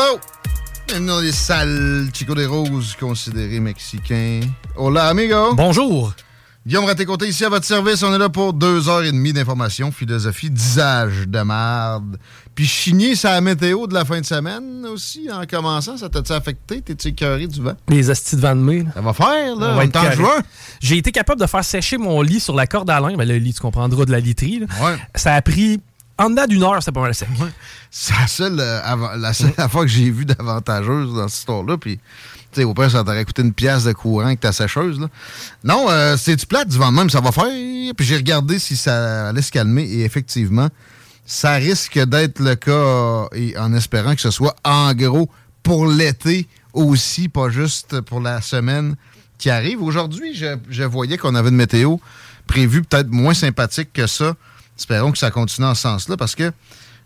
Hello! Bienvenue dans les salles Chico des Roses, considérés mexicains. Hola, amigo! Bonjour! Guillaume Raté-Côté ici à votre service. On est là pour deux heures et demie d'informations, philosophie, disage de marde. Puis chigner sa météo de la fin de semaine aussi, en commençant. Ça t'a-tu affecté? T'es-tu écœuré du vent? Les astis de vent de mai. là. Ça va faire, là. On va être juin. J'ai été capable de faire sécher mon lit sur la corde à linge. Ben, le lit, tu comprendras, de la literie. là. Ouais. Ça a pris... En dedans d'une heure, c'était pas mal sec. C'est la seule, euh, avant- la seule fois que j'ai vu d'avantageuse dans cette histoire-là. Puis, tu sais, au pire, ça t'aurait coûté une pièce de courant avec ta sécheuse. Là. Non, euh, c'est du plat du vent de même, ça va faire. Puis j'ai regardé si ça allait se calmer. Et effectivement, ça risque d'être le cas et en espérant que ce soit en gros pour l'été aussi, pas juste pour la semaine qui arrive. Aujourd'hui, je, je voyais qu'on avait une météo prévue peut-être moins sympathique que ça. Espérons que ça continue en ce sens-là parce que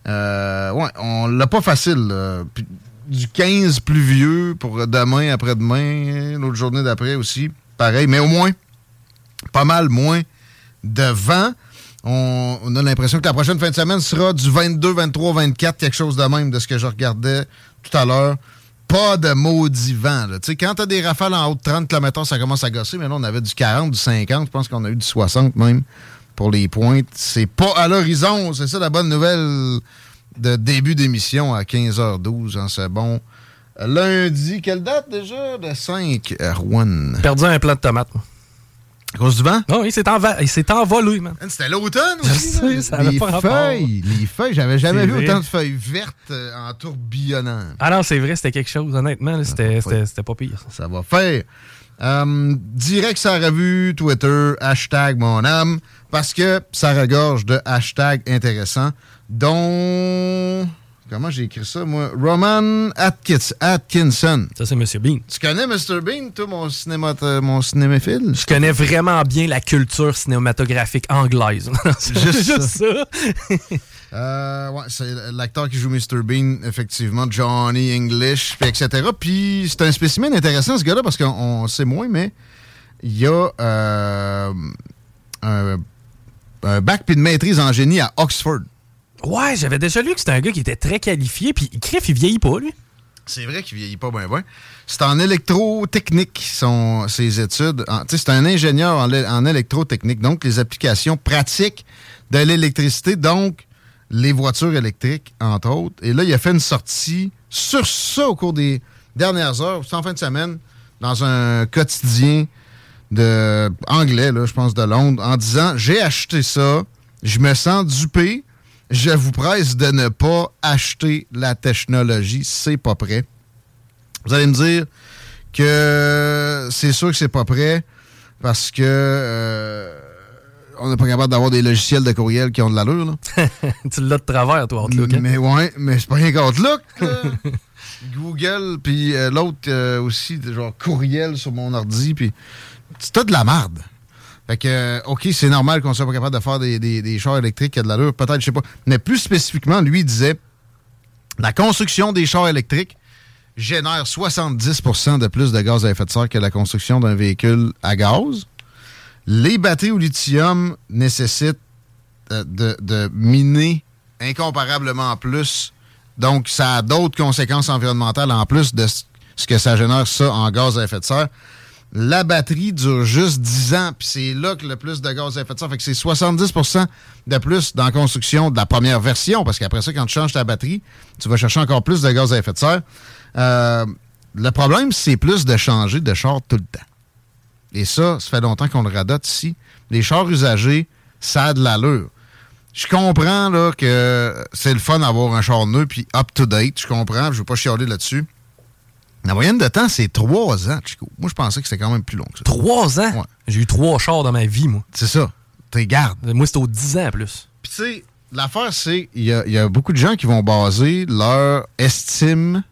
euh, ouais, on l'a pas facile. du 15 pluvieux pour demain, après-demain, l'autre journée d'après aussi. Pareil, mais au moins, pas mal moins de vent. On, a l'impression que la prochaine fin de semaine sera du 22, 23, 24, quelque chose de même de ce que je regardais tout à l'heure. Pas de maudit vent. là. Quand t'as des rafales en haut de 30 km, ça commence à gosser. Mais là, on avait du 40, du 50. Je pense qu'on a eu du 60 même pour les pointes. C'est pas à l'horizon. C'est ça la bonne nouvelle de début d'émission à 15h12 en ce bon lundi. Quelle date déjà? Le 5, euh, Rouen. Perdu un plat de tomates. À cause du vent? Non, il s'est enva- il s'est envolé, man. C'était l'automne aussi. sais, ça les pas feuilles, les feuilles, j'avais jamais vu vrai. autant de feuilles vertes euh, en tourbillonnant. Ah non, c'est vrai, c'était quelque chose, honnêtement. C'était pas pire. Ça va faire. Euh, direct sa revue Twitter, hashtag mon âme, parce que ça regorge de hashtags intéressants, dont... Comment j'ai écrit ça, moi? Roman Atkins, Atkinson. Ça, c'est Monsieur Bean. Tu connais Mr. Bean, toi, mon, cinéma, mon cinémaphile? Je connais vraiment bien la culture cinématographique anglaise. C'est Juste juste ça. Euh, ouais, c'est l'acteur qui joue Mr. Bean, effectivement, Johnny English, etc. Puis c'est un spécimen intéressant, ce gars-là, parce qu'on on sait moins, mais il y a euh, un, un bac puis une maîtrise en génie à Oxford. Ouais, j'avais déjà lu que c'était un gars qui était très qualifié, puis Criff, il vieillit pas, lui. C'est vrai qu'il vieillit pas bien, bien. C'est en électrotechnique, son, ses études. C'est un ingénieur en, électrotechnique, donc les applications pratiques de l'électricité, donc les voitures électriques, entre autres. Et là, il a fait une sortie sur ça au cours des dernières heures, c'est en fin de semaine, dans un quotidien de anglais, là, je pense, de Londres, en disant J'ai acheté ça, je me sens dupé, je vous presse de ne pas acheter la technologie, c'est pas prêt. Vous allez me dire que c'est sûr que c'est pas prêt parce que euh, on n'est pas capable d'avoir des logiciels de courriel qui ont de l'allure. là. tu l'as de travers, toi, Outlook. hein? Mais ouais, mais c'est pas rien qu'Outlook. Google, puis euh, l'autre euh, aussi, genre courriel sur mon ordi, puis c'est tout de la merde. Fait que, euh, OK, c'est normal qu'on soit pas capable de faire des, chars électriques qui ont de l'allure, peut-être, je sais pas. Mais plus spécifiquement, lui, disait la construction des chars électriques génère 70% de plus de gaz à effet de serre que la construction d'un véhicule à gaz. Les batteries au lithium nécessitent euh, de, de miner incomparablement plus. Donc, ça a d'autres conséquences environnementales en plus de ce que ça génère, ça, en gaz à effet de serre. La batterie dure juste 10 ans, puis c'est là que le plus de gaz à effet de serre. Fait que c'est 70% de plus dans la construction de la première version, parce qu'après ça, quand tu changes ta batterie, tu vas chercher encore plus de gaz à effet de serre. Euh, le problème, c'est plus de changer de char tout le temps. Et ça, ça fait longtemps qu'on le radote ici. Les chars usagés, ça a de l'allure. Je comprends là, que c'est le fun d'avoir un char neuf puis up-to-date. Je comprends, je veux pas chialer là-dessus. La moyenne de temps, c'est trois ans, Chico. Moi, je pensais que c'était quand même plus long que ça. Trois ans? Ouais. J'ai eu trois chars dans ma vie, moi. C'est ça. T'es garde. Moi, c'était aux 10 ans plus. Puis tu sais, l'affaire, c'est il y a, il y a beaucoup de gens qui vont baser leur estime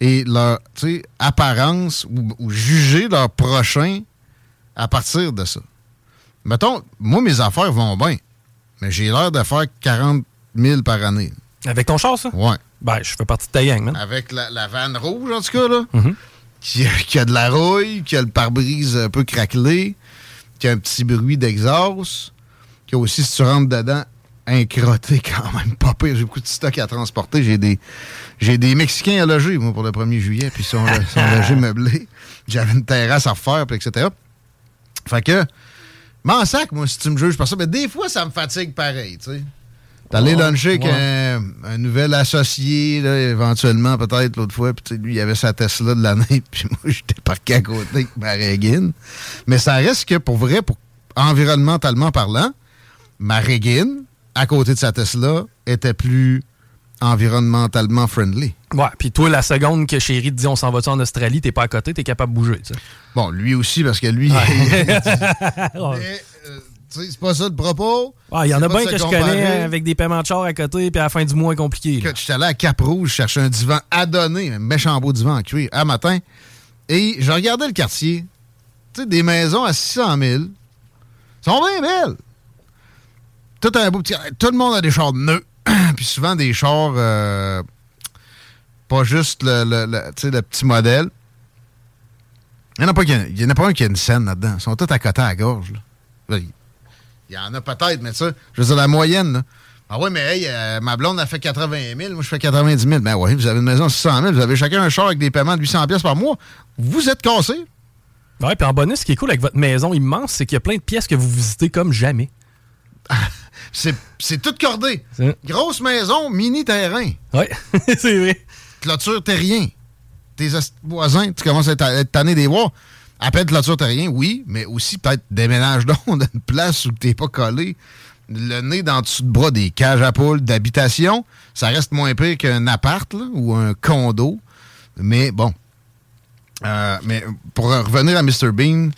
et leur tu sais, apparence ou, ou juger leur prochain à partir de ça. Mettons, moi, mes affaires vont bien, mais j'ai l'air de faire 40 000 par année. Avec ton char, ça? Ouais. Ben, je fais partie de ta gang, man. Avec la, la vanne rouge, en tout cas, là, Mhm. qui, a- qui a de la rouille, qui a le pare-brise un peu craquelé, qui a un petit bruit d'exhaust, qui a aussi, si tu rentres dedans, un crotté quand même pas pire. J'ai beaucoup de stock à transporter. J'ai des, j'ai des Mexicains à loger, moi, pour le 1er juillet, puis ils sont, ils sont logés meublés. J'avais une terrasse à refaire, puis etc. Fait que, m'en sac, moi, si tu me juges par ça. Mais des fois, ça me fatigue pareil, tu sais. T'allais Ouais, luncher avec ouais. un, un nouvel associé, là, éventuellement, peut-être, l'autre fois. Puis, lui, il avait sa Tesla de l'année, puis moi, j'étais parqué à côté avec ma Régine. Mais ça reste que, pour vrai, pour environnementalement parlant, ma Régine, à côté de sa Tesla, était plus environnementalement friendly. Ouais, puis toi, la seconde que chérie te dit on s'en va-tu en Australie, t'es pas à côté, t'es capable de bouger. Bon, lui aussi, parce que lui... Mais, euh, c'est pas ça le propos. Ah, il y en a bien de que je connais avec des paiements de char à côté, puis à la fin du mois, compliqué. là. Écoute, j'étais allé à Cap-Rouge chercher un divan adonné, un méchant beau divan en cuir, à matin. Et je regardais le quartier. Tu sais, des maisons à 600 000. sont bien belles. Tout un beau petit... Tout le monde a des chars neufs. Puis souvent des chars... euh, pas juste le, le- petit modèle. Il n'y en, en a pas un qui a une scène là-dedans. Ils sont tous à côté à la gorge. là. Il y en a peut-être, mais ça, je veux dire, la moyenne, là. Ah ouais, mais hey, euh, ma blonde a fait 80 000, moi je fais 90 000. Ben ouais, vous avez une maison de 600 000, vous avez chacun un char avec des paiements de 800 pièces par mois. Vous êtes cassés. Ouais, puis en bonus, ce qui est cool avec votre maison immense, c'est qu'il y a plein de pièces que vous visitez comme jamais. C'est tout cordé. Grosse maison, mini terrain. Ouais, c'est vrai. Clôture terrien. Tes voisins, tu commences à être, tanné des bois. Appelle clôture terrien, oui, mais aussi peut-être déménage donc une place où t'es pas collé. Le nez dans le dessous de bras des cages à poules d'habitation, ça reste moins pire qu'un appart ou un condo. Mais bon. Euh, mais pour revenir à Mr. Bean,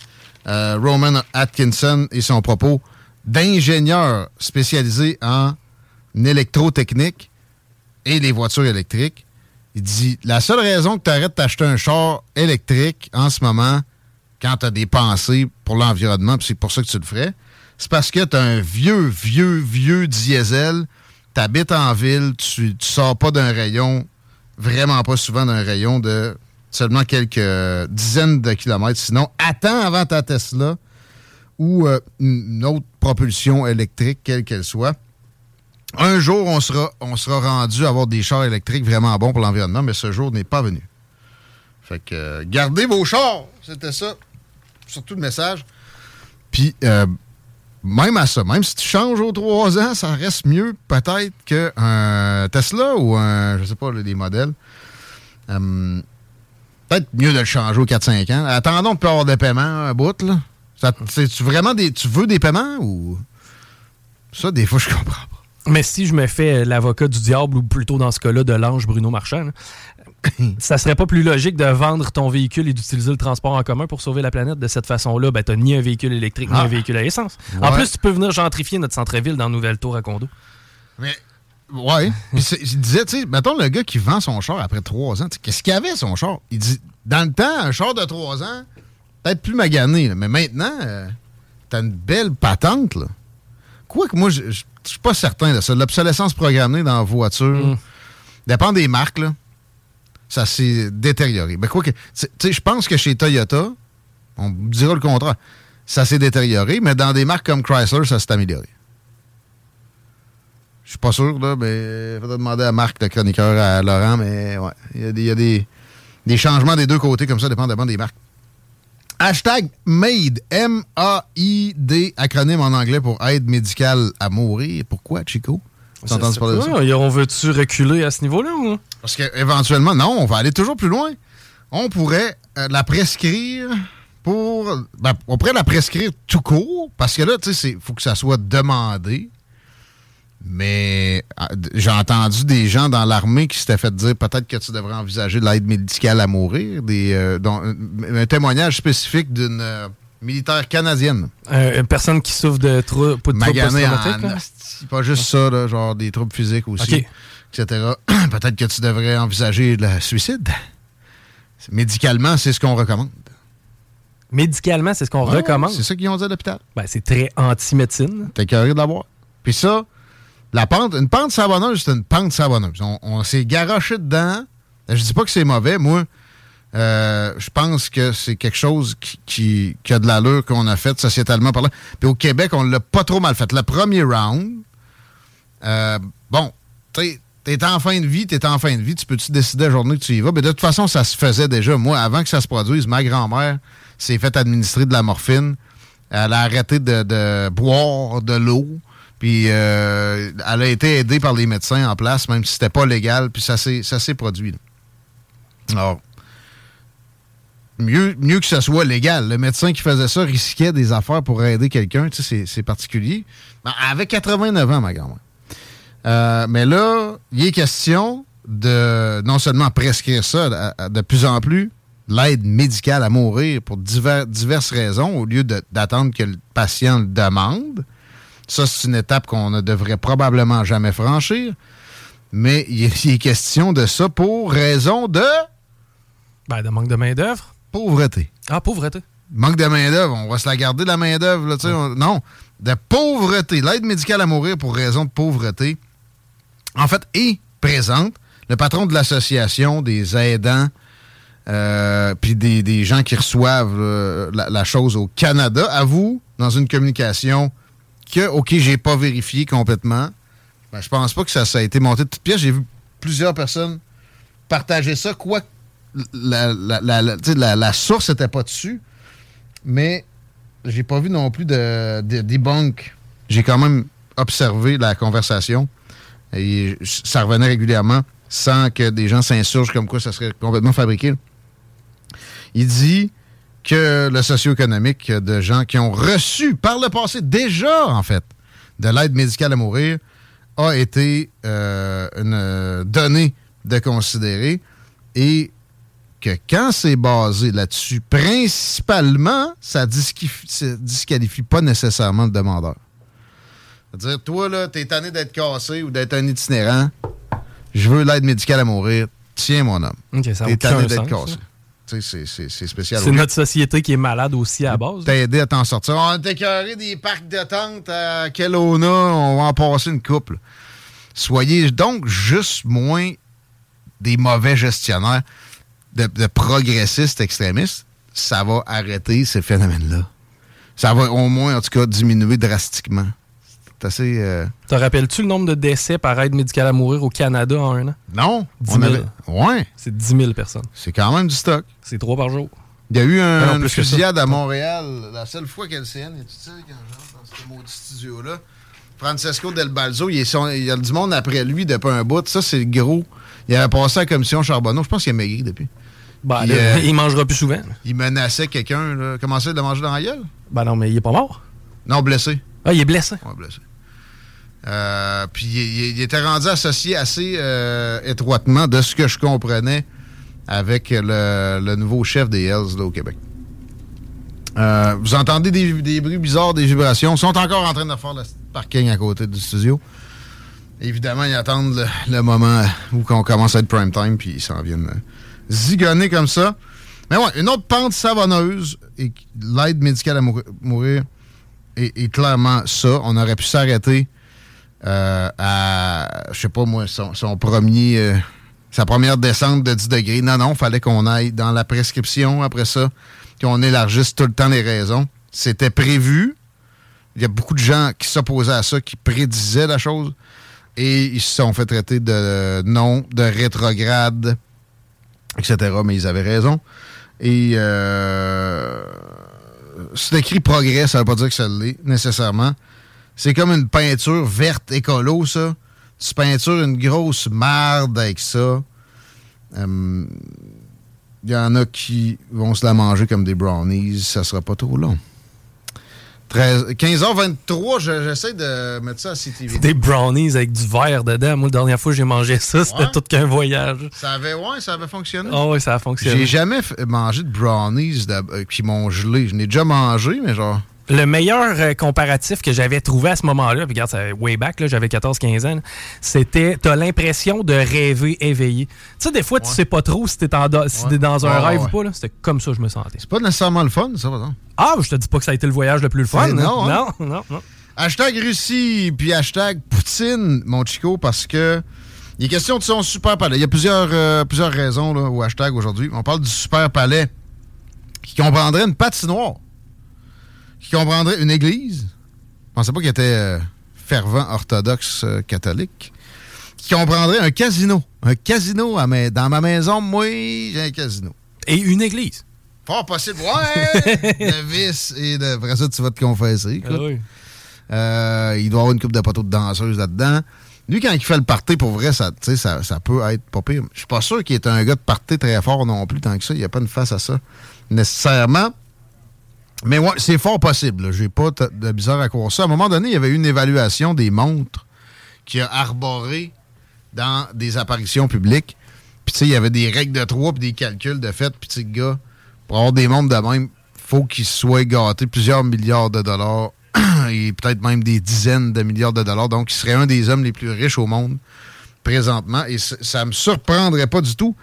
euh, Roman Atkinson et son propos d'ingénieur spécialisé en électrotechnique et les voitures électriques, il dit la seule raison que tu arrêtes d'acheter un char électrique en ce moment, quand tu as des pensées pour l'environnement, puis c'est pour ça que tu le ferais, c'est parce que tu as un vieux, vieux, vieux diesel, tu habites en ville, tu, tu sors pas d'un rayon, vraiment pas souvent d'un rayon de seulement quelques dizaines de kilomètres. Sinon, attends avant ta Tesla ou euh, une autre propulsion électrique, quelle qu'elle soit. Un jour, on sera, on sera rendu à avoir des chars électriques vraiment bons pour l'environnement, mais ce jour n'est pas venu. Fait que euh, gardez vos chars, c'était ça. Surtout le message. Puis, euh, même à ça, même si tu changes aux trois ans, ça reste mieux peut-être qu'un Tesla ou un, je sais pas, des modèles. Euh, peut-être mieux de le changer aux 4-5 ans. Attendons de plus avoir des paiements un bout, là. C'est-tu vraiment des, tu veux des paiements ou... Ça, des fois, je comprends pas. Mais si je me fais l'avocat du diable, ou plutôt dans ce cas-là de l'ange Bruno Marchand, ça serait pas plus logique de vendre ton véhicule et d'utiliser le transport en commun pour sauver la planète de cette façon-là? Ben, t'as ni un véhicule électrique, ni Ah. un véhicule à essence. En plus, tu peux venir gentrifier notre centre-ville dans Nouvelle Tour à condo. Mais, ouais. Il disait, tu sais, mettons le gars qui vend son char après trois ans, qu'est-ce qu'il avait son char? Il dit, dans le temps, un char de trois ans, peut-être plus magané, là, mais maintenant, euh, t'as une belle patente, là. Quoique, moi, je je- je suis pas certain de ça. L'obsolescence programmée dans la voiture, Mm. dépend des marques, là. Ça s'est détérioré. Ben, quoi que, je pense que chez Toyota, on dira le contraire, ça s'est détérioré, mais dans des marques comme Chrysler, ça s'est amélioré. Je suis pas sûr, là, mais il faudrait demander à Marc, le chroniqueur, à Laurent, mais ouais, il y a, des, il y a des- des changements des deux côtés comme ça, dépendamment des marques. Hashtag MAID, M-A-I-D, acronyme en anglais pour aide médicale à mourir. Pourquoi, Chico? Parler de ça? Ouais, on veut-tu reculer à ce niveau-là? ou? Parce qu'éventuellement, non, on va aller toujours plus loin. On pourrait euh, la prescrire pour. ben, on pourrait la prescrire tout court, parce que là, tu sais, il faut que ça soit demandé. Mais ah, j'ai entendu des gens dans l'armée qui s'étaient fait dire peut-être que tu devrais envisager l'aide médicale à mourir. Des, euh, dont- un, un témoignage spécifique d'une euh, militaire canadienne. Euh, une personne qui souffre de trou- de troubles post-traumatiques. Pas juste ça, là, genre des troubles physiques aussi. Etc. Peut-être que tu devrais envisager le suicide. Médicalement, c'est ce qu'on recommande. Médicalement, c'est ce qu'on Ouais, recommande. C'est ça qu'ils ont dit à l'hôpital. Ben, c'est très anti-médecine. T'es carré de l'avoir. Puis ça, la pente, une pente savonneuse, c'est une pente savonneuse. On, on s'est garoché dedans. Je dis pas que c'est mauvais. Moi, euh, je pense que c'est quelque chose qui, qui- qui a de l'allure qu'on a fait sociétalement parlant. Puis au Québec, on l'a pas trop mal fait. Le premier round, euh, bon, t'es t'es en fin de vie, t'es en fin de vie, tu peux-tu décider la journée que tu y vas? Mais de toute façon, ça se faisait déjà. Moi, avant que ça se produise, ma grand-mère s'est fait administrer de la morphine. Elle a arrêté de, boire de l'eau. Puis euh, elle a été aidée par les médecins en place, même si c'était pas légal. Puis ça s'est produit. Alors, mieux, que ce soit légal. Le médecin qui faisait ça risquait des affaires pour aider quelqu'un. Tu sais, c'est- particulier. Ben, elle avait 89 ans, ma grand-mère. Euh, mais là, il est question de non seulement prescrire ça à- à- de plus en plus, l'aide médicale à mourir pour divers- diverses raisons, au lieu d'attendre que le patient le demande. Ça, c'est une étape qu'on ne devrait probablement jamais franchir. Mais il est, il est question de ça pour raison de Ben, de manque de main-d'œuvre. pauvreté. Ah, pauvreté. Manque de main-d'œuvre, on va se la garder, la main-d'œuvre. là, tu sais, on- Non, de pauvreté. L'aide médicale à mourir pour raison de pauvreté, en fait, est présente. Le patron de l'association des aidants, euh, puis des, gens qui reçoivent euh, la, chose au Canada, avoue dans une communication que, OK, j'ai pas vérifié complètement. Ben, je pense pas que ça, a été monté de toutes pièces. J'ai vu plusieurs personnes partager ça, quoi la- la source n'était pas dessus, mais j'ai pas vu non plus de, de debunk. J'ai quand même observé la conversation et ça revenait régulièrement sans que des gens s'insurgent comme quoi ça serait complètement fabriqué. Il dit que le socio-économique de gens qui ont reçu par le passé déjà, en fait, de l'aide médicale à mourir a été euh, une donnée de considérer et que quand c'est basé là-dessus, principalement, ça ça disqualifie pas nécessairement le demandeur. C'est-à-dire, toi, là, t'es tanné d'être cassé ou d'être un itinérant, je veux l'aide médicale à mourir, tiens, mon homme. A T'es tanné d'être cassé. sais, c'est- spécial. C'est notre société qui est malade aussi à la base. T'as aidé à t'en sortir. On était carré des parcs de tente à Kelowna, on va en passer une couple. Soyez donc juste moins des mauvais gestionnaires, de, de progressistes extrémistes. Ça va arrêter ces phénomènes-là. Ça va au moins, en tout cas, diminuer drastiquement. C'est assez. euh, Te rappelles-tu le nombre de décès par aide médicale à mourir au Canada en un an? Non? 10 on 000. avait- Ouais, C'est 10 000 personnes. c'est quand même du stock. C'est trois par jour. Il y a eu un, non, une ça. fusillade à Montréal. La seule fois qu'elle s'est tu sais, quand j'entre dans ce maudit studio-là, Francesco Del Balzo, il, est son- il y a du monde après lui depuis un bout. Ça, c'est gros. Il avait passé à la commission Charbonneau. Je pense qu'il a maigri depuis. Ben, là, euh, il mangera plus souvent. Il menaçait quelqu'un. Comment ça, de manger dans la gueule? Ben non, mais il est pas mort. Non, blessé. Ah, il est blessé. Euh, puis il, était rendu associé assez euh, étroitement, de ce que je comprenais, avec le, nouveau chef des Hells là, au Québec. Euh, vous entendez des, bruits bizarres, des vibrations. Ils sont encore en train de faire le parking à côté du studio. Évidemment, ils attendent le, le moment où on commence à être prime time, puis ils s'en viennent zigonner comme ça. Mais ouais, une autre pente savonneuse, et l'aide médicale à mouri- mourir est, est clairement ça. On aurait pu s'arrêter euh, à, je sais pas moi, son, son premier, euh, sa première descente de 10 degrés. Non, non, fallait qu'on aille dans la prescription après ça, qu'on élargisse tout le temps les raisons. C'était prévu. Il y a beaucoup de gens qui s'opposaient à ça, qui prédisaient la chose. Et ils se sont fait traiter de non, de rétrograde, etc. Mais ils avaient raison. Et euh, c'est écrit progrès, ça veut pas dire que ça l'est, nécessairement. C'est comme une peinture verte écolo, ça. Tu peintures une grosse marde avec ça. Il y en a qui vont se la manger comme des brownies. Ça sera pas trop long. 13 15h23, je- j'essaie de mettre ça à CTV. Des brownies avec du verre dedans. Moi, la dernière fois que j'ai mangé ça, c'était Ouais. tout qu'un voyage. Ça avait, ouais, ça avait fonctionné. Ah oui, ça a fonctionné. J'ai jamais mangé de brownies de- euh, qui m'ont gelé. Je n'ai déjà mangé, mais genre. Le meilleur euh, comparatif que j'avais trouvé à ce moment-là, regarde, ça way back, là, j'avais 14-15 ans, c'était t'as l'impression de rêver éveillé. Tu sais, des fois, tu sais pas trop si t'es si Ouais. dans un Ouais, rêve ouais. ou pas. là. C'était comme ça que je me sentais. C'est pas nécessairement le fun, ça, par exemple. Ah, je te dis pas que ça a été le voyage le plus le fun. Hein. non, hein? non, non, non. Hashtag Russie, puis hashtag Poutine, mon Chico, parce que il est question de son super palais. Il y a plusieurs, euh, plusieurs raisons là, au hashtag aujourd'hui. On parle du super palais qui comprendrait une patinoire, qui comprendrait une église. Je pensais pas qu'il était euh, fervent orthodoxe euh, catholique. Qui comprendrait un casino. Un casino à ma- dans ma maison, moi, j'ai un casino. Et une église. Fort possible, ouais! de vice et de. Après ça, tu vas te confesser. Ah oui. Euh, il doit avoir une coupe de poteaux de danseuses là-dedans. Lui, quand il fait le party, pour vrai, ça, ça, ça peut être pas pire. Je suis pas sûr qu'il est un gars de party très fort non plus, tant que ça. Il n'y a pas une face à ça, nécessairement. Mais ouais, c'est fort possible. J'ai pas de bizarre à croire ça. À un moment donné, il y avait eu une évaluation des montres qui a arboré dans des apparitions publiques. Puis, tu sais, il y avait des règles de trois puis des calculs de fait. Puis, tu gars, pour avoir des montres de même, faut qu'il soit gâté plusieurs milliards de dollars et peut-être même des dizaines de milliards de dollars. Donc, il serait un des hommes les plus riches au monde présentement. Et ça me surprendrait pas du tout.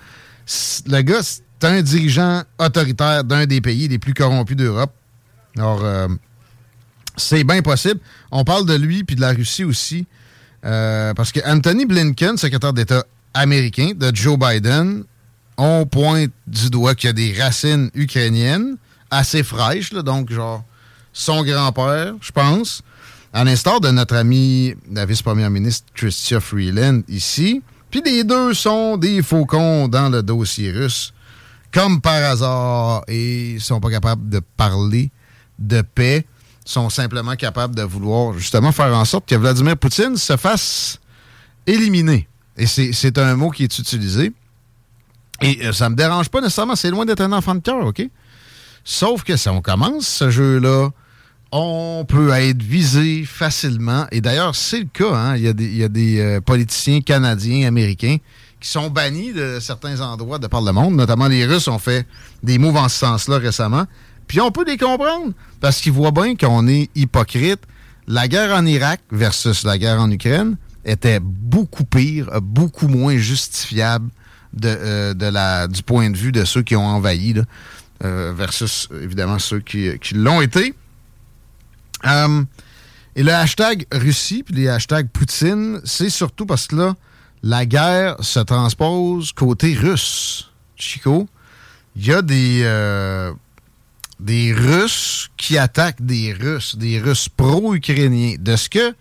Le gars, c'est un dirigeant autoritaire d'un des pays les plus corrompus d'Europe. Alors, euh, c'est bien possible. On parle de lui puis de la Russie aussi. euh, parce que Anthony Blinken, secrétaire d'État américain de Joe Biden, on pointe du doigt qu'il y a des racines ukrainiennes assez fraîches, donc genre son grand-père, je pense, à l'instar de notre ami, la vice-première ministre Chrystia Freeland ici. Puis les deux sont des faucons dans le dossier russe, comme par hasard, et sont pas capables de parler de paix, sont simplement capables de vouloir justement faire en sorte que Vladimir Poutine se fasse éliminer. Et c'est un mot qui est utilisé. Et euh, ça me dérange pas nécessairement, c'est loin d'être un enfant de cœur, OK? Sauf que si on commence ce jeu-là, on peut être visé facilement. Et d'ailleurs, c'est le cas. hein. Il y a des, il y a des, euh, politiciens canadiens, américains qui sont bannis de certains endroits de par le monde. Notamment, les Russes ont fait des moves en ce sens-là récemment. Puis on peut les comprendre parce qu'ils voient bien qu'on est hypocrite. La guerre en Irak versus la guerre en Ukraine était beaucoup pire, beaucoup moins justifiable euh, du point de vue de ceux qui ont envahi euh, versus évidemment ceux qui, l'ont été. Euh, et le hashtag Russie puis les hashtags Poutine, c'est surtout parce que là, la guerre se transpose côté russe. Chico, il y a des, des Russes qui attaquent des Russes, des Russes pro-ukrainiens. De ce que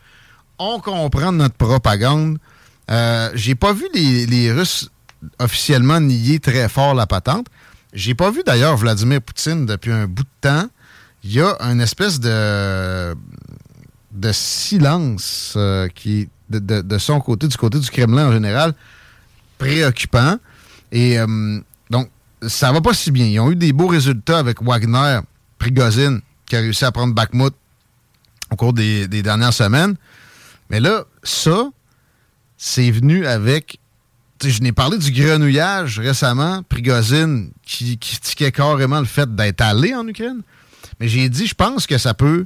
on comprend de notre propagande, euh, j'ai pas vu les, Russes officiellement nier très fort la patente. J'ai pas vu d'ailleurs Vladimir Poutine depuis un bout de temps. Il y a une espèce de, de silence euh, qui de, de- son côté, du côté du Kremlin en général, préoccupant. Et euh, ça va pas si bien. Ils ont eu des beaux résultats avec Wagner, Prigozhin, qui a réussi à prendre Bakhmut au cours des, des dernières semaines. Mais là, ça, c'est venu avec je n'ai parlé du grenouillage récemment, Prigozine, qui critiquait carrément le fait d'être allé en Ukraine. Mais j'ai dit, je pense que ça peut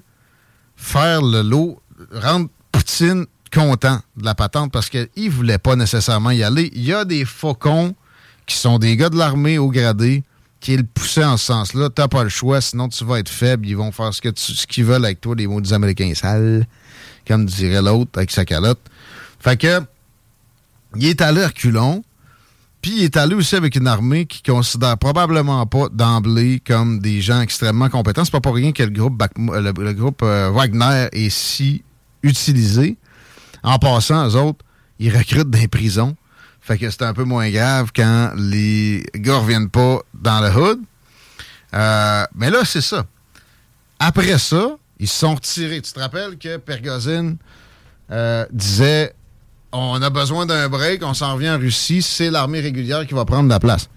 faire le lot, rendre Poutine content de la patente parce qu'il ne voulait pas nécessairement y aller. Il y a des faucons qui sont des gars de l'armée au gradé qui le poussaient en ce sens-là. T'as pas le choix, sinon tu vas être faible. Ils vont faire ce qu'ils veulent avec toi, les mots des Américains sales, comme dirait l'autre avec sa calotte. Fait que, il est allé reculons, puis il est allé aussi avec une armée qui considère probablement pas d'emblée comme des gens extrêmement compétents. C'est pas pour rien que le groupe, le, groupe euh, Wagner est si utilisé. En passant, eux autres, ils recrutent des prisons. Fait que c'est un peu moins grave quand les gars reviennent pas dans le hood. Euh, mais là, c'est ça. Après ça, ils se sont retirés. Tu te rappelles que Pergozine euh, disait on a besoin d'un break, on s'en revient en Russie, c'est l'armée régulière qui va prendre la place.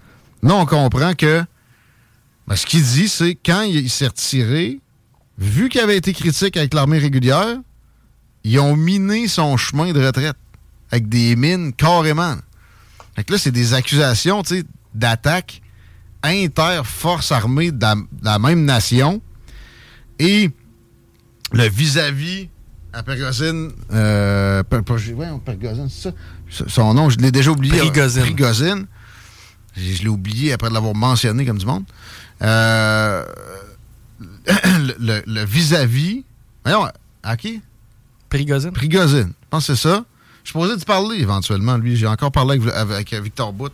Là, on comprend que ben, ce qu'il dit, c'est quand il s'est retiré, vu qu'il avait été critique avec l'armée régulière, ils ont miné son chemin de retraite avec des mines carrément. Fait que là, c'est des accusations d'attaque inter-force armée de la, même nation. Et le vis-à-vis à Pergozine, euh, Pergozine, c'est ça? Son nom, je l'ai déjà oublié. Prigozine. Je, l'ai oublié après l'avoir mentionné comme du monde. Euh, le vis-à-vis. voyons, à qui? Prigozine. Prigozine. Je pense que c'est ça. Je suis posé de parler éventuellement. Lui, j'ai encore parlé avec, Victor Bout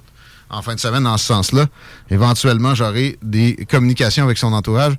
en fin de semaine dans ce sens-là. Éventuellement, j'aurai des communications avec son entourage.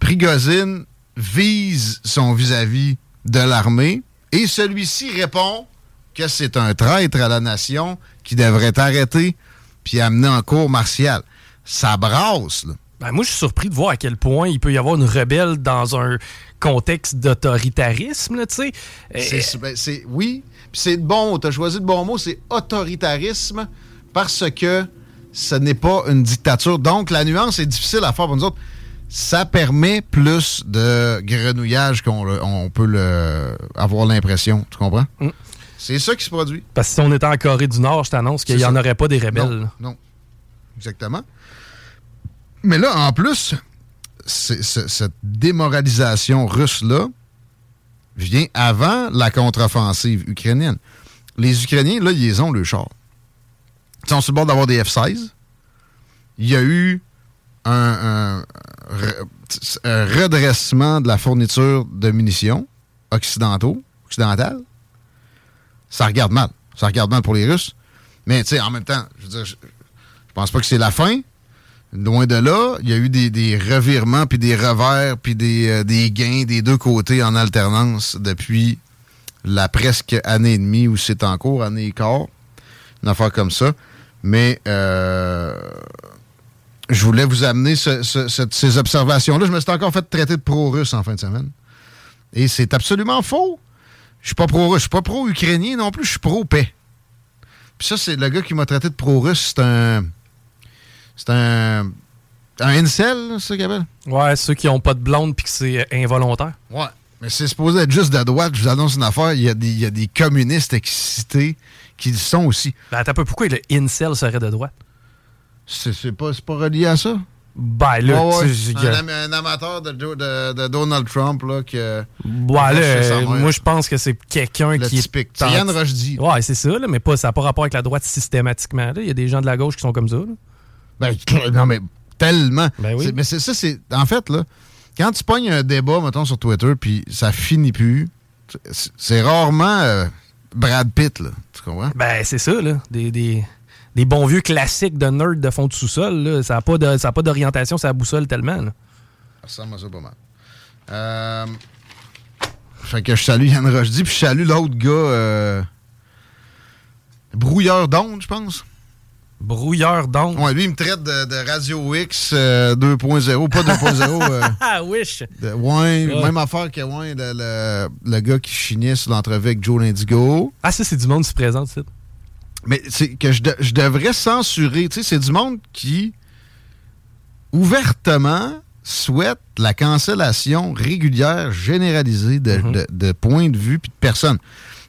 Prigozine vise son vis-à-vis de l'armée et celui-ci répond que c'est un traître à la nation qui devrait arrêté puis amené en cours martial. Ça brasse, là. Ben, moi, je suis surpris de voir à quel point il peut y avoir une rebelle dans un contexte d'autoritarisme, tu sais. Euh, ben, oui, c'est bon, tu as choisi le bon mot, c'est autoritarisme parce que ce n'est pas une dictature. Donc, la nuance est difficile à faire pour nous autres. Ça permet plus de grenouillage qu'on peut le, avoir l'impression. Tu comprends? Mm. C'est ça qui se produit. Parce que si on était en Corée du Nord, je t'annonce qu'il n'y en aurait pas des rebelles. non. Exactement. Mais là, en plus, cette démoralisation russe-là vient avant la contre-offensive ukrainienne. Les Ukrainiens, là, ils ont le char. Ils sont sur le bord d'avoir des F-16. Il y a eu un, redressement de la fourniture de munitions occidentaux, occidentales. Ça regarde mal. Ça regarde mal pour les Russes. Mais, tu sais, en même temps, je veux dire, je pense pas que c'est la fin. Loin de là, il y a eu des, revirements, puis des revers, puis euh, des, gains des deux côtés en alternance depuis la presque année et demie où c'est en cours, année et quart, une affaire comme ça. Mais euh, je voulais vous amener ces observations-là. Je me suis encore fait traiter de pro-russe en fin de semaine. Et c'est absolument faux. Je suis pas pro-russe, je suis pas pro-ukrainien non plus, je suis pro-paix. Puis ça, c'est le gars qui m'a traité de pro-russe, c'est un c'est un. Un incel, c'est ça qu'il Ouais, ceux qui n'ont pas de blonde puis que c'est involontaire. Ouais. Mais c'est supposé être juste de droite. Je vous annonce une affaire. Il y a des, il y a des communistes excités qui le sont aussi. Ben, attends un peu. Pourquoi le incel serait de droite? C'est pas, pas relié à ça? Ben là, un, un, amateur de, de, Donald Trump là, que. Ben là, moi je pense que c'est quelqu'un qui typique. est. Yann Rochdy. Ouais, c'est ça, là, mais pas, ça n'a pas rapport avec la droite systématiquement. Il y a des gens de la gauche qui sont comme ça. Là. Ben, non, mais tellement. Ben mais c'est ça, c'est. En fait, là, quand tu pognes un débat, mettons, sur Twitter, puis ça finit plus, c'est rarement euh, Brad Pitt, là. Tu comprends? Ben, c'est ça, là. Des, des, des, bons vieux classiques de nerd de fond de sous-sol, là. Ça n'a pas d'orientation, ça boussole tellement, là. Ça ressemble à ça pas mal. Euh, fait que je salue Yann Rochdy, puis je salue l'autre gars, euh, Brouilleur d'onde, je pense. Brouilleur d'onde. Ouais, lui, il me traite de, Radio X 2.0, euh, pas 2.0. Euh, ah, wish. ouais, même affaire que ouais, le, le, gars qui chignait sur l'entrevue avec Joe Lindigo. Ah, ça, c'est du monde qui se présente, c'est Mais c'est que je, devrais censurer. Tu sais, c'est du monde qui, ouvertement, souhaite la cancellation régulière généralisée de, de points de vue et de personnes.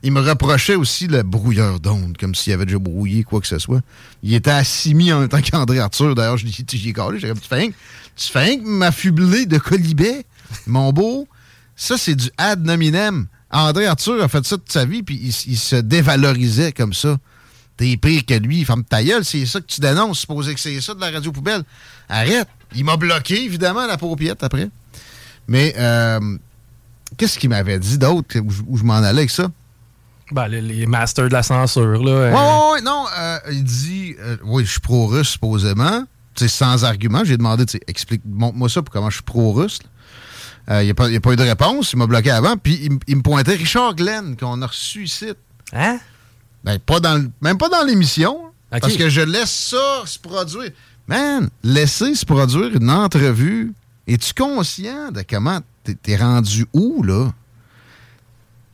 Il me reprochait aussi le brouilleur d'ondes, comme s'il avait déjà brouillé quoi que ce soit. Il était assimilé en même temps qu'André Arthur. D'ailleurs, je lui ai collé. J'ai dit, tu fais tu fais m'affubler de colibet, mon beau. Ça, c'est du ad nominem. André Arthur a fait ça toute sa vie, puis il, se dévalorisait comme ça. T'es pire que lui, femme ta gueule, c'est ça que tu dénonces, supposé que c'est ça de la radio poubelle. Arrête. Il m'a bloqué, évidemment, la paupiette après. Mais euh, qu'est-ce qu'il m'avait dit d'autre où je m'en allais avec ça? Ben, les, masters de la censure, là. Euh. Oui, oui, non. Euh, il dit, euh, oui, je suis pro-russe, supposément. sais, sans argument. J'ai demandé, explique, montre-moi ça pour comment je suis pro-russe. Il n'y a, pas eu de réponse. Il m'a bloqué avant. Puis il, me pointait Richard Glenn, qu'on a reçu ici. Hein? Ben, pas dans, même pas dans l'émission. Parce que je laisse ça se produire. Man, laisser se produire une entrevue. Es-tu conscient de comment t'es rendu où, là?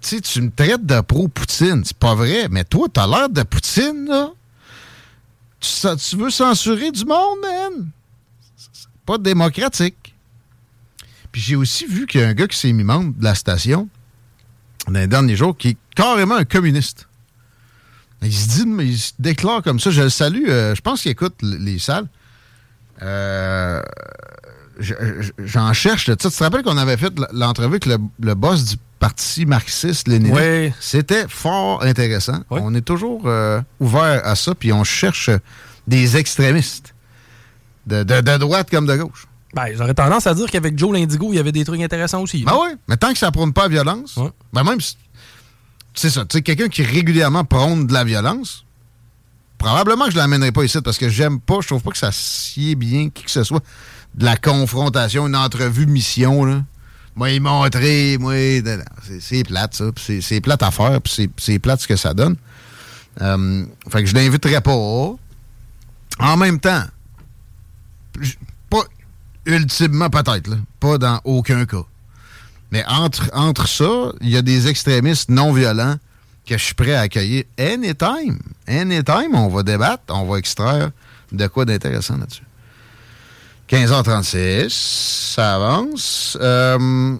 Tu me traites de pro-Poutine. C'est pas vrai, mais toi, t'as l'air de Poutine, là. Tu, veux censurer du monde, man? C'est pas démocratique. Puis j'ai aussi vu qu'il y a un gars qui s'est mis membre de la station dans les derniers jours qui est carrément un communiste. Il se dit, il se déclare comme ça. Je le salue. Euh, je pense qu'il écoute les salles. Euh, j'en cherche le. Tu te rappelles qu'on avait fait l'entrevue avec le, boss du parti marxiste-léniniste? Oui. C'était fort intéressant. On est toujours euh, ouvert à ça, puis on cherche des extrémistes, de, droite comme de gauche. Ben, j'aurais tendance à dire qu'avec Joe Lindigo, il y avait des trucs intéressants aussi. Ben oui, mais tant que ça prône pas la violence, ben même, c'est ça, tu sais, quelqu'un qui régulièrement prône de la violence, probablement que je l'amènerai pas ici parce que j'aime pas, je trouve pas que ça sied bien qui que ce soit de la confrontation, une entrevue mission, là. Moi, il montrer, moi, c'est plate, ça. C'est plate à faire, c'est plate ce que ça donne. Euh, fait que je l'inviterai pas. En même temps, pas ultimement peut-être. Pas dans aucun cas. Mais entre, entre ça, il y a des extrémistes non violents que je suis prêt à accueillir anytime. Anytime, on va débattre, on va extraire de quoi d'intéressant là-dessus. 15h36, ça avance. Euh,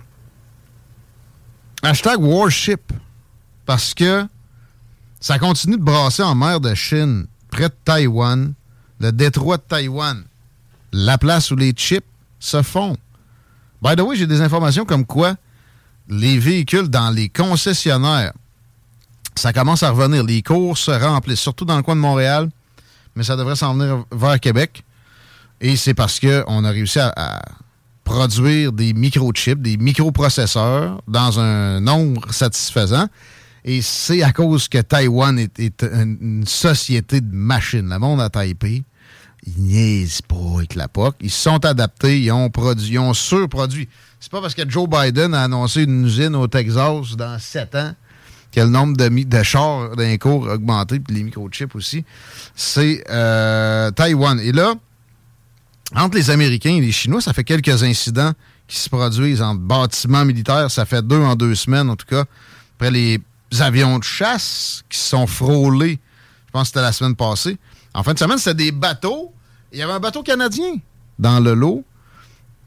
hashtag Warship, parce que ça continue de brasser en mer de Chine, près de Taïwan, le détroit de Taïwan, la place où les chips se font. By the way, j'ai des informations comme quoi les véhicules dans les concessionnaires, ça commence à revenir. Les cours se remplissent, surtout dans le coin de Montréal, mais ça devrait s'en venir vers Québec. Et c'est parce qu'on a réussi à, produire des microchips, des microprocesseurs dans un nombre satisfaisant. Et c'est à cause que Taïwan est, une société de machines. Le monde à Taipei, ils niaisent pas avec la POC. Ils sont adaptés, ils ont produit, ils ont surproduit. C'est pas parce que Joe Biden a annoncé une usine au Texas dans sept ans que le nombre de, de chars d'un cours a augmenté, puis les microchips aussi. C'est euh, Taïwan. Et là, entre les Américains et les Chinois, ça fait quelques incidents qui se produisent en bâtiments militaires. Ça fait deux en deux semaines, en tout cas. Après les avions de chasse qui se sont frôlés, je pense que c'était la semaine passée. En fin de semaine, c'était des bateaux. Il y avait un bateau canadien dans le lot.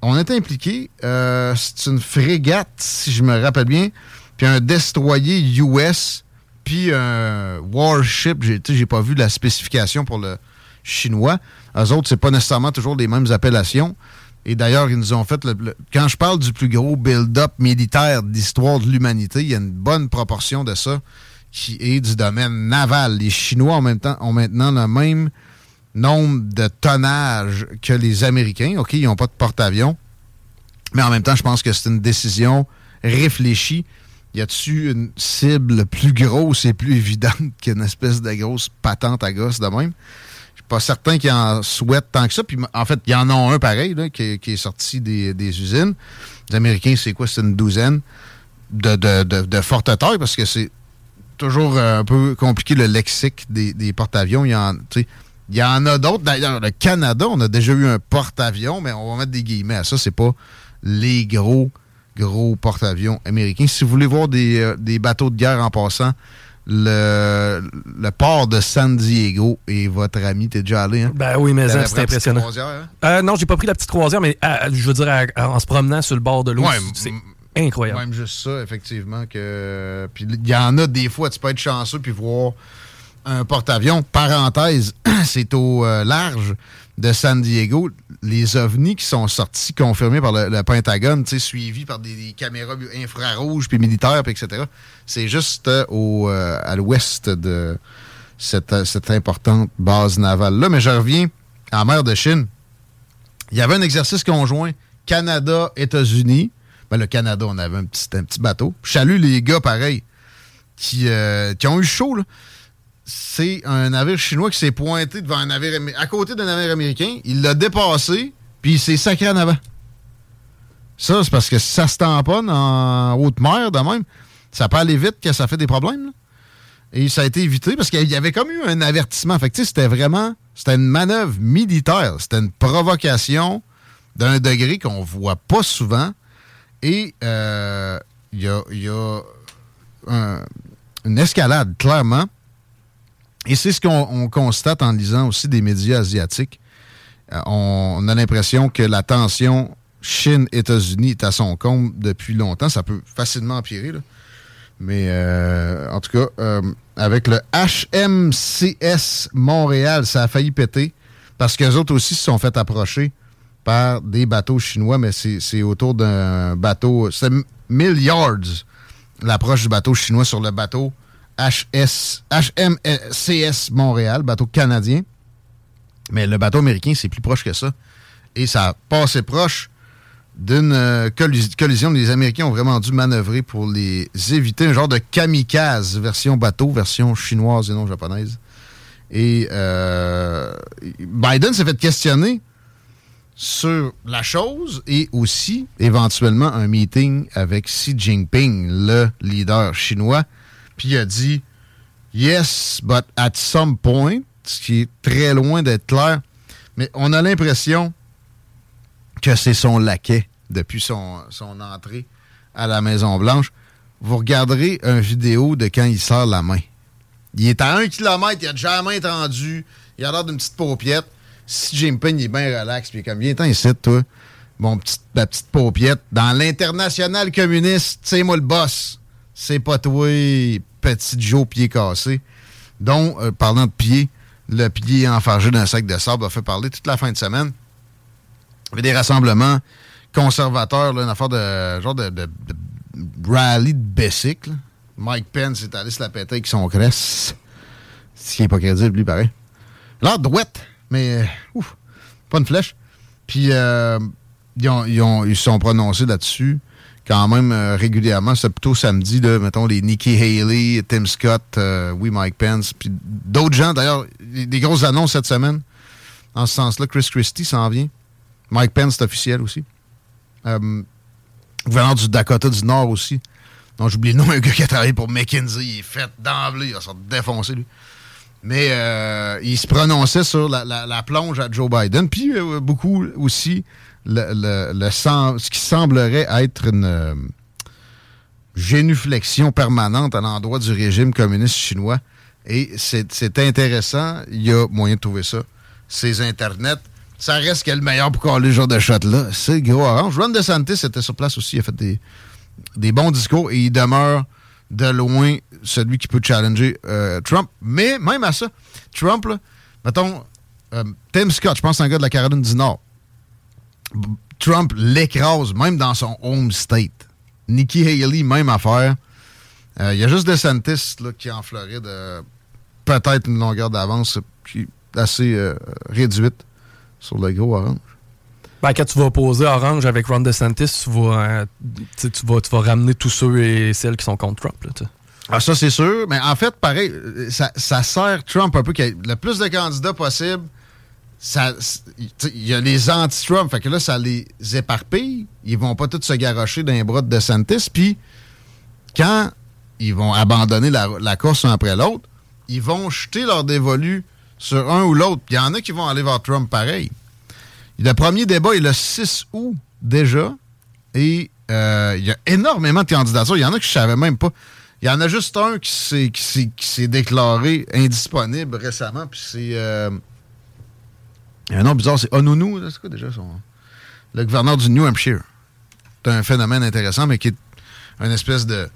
On était impliqués. Euh, c'est une frégate, si je me rappelle bien, puis un destroyer US, puis un warship. J'ai, j'ai pas vu la spécification pour le chinois. Eux autres, c'est pas nécessairement toujours les mêmes appellations. Et d'ailleurs, ils nous ont fait. Le, quand je parle du plus gros build-up militaire d'histoire de l'humanité, il y a une bonne proportion de ça qui est du domaine naval. Les Chinois en même temps, ont maintenant le même nombre de tonnage que les Américains. OK, ils n'ont pas de porte-avions. Mais en même temps, je pense que c'est une décision réfléchie. Y a-tu une cible plus grosse et plus évidente qu'une espèce de grosse patente à gosse de même? Pas certain qu'ils en souhaitent tant que ça. Puis en fait, il y en a un pareil qui, est sorti des, usines. Les Américains, c'est quoi? C'est une douzaine de, de, forte taille parce que c'est toujours un peu compliqué le lexique des, porte-avions. Il y en, y en a d'autres. D'ailleurs, le Canada, on a déjà eu un porte-avions, mais on va mettre des guillemets à ça. C'est pas les gros, gros porte-avions américains. Si vous voulez voir des, euh, des bateaux de guerre en passant, le, le port de San Diego et votre ami, t'es déjà allé, hein? Ben oui, mais la petite impressionnant. croisière, hein? Euh, non, j'ai pas pris la petite croisière, mais euh, je veux dire, à- en se promenant sur le bord de l'eau, Ouais, c'est incroyable. Même juste ça, effectivement. que Puis il y en a des fois, tu peux être chanceux puis voir un porte-avions. Parenthèse, c'est au euh, large de San Diego. Les ovnis qui sont sortis, confirmés par le, Pentagone, suivis par des, caméras infrarouges puis militaires, puis etc. C'est juste euh, euh, à l'ouest de cette, euh, cette importante base navale-là. Mais je reviens en mer de Chine. Il y avait un exercice conjoint Canada-États-Unis. Ben, le Canada, on avait un petit, bateau. Je salue les gars, pareil, qui, qui ont eu chaud. là. C'est un navire chinois qui s'est pointé devant un navire à côté d'un navire américain. Il l'a dépassé, puis il s'est sacré en avant. Ça, c'est parce que ça se tamponne en haute mer, de même, ça peut aller vite que ça fait des problèmes. Et ça a été évité parce qu'il y avait comme eu un avertissement. Fait c'était vraiment... C'était une manœuvre militaire. C'était une provocation d'un degré qu'on voit pas souvent. Et euh, il y a, une escalade, clairement. Et c'est ce qu'on on constate en lisant aussi des médias asiatiques. Euh, on, a l'impression que la tension Chine-États-Unis est à son comble depuis longtemps. Ça peut facilement empirer. là. Mais euh, en tout cas, euh, avec le HMCS Montréal, ça a failli péter parce qu'eux autres aussi se sont fait approcher par des bateaux chinois, mais c'est autour d'un bateau. C'est 1000 yards l'approche du bateau chinois sur le bateau HMCS Montréal, bateau canadien. Mais le bateau américain, c'est plus proche que ça. Et ça a passé proche d'une euh, collis- collision. Les Américains ont vraiment dû manœuvrer pour les éviter. Un genre de kamikaze, version bateau, version chinoise et non japonaise. Et euh, Biden s'est fait questionner sur la chose et aussi éventuellement un meeting avec Xi Jinping, le leader chinois. Puis il a dit Yes, but at some point, ce qui est très loin d'être clair. Mais on a l'impression que c'est son laquais depuis son, son entrée à la Maison-Blanche. Vous regarderez une vidéo de quand il sort la main. Il est à un kilomètre, il a déjà la main tendue, il a l'air d'une petite paupiette. Si Jinping il est bien relax, puis comme, viens-t'en ici, toi, mon petit, ma petite paupiette. Dans l'international communiste, c'est moi le boss. C'est pas toi, petit Joe pied cassé. dont, euh, parlant de pied, le pied enfargé d'un sac de sable a fait parler toute la fin de semaine. Il y avait des rassemblements conservateurs, une affaire de genre de, rallye de bicycle. Mike Pence est allé se la péter avec son cresse. Ce qui n'est pas crédible, lui, pareil. L'air douette, mais ouf, pas une flèche. Puis euh, ils, ont- ils ont- ils se sont prononcés là-dessus quand même euh, régulièrement. C'est plutôt samedi, là, mettons, les Nikki Haley, Tim Scott, euh, oui, Mike Pence, puis d'autres gens. D'ailleurs, des grosses annonces cette semaine. En ce sens-là, Chris Christie s'en vient. Mike Pence, c'est officiel aussi. Euh, gouverneur du Dakota du Nord aussi. Non, j'oublie le nom, un gars qui a travaillé pour McKinsey. Il est fait d'emblée. Il va se défoncer, lui. Mais euh, il se prononçait sur la, la- plonge à Joe Biden. Puis beaucoup aussi le, le- le ce qui semblerait être une euh, génuflexion permanente à l'endroit du régime communiste chinois. Et c'est intéressant. Il y a moyen de trouver ça. Ces internets. Ça reste le meilleur pour coller ce genre de shot-là. C'est gros orange. Ron DeSantis était sur place aussi. Il a fait des, des bons discours et il demeure de loin celui qui peut challenger euh, Trump. Mais même à ça, Trump, là, mettons, euh, Tim Scott, je pense que c'est un gars de la Caroline du Nord. Trump l'écrase, même dans son home state. Nikki Haley, même affaire. Euh, Il y a juste DeSantis là, qui, en Floride, euh, peut-être une longueur d'avance assez euh, réduite sur le gros orange. Ben, quand tu vas opposer Orange avec Ron DeSantis, tu vas, euh, tu vas, tu vas ramener tous ceux et celles qui sont contre Trump. Là. Ah, ça, c'est sûr. Mais en fait, pareil, euh, ça, ça sert Trump un peu qu'il y ait le plus de candidats possible. Il y a les anti-Trump. Fait que là, ça les éparpille. Ils vont pas tous se garrocher dans les bras de DeSantis. Puis, quand ils vont abandonner la, course un après l'autre, ils vont jeter leur dévolu sur un ou l'autre. Il y en a qui vont aller vers Trump pareil. Le premier débat est le 6 août déjà. Et euh, il y a énormément de candidatures. Il y en a que je savais même pas. Il y en a juste un qui s'est déclaré indisponible récemment, puis c'est... euh, il y a un nom bizarre, c'est Onunu, c'est quoi déjà son... Le gouverneur du New Hampshire. C'est un phénomène intéressant, mais qui est une espèce de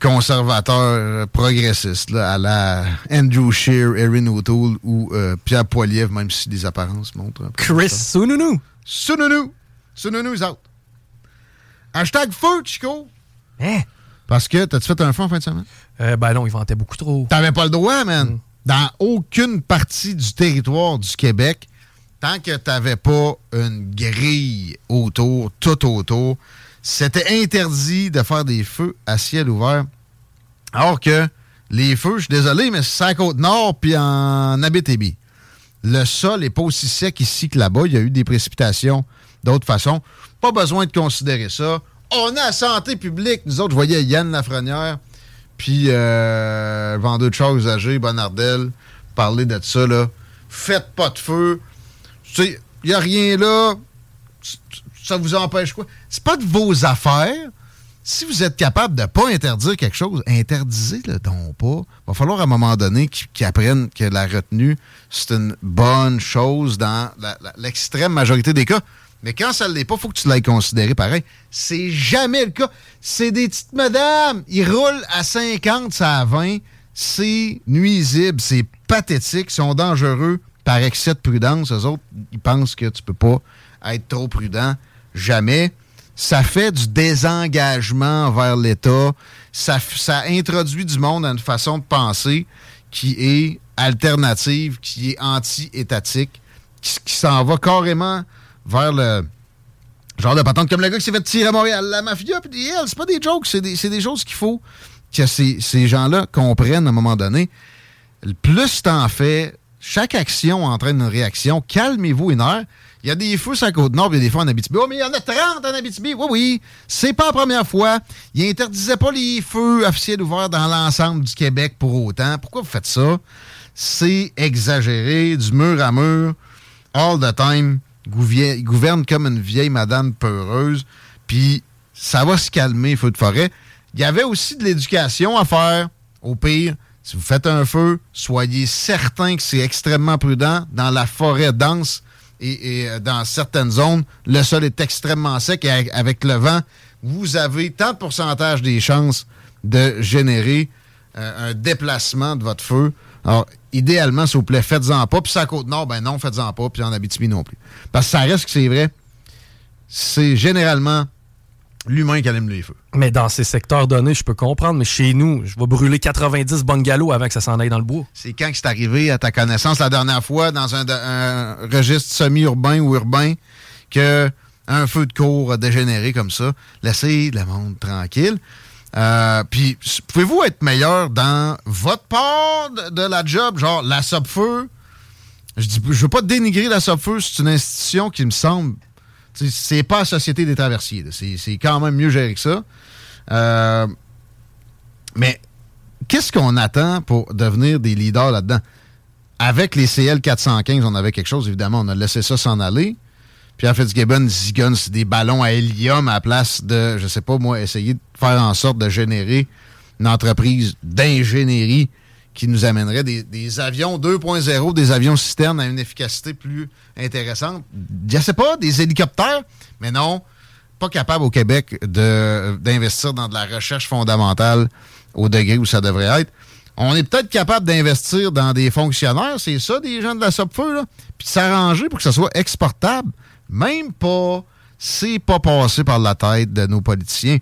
conservateur euh, progressiste, là, à la Andrew Scheer, Erin O'Toole ou euh, Pierre Poilievre, même si les apparences montrent un peu Chris. Sununu. Sununu! Sununu is out. Hashtag feu, Chico! Hein? Parce que, t'as-tu fait un feu en fin de semaine? Euh, ben non, il vantait beaucoup trop. T'avais pas le droit, man. Dans aucune partie du territoire du Québec, tant que t'avais pas une grille autour, tout autour, c'était interdit de faire des feux à ciel ouvert. Alors que les feux, je suis désolé, mais c'est à Côte-Nord puis en Abitibi. Le sol n'est pas aussi sec ici que là-bas. Il y a eu des précipitations d'autres façons. Pas besoin de considérer ça. On a la santé publique. Nous autres, je voyais Yann Lafrenière, puis euh, vendeur de chars usagés, Bonardel, parler de ça. Là. Faites pas de feu. Tu sais, il n'y a rien là. Ça vous empêche quoi? C'est pas de vos affaires. Si vous êtes capable de ne pas interdire quelque chose, interdisez-le donc pas. Il va falloir à un moment donné qu'ils apprennent que la retenue, c'est une bonne chose dans l'extrême majorité des cas. Mais quand ça ne l'est pas, il faut que tu l'ailles considérer pareil. C'est jamais le cas. C'est des petites madames. Ils roulent à 50, ça à 20. C'est nuisible, c'est pathétique, ils sont dangereux par excès de prudence. Eux autres, ils pensent que tu peux pas être trop prudent. Jamais. Ça fait du désengagement vers l'État. Ça, ça introduit du monde à une façon de penser qui est alternative, qui est anti-étatique, qui, s'en va carrément vers le genre de patente comme le gars qui s'est fait tirer à Montréal. La mafia, puis elle, c'est pas des jokes, c'est des, des choses qu'il faut que ces, ces gens-là comprennent à un moment donné. Le plus t'en fais, chaque action entraîne une réaction. Calmez-vous une heure. Il y a des feux sur la côte nord, puis il y a des feux en Abitibi. Oh, mais il y en a 30 en Abitibi. Oui, oui. C'est pas la première fois. Ils interdisaient pas les feux officiels ouverts dans l'ensemble du Québec pour autant. Pourquoi vous faites ça? C'est exagéré, du mur à mur, all the time. Ils gouvernent comme une vieille madame peureuse. Puis ça va se calmer, feu de forêt. Il y avait aussi de l'éducation à faire. Au pire, si vous faites un feu, soyez certain que c'est extrêmement prudent. Dans la forêt dense et, euh, dans certaines zones, le sol est extrêmement sec et avec- le vent, vous avez tant de pourcentage des chances de générer euh, un déplacement de votre feu. Alors, idéalement, s'il vous plaît, faites-en pas. Puis, la Côte-Nord, ben non, faites-en pas. Puis, en Abitibi non plus. Parce que ça reste que c'est vrai. C'est généralement l'humain qui allume les feux. Mais dans ces secteurs donnés, je peux comprendre, mais chez nous, je vais brûler 90 bungalows avant que ça s'en aille dans le bois. C'est quand que c'est arrivé à ta connaissance la dernière fois dans un, un registre semi-urbain ou urbain que un feu de cour a dégénéré comme ça? Laissez le monde tranquille. Euh, Puis, pouvez-vous être meilleur dans votre part de, de la job, genre la feu Je dis, je veux pas dénigrer la feu c'est une institution qui me semble, c'est pas société des traversiers. C'est quand même mieux géré que ça. Euh, mais qu'est-ce qu'on attend pour devenir des leaders là-dedans? Avec les CL 415, on avait quelque chose, évidemment, on a laissé ça s'en aller. Pierre Fitzgibbon zigonne des ballons à hélium à la place de, je sais pas moi, essayer de faire en sorte de générer une entreprise d'ingénierie qui nous amènerait des, avions 2.0, des avions citernes à une efficacité plus intéressante. Je sais pas, des hélicoptères, mais non, pas capable au Québec d'investir dans de la recherche fondamentale au degré où ça devrait être. On est peut-être capable d'investir dans des fonctionnaires, c'est ça, des gens de la Sopfeu, là, puis de s'arranger pour que ça soit exportable. Même pas, c'est pas passé par la tête de nos politiciens.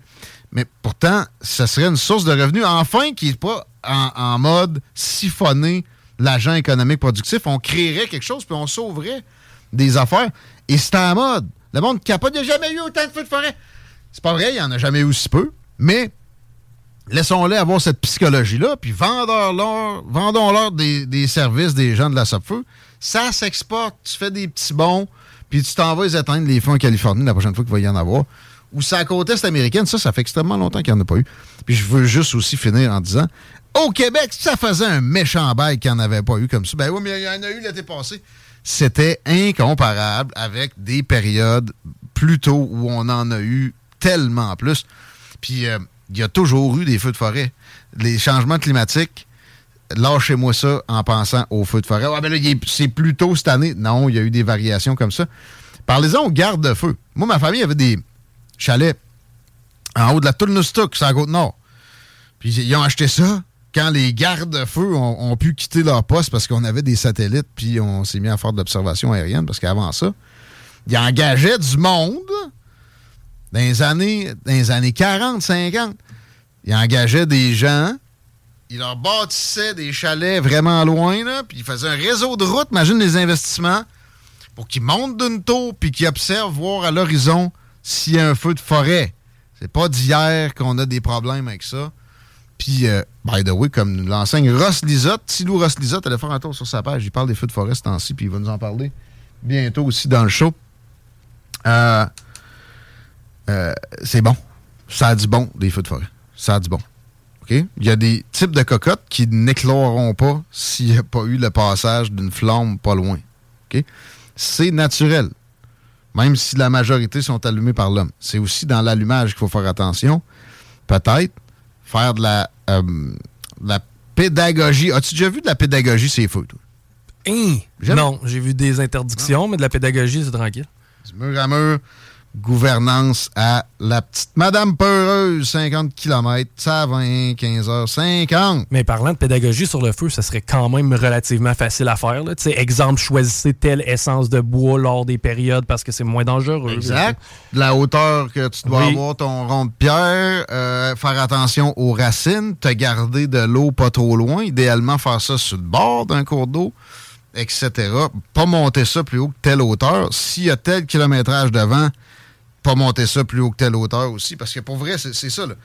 Mais pourtant, ce serait une source de revenus, enfin, qui n'est pas en, mode siphonner l'agent économique productif. On créerait quelque chose, puis on sauverait des affaires. Et c'est en mode. Le monde capote, il n'y a jamais eu autant de feux de forêt. C'est pas vrai, il n'y en a jamais eu aussi peu, mais laissons-les avoir cette psychologie-là, puis vendons-leur vendons-leur des, des services des gens de la Sopfeu. Ça s'exporte. Tu fais des petits bons, puis tu t'en vas éteindre les fonds en Californie la prochaine fois qu'il va y en avoir. Ou la côte est américaine, ça, ça fait extrêmement longtemps qu'il n'y en a pas eu. Puis je veux juste aussi finir en disant, au Québec, ça faisait un méchant bail qu'il n'y en avait pas eu comme ça. Ben oui, mais il y en a eu l'été passé. C'était incomparable avec des périodes plus tôt où on en a eu tellement plus. Puis euh, il y a toujours eu des feux de forêt. les changements climatiques, lâchez-moi ça en pensant au feu de forêt. Ah, ben là, c'est plus tôt cette année. Non, il y a eu des variations comme ça. Parlez-en aux gardes-feu. Moi, ma famille avait des chalets en haut de la Tournestock, c'est à Côte-Nord. Puis ils ont acheté ça quand les gardes-feu ont, pu quitter leur poste parce qu'on avait des satellites, puis on s'est mis à faire de l'observation aérienne, parce qu'avant ça, ils engageaient du monde dans les années, dans les années 40, 50. Ils engageaient des gens, ils leur bâtissaient des chalets vraiment loin, là, puis ils faisaient un réseau de route, imagine les investissements, pour qu'ils montent d'une tour, puis qu'ils observent, voir à l'horizon s'il y a un feu de forêt. C'est pas d'hier qu'on a des problèmes avec ça. Puis, euh, by the way, comme l'enseigne Ross Lisotte, Tilou Ross Lisotte, allait faire un tour sur sa page. Il parle des feux de forêt ce temps-ci, puis il va nous en parler bientôt aussi dans le show. Euh, euh, c'est bon. Ça a du bon, des feux de forêt. Ça a du bon. OK? Il y a des types de cocottes qui n'écloreront pas s'il n'y a pas eu le passage d'une flamme pas loin. OK? C'est naturel. Même si la majorité sont allumées par l'homme. C'est aussi dans l'allumage qu'il faut faire attention. Peut-être faire de la, euh, la pédagogie. As-tu déjà vu de la pédagogie, c'est fou, toi? Hein? Non, j'ai vu des interdictions, mais de la pédagogie, c'est tranquille. Du mur à mur, gouvernance à la petite Madame Peureuse, 50 km, ça va 15 h 50. Mais parlant de pédagogie sur le feu, ça serait quand même relativement facile à faire. Là. exemple, choisissez telle essence de bois lors des périodes parce que c'est moins dangereux. Exact. La hauteur que tu dois avoir ton rond de pierre, euh, faire attention aux racines, te garder de l'eau pas trop loin, idéalement faire ça sur le bord d'un cours d'eau etc. Pas monter ça plus haut que telle hauteur. S'il y a tel kilométrage devant, pas monter ça plus haut que telle hauteur aussi. Parce que pour vrai, c'est ça. Là.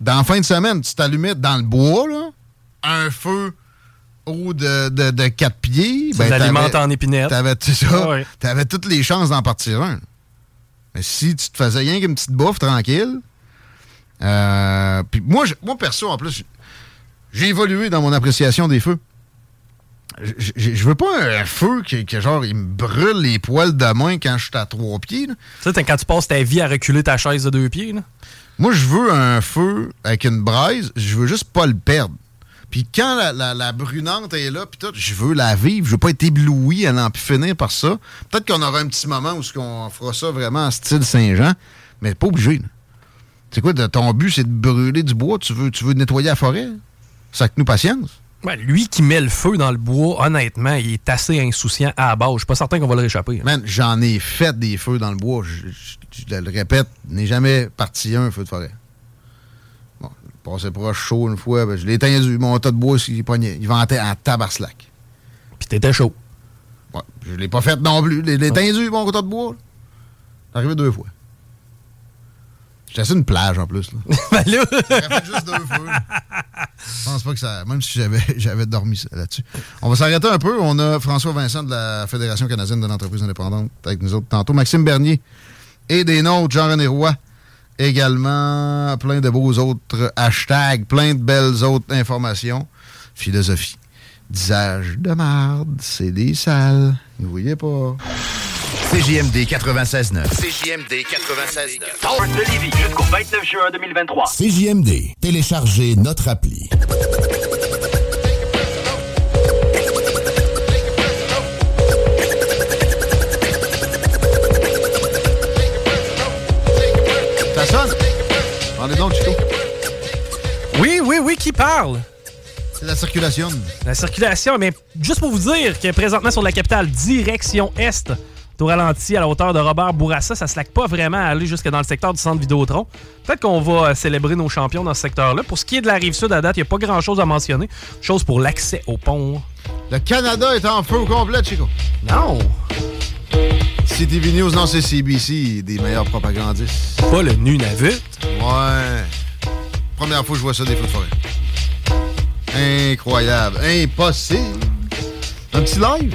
Dans la fin de semaine, tu t'allumais dans le bois, là, un feu haut de, de, quatre pieds. Ben, alimente en épinette. T'avais ça. T'avais toutes les chances d'en partir un. Mais si tu te faisais rien qu'une petite bouffe tranquille. Euh, puis moi, moi, perso, en plus, j'ai évolué dans mon appréciation des feux je veux pas un feu qui, genre, il me brûle les poils de main quand je suis à trois pieds. Tu sais, quand tu passes ta vie à reculer ta chaise de deux pieds. Là. Moi, je veux un feu avec une braise, je veux juste pas le perdre. Puis quand la, brunante est là, puis tout, je veux la vivre, je veux pas être ébloui à n'en plus finir par ça. Peut-être qu'on aura un petit moment où on fera ça vraiment en style Saint-Jean, mais pas obligé. C'est quoi, ton but, c'est de brûler du bois, tu veux, tu veux nettoyer la forêt? Ça que nous patience lui qui met le feu dans le bois, honnêtement, il est assez insouciant à la base. Je suis pas certain qu'on va le réchapper. Man, j'en ai fait des feux dans le bois. Je, le répète, n'ai jamais parti un feu de forêt. Bon, je passais proche chaud une fois, ben, je l'ai éteint mon tas de bois, il, pognait, il ventait en tabarslac. Puis t'étais chaud. Ouais, je l'ai pas fait non plus. Je l'ai éteint mon tas de bois. C'est arrivé deux fois. J'étais sur une plage en plus. Là. ben là. fait juste deux feux. Je pense pas que ça. Même si j'avais, j'avais dormi là-dessus. On va s'arrêter un peu. On a François Vincent de la Fédération canadienne de l'entreprise indépendante avec nous autres tantôt. Maxime Bernier et des nôtres, Jean-René Roy. Également, plein de beaux autres hashtags, plein de belles autres informations. Philosophie. Disage de marde, c'est des. Vous voyez pas. CJMD 96.9. CJMD 96.9. de Lévis jusqu'au 29 juin 2023. CJMD. Téléchargez notre appli. Ça sonne? Parlez donc, Chico. Oui, oui, oui, qui parle? C'est la circulation. La circulation, mais juste pour vous dire que présentement sur la capitale, direction Est, tout ralenti à la hauteur de Robert Bourassa. Ça se laque pas vraiment à aller jusque dans le secteur du centre Vidéotron. Peut-être qu'on va euh, célébrer nos champions dans ce secteur-là. Pour ce qui est de la rive sud à date, il n'y a pas grand-chose à mentionner. Chose pour l'accès au pont. Le Canada est en feu au complet, Chico. Non. CTV News, non, c'est CBC, des meilleurs propagandistes. Pas le Nunavut. Ouais. Première fois que je vois ça des feux de forêt. Incroyable. Impossible. Un petit live?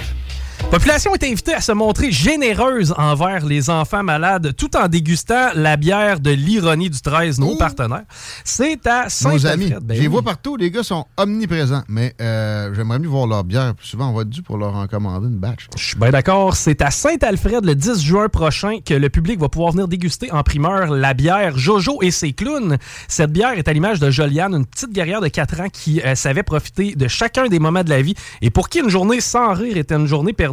La population est invitée à se montrer généreuse envers les enfants malades tout en dégustant la bière de l'ironie du 13, nos partenaires. C'est à Nos amis. Saint-Alfred. Ben je les vois partout. Les gars sont omniprésents. Mais euh, j'aimerais mieux voir leur bière. Puis souvent, on va être dû pour leur en commander une batch. Je suis bien d'accord. C'est à Saint-Alfred le 10 juin prochain que le public va pouvoir venir déguster en primeur la bière Jojo et ses clowns. Cette bière est à l'image de Joliane, une petite guerrière de 4 ans qui euh, savait profiter de chacun des moments de la vie et pour qui une journée sans rire était une journée perdue.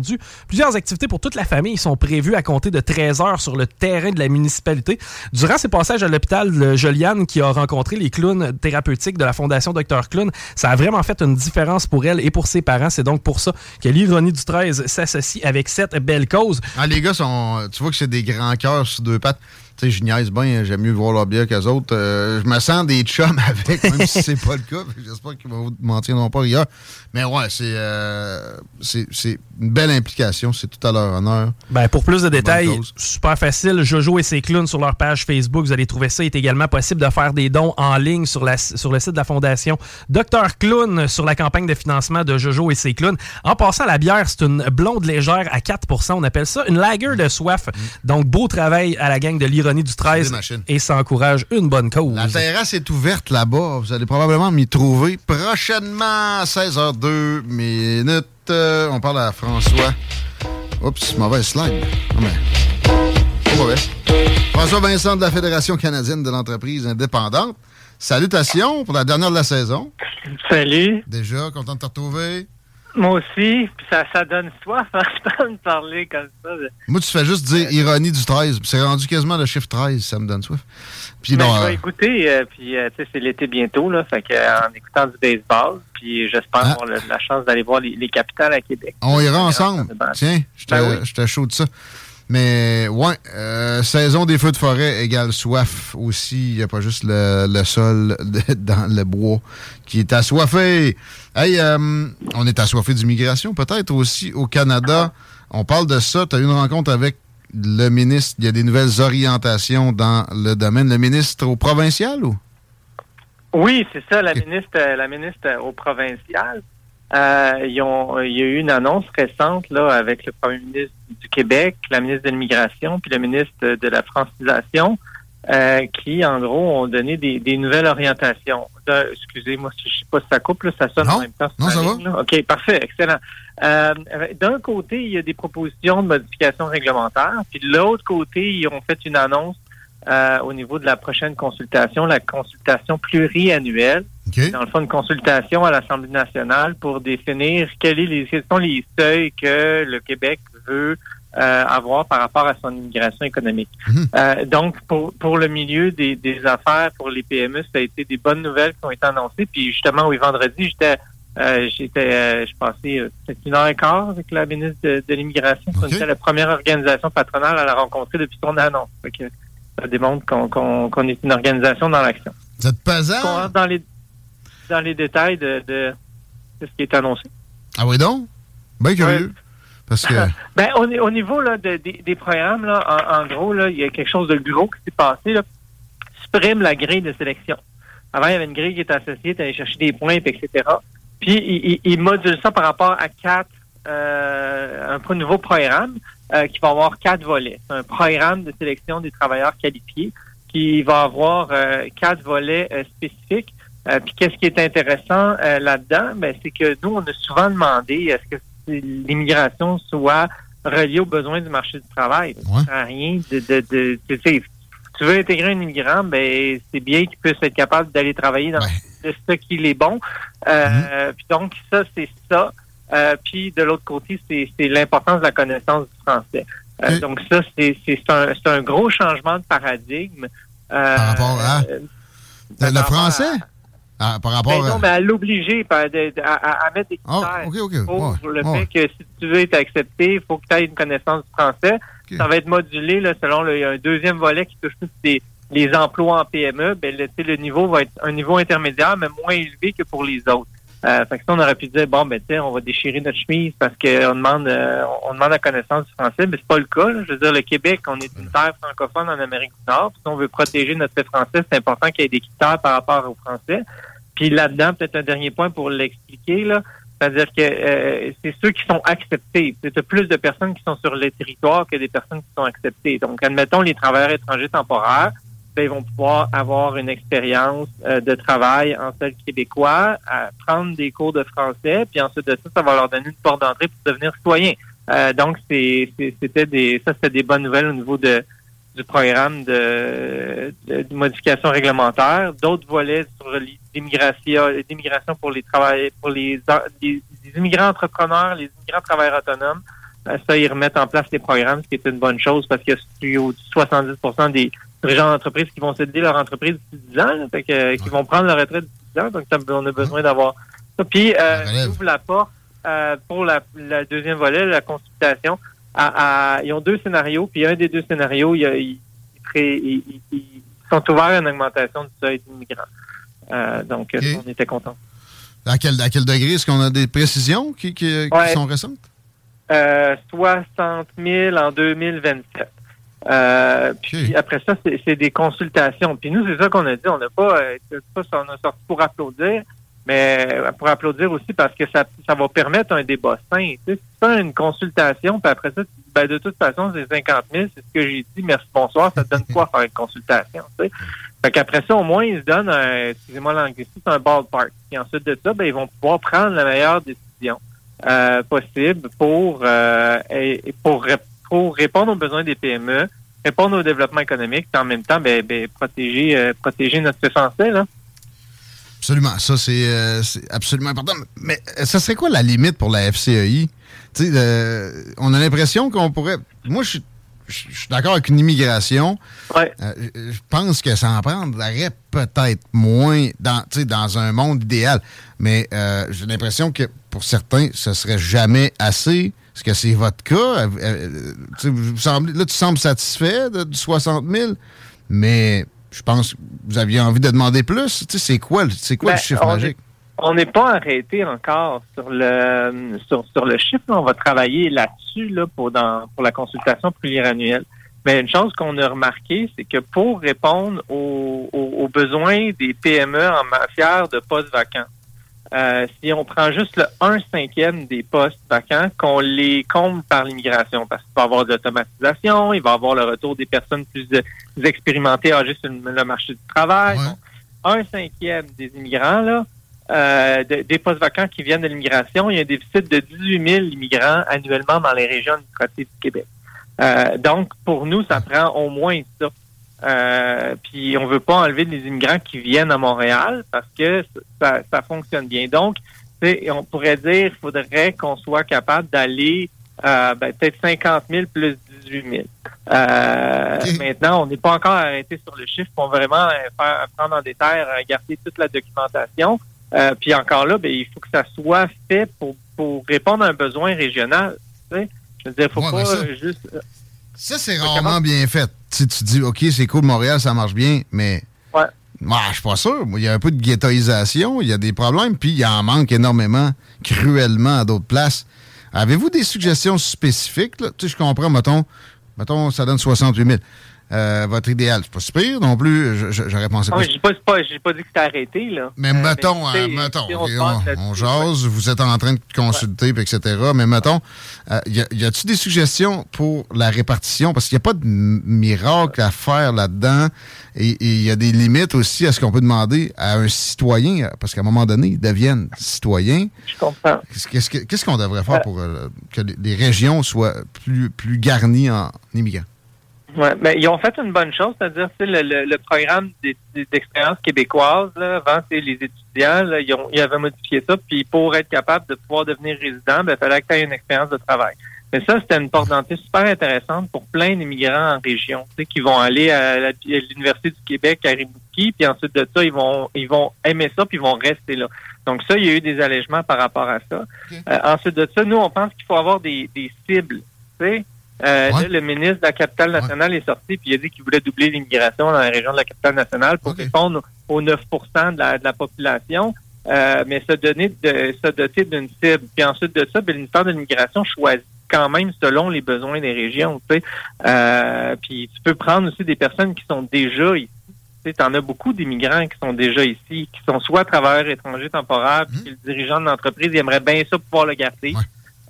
Plusieurs activités pour toute la famille sont prévues à compter de 13 heures sur le terrain de la municipalité. Durant ses passages à l'hôpital Joliane, qui a rencontré les clowns thérapeutiques de la Fondation Dr Clown, ça a vraiment fait une différence pour elle et pour ses parents. C'est donc pour ça que l'ironie du 13 s'associe avec cette belle cause. Ah, les gars. Tu vois que c'est des grands cœurs sur deux pattes. Sais, je niaise bien, j'aime mieux voir leur bière qu'eux autres. Euh, je me sens des chums avec, même si c'est pas le cas. J'espère qu'ils vont m'en tiendront pas rigueur. Mais ouais, c'est euh, c'est une belle implication. C'est tout à leur honneur. Ben, pour plus de détails, super facile, Jojo et ses clowns sur leur page Facebook, vous allez trouver ça. Il est également possible de faire des dons en ligne sur, la, sur le site de la Fondation Dr Clown sur la campagne de financement de Jojo et ses clowns. En passant, la bière, c'est une blonde légère à 4% On appelle ça une lager de soif. Donc, beau travail à la gang de l'ironie du 13 des machines. et ça encourage une bonne cause. La terrasse est ouverte là-bas. Vous allez probablement m'y trouver prochainement à 16h02 minutes. Euh, on parle à François. Oups, mauvaise slide. Non, mais. Pas mauvais. François Vincent de la Fédération canadienne de l'entreprise indépendante. Salutations pour la dernière de la saison. Salut. Déjà, content de te retrouver. Moi aussi, puis ça, ça donne soif à me parler comme ça. Moi, tu fais juste dire ironie du 13. puis C'est rendu quasiment le chiffre 13, ça me donne soif. Puis bon, je euh, vais écouter, euh, puis euh, tu sais, c'est l'été bientôt, là, fait que, euh, en écoutant du baseball, puis j'espère Ah. avoir le- la chance d'aller voir les, les capitales à Québec. On ira ensemble. Tiens, je te, Ben oui. je te chaud de ça. Mais ouais, euh, saison des feux de forêt égale soif aussi. Il n'y a pas juste le, le sol de- dans le bois qui est assoiffé. Hey, euh, on est assoiffé d'immigration peut-être aussi au Canada. On parle de ça. Tu as eu une rencontre avec le ministre. Il y a des nouvelles orientations dans le domaine. Le ministre au provincial ou? Oui, c'est ça, la ministre, euh, la ministre au provincial. Euh, ils ont, il y a eu une annonce récente là avec le premier ministre du Québec, la ministre de l'immigration, puis le ministre de la francisation, euh, qui en gros ont donné des, des nouvelles orientations. De- Excusez-moi, si je sais pas si ça coupe, là, ça sonne en même temps. non, ça va. là. Ok, parfait, excellent. Euh, D'un côté, il y a des propositions de modifications réglementaires, puis de l'autre côté, ils ont fait une annonce euh, au niveau de la prochaine consultation, la consultation pluriannuelle. Dans le fond, une consultation à l'Assemblée nationale pour définir quels, sont les seuils que le Québec veut euh, avoir par rapport à son immigration économique. Euh, donc, pour, pour le milieu des, des affaires, pour les PME, ça a été des bonnes nouvelles qui ont été annoncées. Puis justement, oui, vendredi, j'étais euh, j'étais je passais peut-être une heure et quart avec la ministre de, de l'immigration. C'était la première organisation patronale à la rencontrer depuis son annonce. Ça démontre qu'on est une organisation dans l'action. Vous êtes pesant? Dans les dans les détails de, de, de ce qui est annoncé. Ah oui donc? Bien curieux. Parce que... Ben, au, au niveau là, de- des- des programmes, là, en, en gros, il y a quelque chose de gros qui s'est passé. Là. Supprime la grille de sélection. Avant, il y avait une grille qui était associée, tu allais chercher des points, etc. Puis, il, il- il module ça par rapport à quatre, euh, un nouveau programme euh, qui va avoir quatre volets. C'est un programme de sélection des travailleurs qualifiés qui va avoir euh, quatre volets spécifiques. Euh, puis qu'est-ce qui est intéressant euh, là-dedans, ben, c'est que nous, on a souvent demandé est-ce que l'immigration soit reliée aux besoins du marché du travail. Ça sert à rien de, de, de tu sais, tu veux intégrer un immigrant, ben c'est bien qu'il puisse être capable d'aller travailler dans ce qu'il est bon. Euh, Puis donc ça, c'est ça. Euh, puis de l'autre côté, c'est l'importance de la connaissance du français. Euh, Donc ça, c'est c'est un, c'est un gros changement de paradigme. Euh, Par rapport à? euh, Le, le français? Ah, par rapport ben non, à... mais à l'obliger à, à- à mettre des critères Ah, ok, ok. pour Ouais, le ouais. fait que si tu veux être accepté, il faut que tu aies une connaissance du français. Ça va être modulé là, selon le, il y a un deuxième volet qui touche plus des, les emplois en PME. Ben, le niveau va être un niveau intermédiaire, mais moins élevé que pour les autres. Euh, fait que ça, on aurait pu dire bon ben on va déchirer notre chemise parce qu'on demande euh, on demande la connaissance du français, mais c'est pas le cas. là. Je veux dire, le Québec, on est une terre francophone en Amérique du Nord. Si on veut protéger notre fait français, c'est important qu'il y ait des critères par rapport au français. Puis là-dedans, peut-être un dernier point pour l'expliquer, là, C'est-à-dire que euh, c'est ceux qui sont acceptés. C'est plus de personnes qui sont sur le territoire que des personnes qui sont acceptées. Donc, admettons les travailleurs étrangers temporaires, ben, ils vont pouvoir avoir une expérience euh, de travail en sol québécois, prendre des cours de français, puis ensuite de ça, ça va leur donner une porte d'entrée pour devenir citoyen. Euh, donc, c'était des ça, c'était des bonnes nouvelles au niveau de du programme de, modification réglementaire. D'autres volets sur l'immigration, l'immigration pour les travailleurs, pour les, immigrants entrepreneurs, les immigrants travailleurs autonomes. Euh, ça, ils remettent en place les programmes, ce qui est une bonne chose parce que c'est au 70% des dirigeants d'entreprise qui vont céder leur entreprise d'ici 10 ans, là, fait que, euh, qui vont prendre leur retraite d'ici 10 ans. Donc, on a besoin d'avoir ça. Puis, euh, ils ouvrent la porte euh, pour la, la deuxième volet, la consultation. À, à- ils ont deux scénarios, puis un des deux scénarios, il ils, sont ouverts à une augmentation du seuil d'immigrants. Euh, donc, on était contents. À quel, à quel degré? Est-ce qu'on a des précisions qui, qui- qui Ouais. sont récentes? Euh, 60 000 en 2027. Euh, puis après ça, c'est des consultations. Puis nous, c'est ça qu'on a dit. On n'a pas, euh, pas ça, on a sorti pour applaudir, mais euh, pour applaudir aussi parce que ça, ça va permettre un débat sain. Tu fais une consultation, puis après ça, tu dis, ben, de toute façon, c'est 50 000, c'est ce que j'ai dit, merci, bonsoir, ça te donne quoi faire une consultation? Tu sais? Fait qu'après ça, au moins, ils se donnent, un, excusez-moi l'anglicisme, un ballpark. Puis ensuite de ça, ben, ils vont pouvoir prendre la meilleure décision euh, possible pour, euh, et, pour, pour répondre aux besoins des PME, répondre au développement économique, puis en même temps, ben, ben, protéger, euh, protéger notre français, là. Absolument. Ça, c'est euh, c'est absolument important. Mais euh, ça serait quoi la limite pour la FCEI? Euh, on a l'impression qu'on pourrait. Moi, je suis- d'accord avec une immigration. Euh, je pense que ça en prendrait peut-être moins dans, dans un monde idéal. Mais j'ai l'impression que pour certains, ce serait jamais assez. Est-ce que c'est votre cas? Euh, euh, vous semblez- là, tu sembles satisfait de, du 60 000, mais je pense que vous aviez envie de demander plus. C'est quoi, quoi Ben, le chiffre on magique? est- On n'est pas arrêté encore sur le sur, sur le chiffre. là. On va travailler là-dessus là, pour, dans, pour la consultation pluriannuelle. Mais une chose qu'on a remarqué, c'est que pour répondre aux, aux- aux besoins des PME en matière de postes vacants, euh, si on prend juste le 1 cinquième des postes vacants, qu'on les comble par l'immigration, parce qu'il va y avoir de l'automatisation, il va y avoir le retour des personnes plus euh, expérimentées âgées sur le, marché du travail. Donc, un cinquième des immigrants, là, euh, de- des postes vacants qui viennent de l'immigration, il y a un déficit de 18 000 immigrants annuellement dans les régions administratives du Québec. Euh, donc, pour nous, ça prend au moins ça. Euh, puis, on veut pas enlever les immigrants qui viennent à Montréal parce que ça, ça fonctionne bien. Donc, tu sais, on pourrait dire qu'il faudrait qu'on soit capable d'aller euh, ben, peut-être 50 000 plus 18 000. Euh, Maintenant, on n'est pas encore arrêté sur le chiffre. On va vraiment euh, faire, prendre en détail, regarder toute la documentation. Euh, puis encore là, ben, il faut que ça soit fait pour, pour répondre à un besoin régional. Tu sais? Je veux dire, faut Ouais, pas euh, juste... Ça, c'est rarement bien fait. Tu, sais, tu dis, OK, c'est cool, Montréal, ça marche bien, mais. Ouais. Je suis pas sûr. Il y a un peu de ghettoisation, il y a des problèmes, puis il en manque énormément, cruellement, à d'autres places. Avez-vous des suggestions spécifiques? Là? Tu sais, je comprends, mettons, mettons, ça donne 68 000. Euh, votre idéal, c'est pas si pire non plus. J'aurais pensé Non, plus. j'ai pas, pas, dit que c'était arrêté, là. Mais Euh, mettons, euh, mettons, si on jase, vous êtes en train de consulter, etc. Mais mettons, euh, y a-tu des suggestions pour la répartition? Parce qu'il n'y a pas de miracle à faire là-dedans. Et il y a des limites aussi à ce qu'on peut demander à un citoyen, parce qu'à un moment donné, ils deviennent citoyens. Je comprends. Qu'est-ce qu'est-ce que- qu'est-ce qu'on devrait faire pour que les- les régions soient plus, plus garnies en immigrants? Ouais, mais ils ont fait une bonne chose, c'est-à-dire le, le, le programme d'expérience québécoise, là, avant les étudiants, là, ils, ont, ils avaient modifié ça, puis pour être capable de pouvoir devenir résident, ben, il fallait que tu aies une expérience de travail. Mais ça, c'était une porte d'entrée super intéressante pour plein d'immigrants en région, tu sais, qui vont aller à l'Université du Québec à Rimouski, puis ensuite de ça, ils vont ils vont aimer ça, puis ils vont rester là. Donc ça, il y a eu des allègements par rapport à ça. Euh, ensuite de ça, nous, on pense qu'il faut avoir des, des cibles, tu sais. Euh, là, le ministre de la capitale nationale est sorti puis il a dit qu'il voulait doubler l'immigration dans la région de la capitale nationale pour répondre aux 9 de la, de la population, euh, mais se donner de, se doter d'une cible. Puis ensuite de ça, ben, le ministère de l'immigration choisit quand même selon les besoins des régions. Tu sais. euh, puis tu peux prendre aussi des personnes qui sont déjà ici. Tu en as beaucoup d'immigrants qui sont déjà ici, qui sont soit travailleurs étrangers temporaires, Mhm. puis le dirigeant de l'entreprise aimerait bien ça pouvoir le garder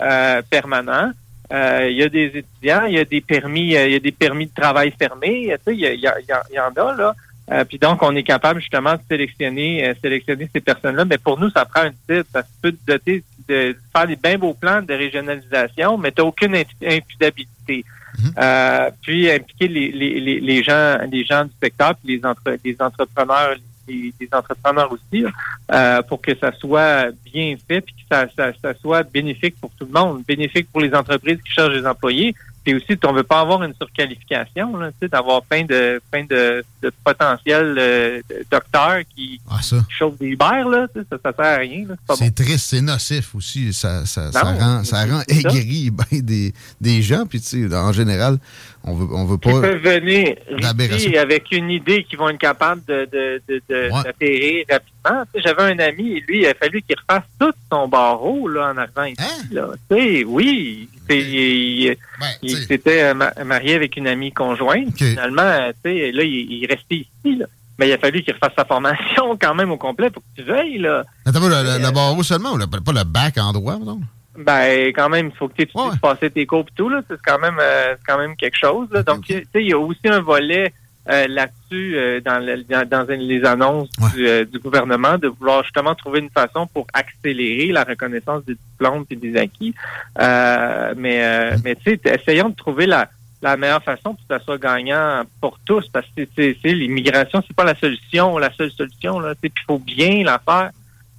euh, permanent. Euh, Il y a des étudiants, il y a des permis, euh, il y a des permis de travail fermés. Tu sais, il y, a- il y, a- il y a- il y en a là. Euh, puis donc, on est capable justement de sélectionner, euh, sélectionner ces personnes-là. Mais pour nous, ça prend un titre. Ça peut te doter de faire des bien beaux plans de régionalisation, mais tu n'as aucune impu- imputabilité. Euh, puis impliquer les, les, les, les gens les gens du secteur puis les entre, les entrepreneurs les entrepreneurs aussi euh, pour que ça soit bien fait puis que ça, ça, ça soit bénéfique pour tout le monde bénéfique pour les entreprises qui cherchent des employés puis aussi on veut pas avoir une surqualification là, tu sais, d'avoir plein de plein de, de potentiels euh, docteurs qui, ça. qui chauffent des là sais, ça, ça sert à rien. C'est bon. Triste, c'est nocif aussi. Ça, ça, rend, ça rend aigri ben des, des gens. Puis, tu sais, en général, on veut, on veut pas. peuvent venir avec une idée qui vont être capables de, de, de, de- rapidement. J'avais un ami, et lui, il a fallu qu'il refasse tout son barreau là, en arrivant ici. Hein? Là. Tu sais, oui, il, Ben, s'était euh, ma- marié avec une amie conjointe. Finalement, euh, là, il, il est resté ici. Là. Mais il a fallu qu'il refasse sa formation quand même au complet pour que tu veilles. Là. Attends, le, le, le barreau seulement ou le- pas le bac en droit? Ben, quand même, il faut que tu puisses passer tes cours et tout, là. C'est quand même, euh, quand même quelque chose, là. Donc, tu sais, il y a aussi un volet euh, là-dessus euh, dans, le- dans, dans une- les annonces du, euh, du gouvernement de vouloir justement trouver une façon pour accélérer la reconnaissance des diplômes et des acquis. Mais, mais tu sais, essayons de trouver la, la meilleure façon pour que ça soit gagnant pour tous, parce que c'est, l'immigration, c'est pas la solution, la seule solution, là. Il faut bien la faire.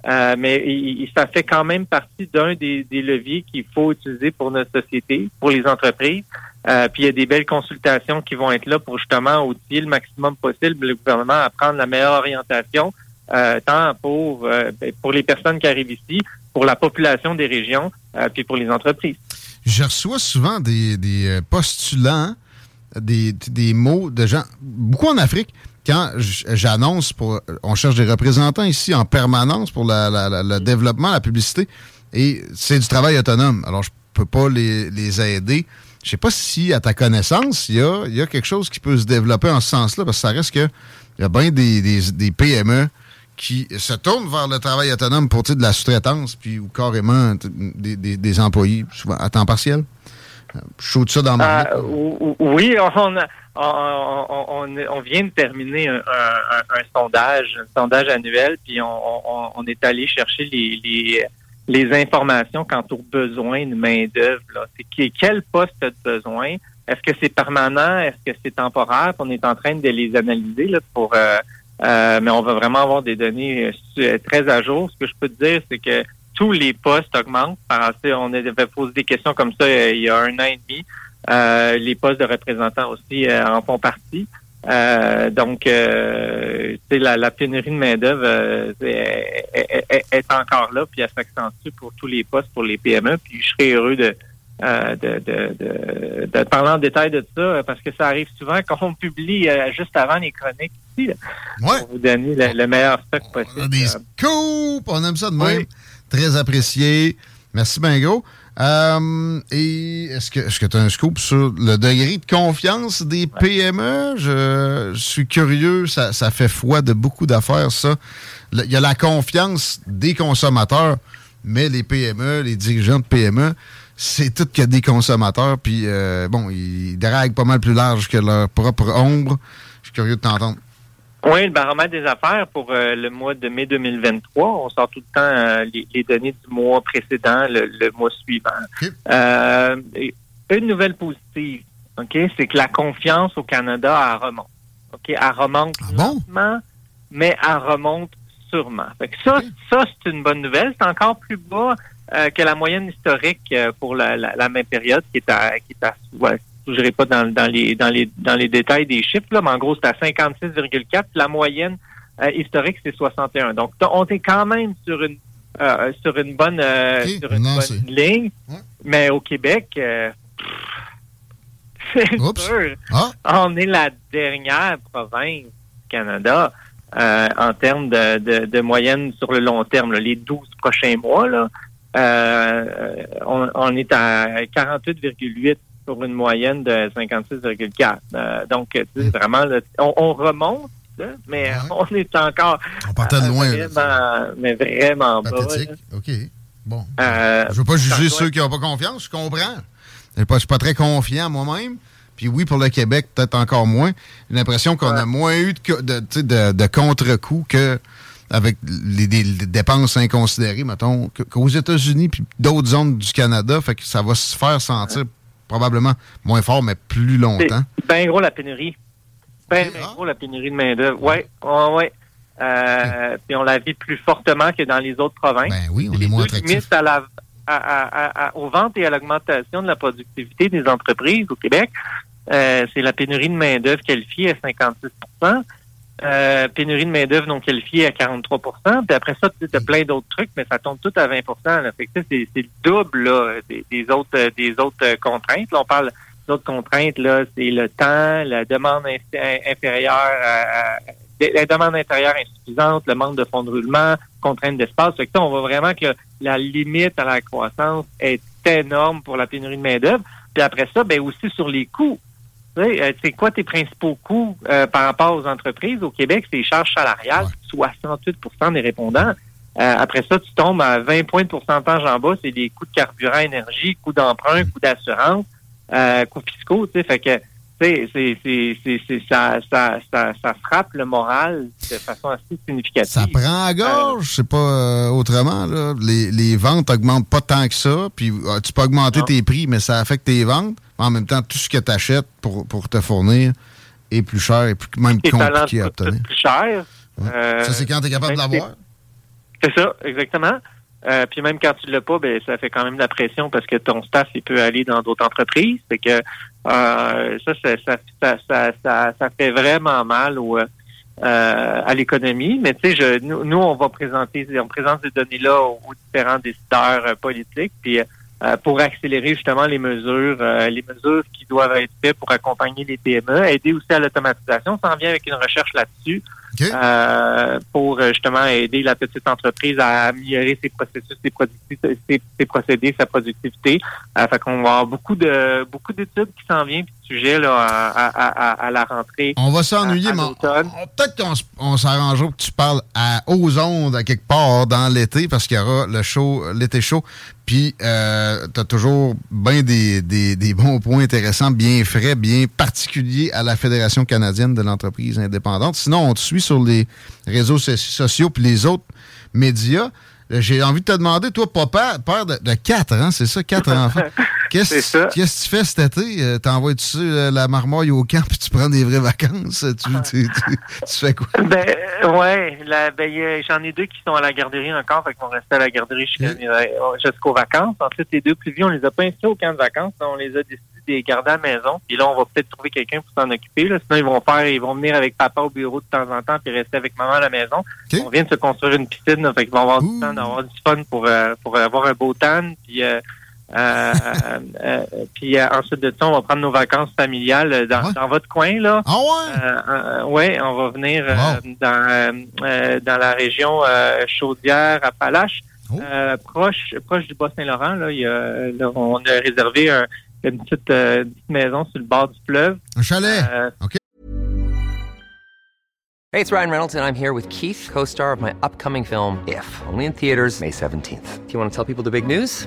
Euh, mais il- ça fait quand même partie d'un des, des leviers qu'il faut utiliser pour notre société, pour les entreprises. Euh, puis il y a des belles consultations qui vont être là pour justement outiller le maximum possible le gouvernement à prendre la meilleure orientation, euh, tant pour euh, ben, pour les personnes qui arrivent ici, pour la population des régions, puis pour les entreprises. Je reçois souvent des, des postulants, des, des mots de gens, beaucoup en Afrique, quand j'annonce pour. On cherche des représentants ici en permanence pour la- la- la- le développement, la publicité, et c'est du travail autonome. Alors, je peux pas les, les aider. Je sais pas si, à ta connaissance, il y a, y a quelque chose qui peut se développer en ce sens-là, parce que ça reste que il y a bien des, des, des PME qui se tournent vers le travail autonome pour de la sous-traitance, puis ou carrément des, des, des employés, souvent à temps partiel. Je ça dans ma Euh, ou- ou- oui, on, a- on, on, vient de terminer un, un- un- sondage, un sondage annuel, puis on, on- on est allé chercher les, les, les informations quant aux besoins de main-d'œuvre. C'est quel poste a de besoin? Est-ce que c'est permanent? Est-ce que c'est temporaire? On est en train de les analyser là, pour euh, euh, mais on va vraiment avoir des données euh, su- très à jour. Ce que je peux te dire, c'est que tous les postes augmentent. On avait posé des questions comme ça euh, il y a un an et demi. Euh, les postes de représentants aussi euh, en font partie. Euh, donc, euh, la, la pénurie de main-d'œuvre euh, est, est- est- est encore là, puis elle s'accentue pour tous les postes, pour les PME. Puis je serais heureux de, de, de, de, de parler en détail de ça, parce que ça arrive souvent quand on publie juste avant les chroniques ici, là, pour vous donner le, le meilleur stock possible. On a des scoops, on aime ça de même. Très apprécié. Merci bien gros. Euh, et est-ce que est-ce que tu as un scoop sur le degré de confiance des PME? Je, je suis curieux, ça, ça fait foi de beaucoup d'affaires, ça. Il y a la confiance des consommateurs, mais les PME, les dirigeants de PME, c'est tout que des consommateurs, puis euh, bon, ils draguent pas mal plus large que leur propre ombre. Je suis curieux de t'entendre. Oui, le baromètre des affaires pour euh, le mois de mai 2023. On sort tout le temps euh, les, les données du mois précédent, le, le mois suivant. Euh, une nouvelle positive, ok, c'est que la confiance au Canada, elle remonte. Ok, elle remonte lentement, mais elle remonte sûrement. Fait que ça, ça c'est une bonne nouvelle. C'est encore plus bas euh, que la moyenne historique pour la, la, la même période, qui est à, qui est à ouais, je n'irai pas dans, dans les dans les dans les détails des chiffres, là, mais en gros, c'est à 56,4. La moyenne euh, historique, c'est 61. Donc, on est quand même sur une euh, sur une bonne euh, sur une bonne ligne. Mais au Québec, c'est sûr, on est la dernière province du Canada en termes de, de, de moyenne sur le long terme, là, les 12 prochains mois. Là, on, on est à 48,8 pour une moyenne de 56,4. Euh, donc, tu sais, vraiment, on, on remonte, là, mais on est encore. On partait de loin. là. Mais vraiment. Pathétique. OK. Bon. Euh, Je veux pas juger ceux qui n'ont pas confiance, je comprends. Je ne suis pas très confiant moi-même. Puis oui, pour le Québec, peut-être encore moins. J'ai l'impression qu'on a moins eu de, de, de, de contre-coups que avec les, dépenses inconsidérées, mettons, qu'aux États-Unis puis d'autres zones du Canada. Fait que ça va se faire sentir probablement moins fort, mais plus longtemps. C'est bien gros la pénurie. Ben, ben gros la pénurie de main-d'œuvre. Oui, oui, oui. Euh, Puis on la vit plus fortement que dans les autres provinces. Ben oui, on est moins attractif. à la, à, à- à- à- aux ventes et à l'augmentation de la productivité des entreprises au Québec, euh, c'est la pénurie de main-d'œuvre qualifiée à 56 euh, pénurie de main-d'œuvre non qualifiée à 43 Puis après ça, tu as plein d'autres trucs, mais ça tombe tout à 20 là. Fait que c'est c'est le double là, des, des autres euh, des autres euh, contraintes. Là, on parle d'autres contraintes, là, c'est le temps, la demande inf- in- inférieure à, à- la demande intérieure insuffisante, le manque de fonds de roulement, contrainte d'espace. Fait que ça, on voit vraiment que la limite à la croissance est énorme pour la pénurie de main-d'œuvre. Puis après ça, ben aussi sur les coûts. Tu sais, euh, C'est quoi tes principaux coûts euh, par rapport aux entreprises? Au Québec, c'est les charges salariales, 68% des répondants. Euh, après ça, tu tombes à 20 points de pourcentage en bas, c'est des coûts de carburant, énergie, coûts d'emprunt, coûts d'assurance, euh, coûts fiscaux. Tu sais, fait que c'est, c'est, c'est, c'est- ça, ça, ça, ça frappe le moral de façon assez significative. Ça prend à gorge, c'est pas euh, autrement. Là. Les, les ventes augmentent pas tant que ça. Puis euh, tu peux augmenter tes prix, mais ça affecte tes ventes. En même temps, tout ce que tu achètes pour, pour te fournir est plus cher et plus, même talents compliqué à obtenir. plus cher. Euh, Ça, c'est quand tu es capable de même l'avoir. C'est ça, exactement. Euh, puis même quand tu l'as pas, ben ça fait quand même de la pression parce que ton staff il peut aller dans d'autres entreprises. Fait que euh, ça, ça, ça, ça, ça, ça, fait vraiment mal au, euh, à l'économie. Mais tu sais, je, nous, on va présenter, on présente ces données-là aux, aux différents décideurs euh, politiques. Puis euh, pour accélérer justement les mesures, euh, les mesures qui doivent être faites pour accompagner les PME, aider aussi à l'automatisation. Ça en vient avec une recherche là-dessus euh, pour euh, justement aider la petite entreprise à améliorer ses processus, ses, ses, ses procédés, sa productivité. Euh, fait qu'on va avoir beaucoup de beaucoup d'études qui s'en viennent puis de sujets là, à, à, à, à la rentrée. On va s'ennuyer, mais peut-être qu'on s'arrangera que tu parles à, aux ondes à quelque part dans l'été parce qu'il y aura le show, l'été chaud. Puis, euh, tu as toujours bien des, des, des bons points intéressants, bien frais, bien particuliers à la Fédération canadienne de l'entreprise indépendante. Sinon, on te suit sur les réseaux so- sociaux puis les autres médias. Euh, J'ai envie de te demander, toi, papa, père de, de quatre, hein, c'est ça, quatre enfants? Qu'est-ce que tu fais cet été? Euh, T'envoies-tu euh, la marmoille au camp puis tu prends des vraies vacances? Tu, tu, tu- tu fais quoi? Ben euh, ouais, ben, j'en ai deux qui sont à la garderie encore, fait qu'on rester à la garderie jusqu'à- euh, jusqu'aux vacances. Ensuite, les deux plus vieux, on les a pas inscrits au camp de vacances, on les a décidé de les garder à la maison. Puis là, on va peut-être trouver quelqu'un pour s'en occuper. Là. Sinon, ils vont faire, ils vont venir avec papa au bureau de temps en temps puis rester avec maman à la maison. On vient de se construire une piscine, là, fait qu'ils vont avoir du temps d'avoir du fun pour euh, pour avoir un beau tan. Puis euh, euh, puis ensuite de ça, on va prendre nos vacances familiales dans, dans votre coin là. Ah ouais? Ouais, on va venir dans dans la région euh, Chaudière, Appalaches, euh, proche proche du Bas-Saint-Laurent. Là, il y a, là, on a réservé un- une petite, euh, une petite maison sur le bord du fleuve. Un chalet. Euh, OK. Hey, it's Ryan Reynolds, and I'm here with Keith, co star of my upcoming film, If, only in theaters, May 17th. Do you want to tell people the big news?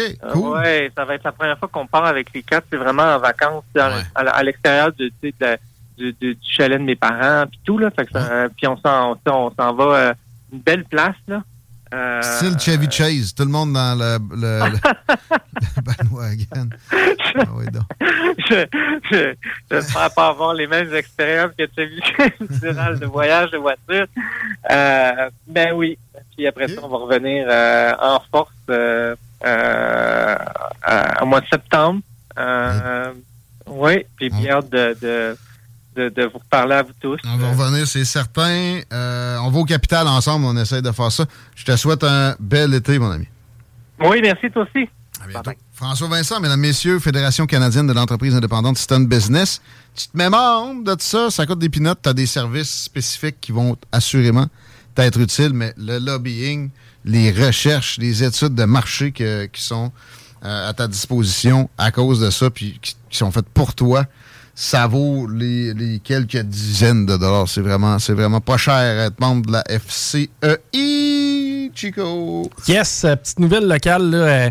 Euh, Ouais, ça va être la première fois qu'on part avec les quatre. C'est vraiment en vacances dans à, à l'extérieur de, de du, chalet de mes parents puis tout là. Fait que ça- puis on s'en on, s'en- on s'en va euh, une belle place là. Euh, Style Chevy Chase, tout le monde dans le, le, le- le bandwagon. Ah oui, donc. je, je, j'espère pas avoir les mêmes expériences que tu as vues durant le voyage de voiture. Euh, ben oui. Puis après ça, on va revenir euh, en force euh, euh, au mois de septembre. Euh, oui, puis bien hâte de, de, de, de vous reparler à vous tous. On va revenir, c'est certain. Euh, on va au capital ensemble, on essaie de faire ça. Je te souhaite un bel été, mon ami. Oui, merci toi aussi. François Vincent, mesdames, messieurs, Fédération canadienne de l'entreprise indépendante Stone Business. Tu te mets membre de tout ça, ça coûte des pinottes, tu as des services spécifiques qui vont assurément t'être utiles, mais le lobbying, les recherches, les études de marché qui sont euh, à ta disposition à cause de ça, puis qui, sont faites pour toi, ça vaut les, les quelques dizaines de dollars. C'est vraiment, c'est vraiment pas cher être membre de la FCEI, Chico. Yes, euh, petite nouvelle locale, là, euh,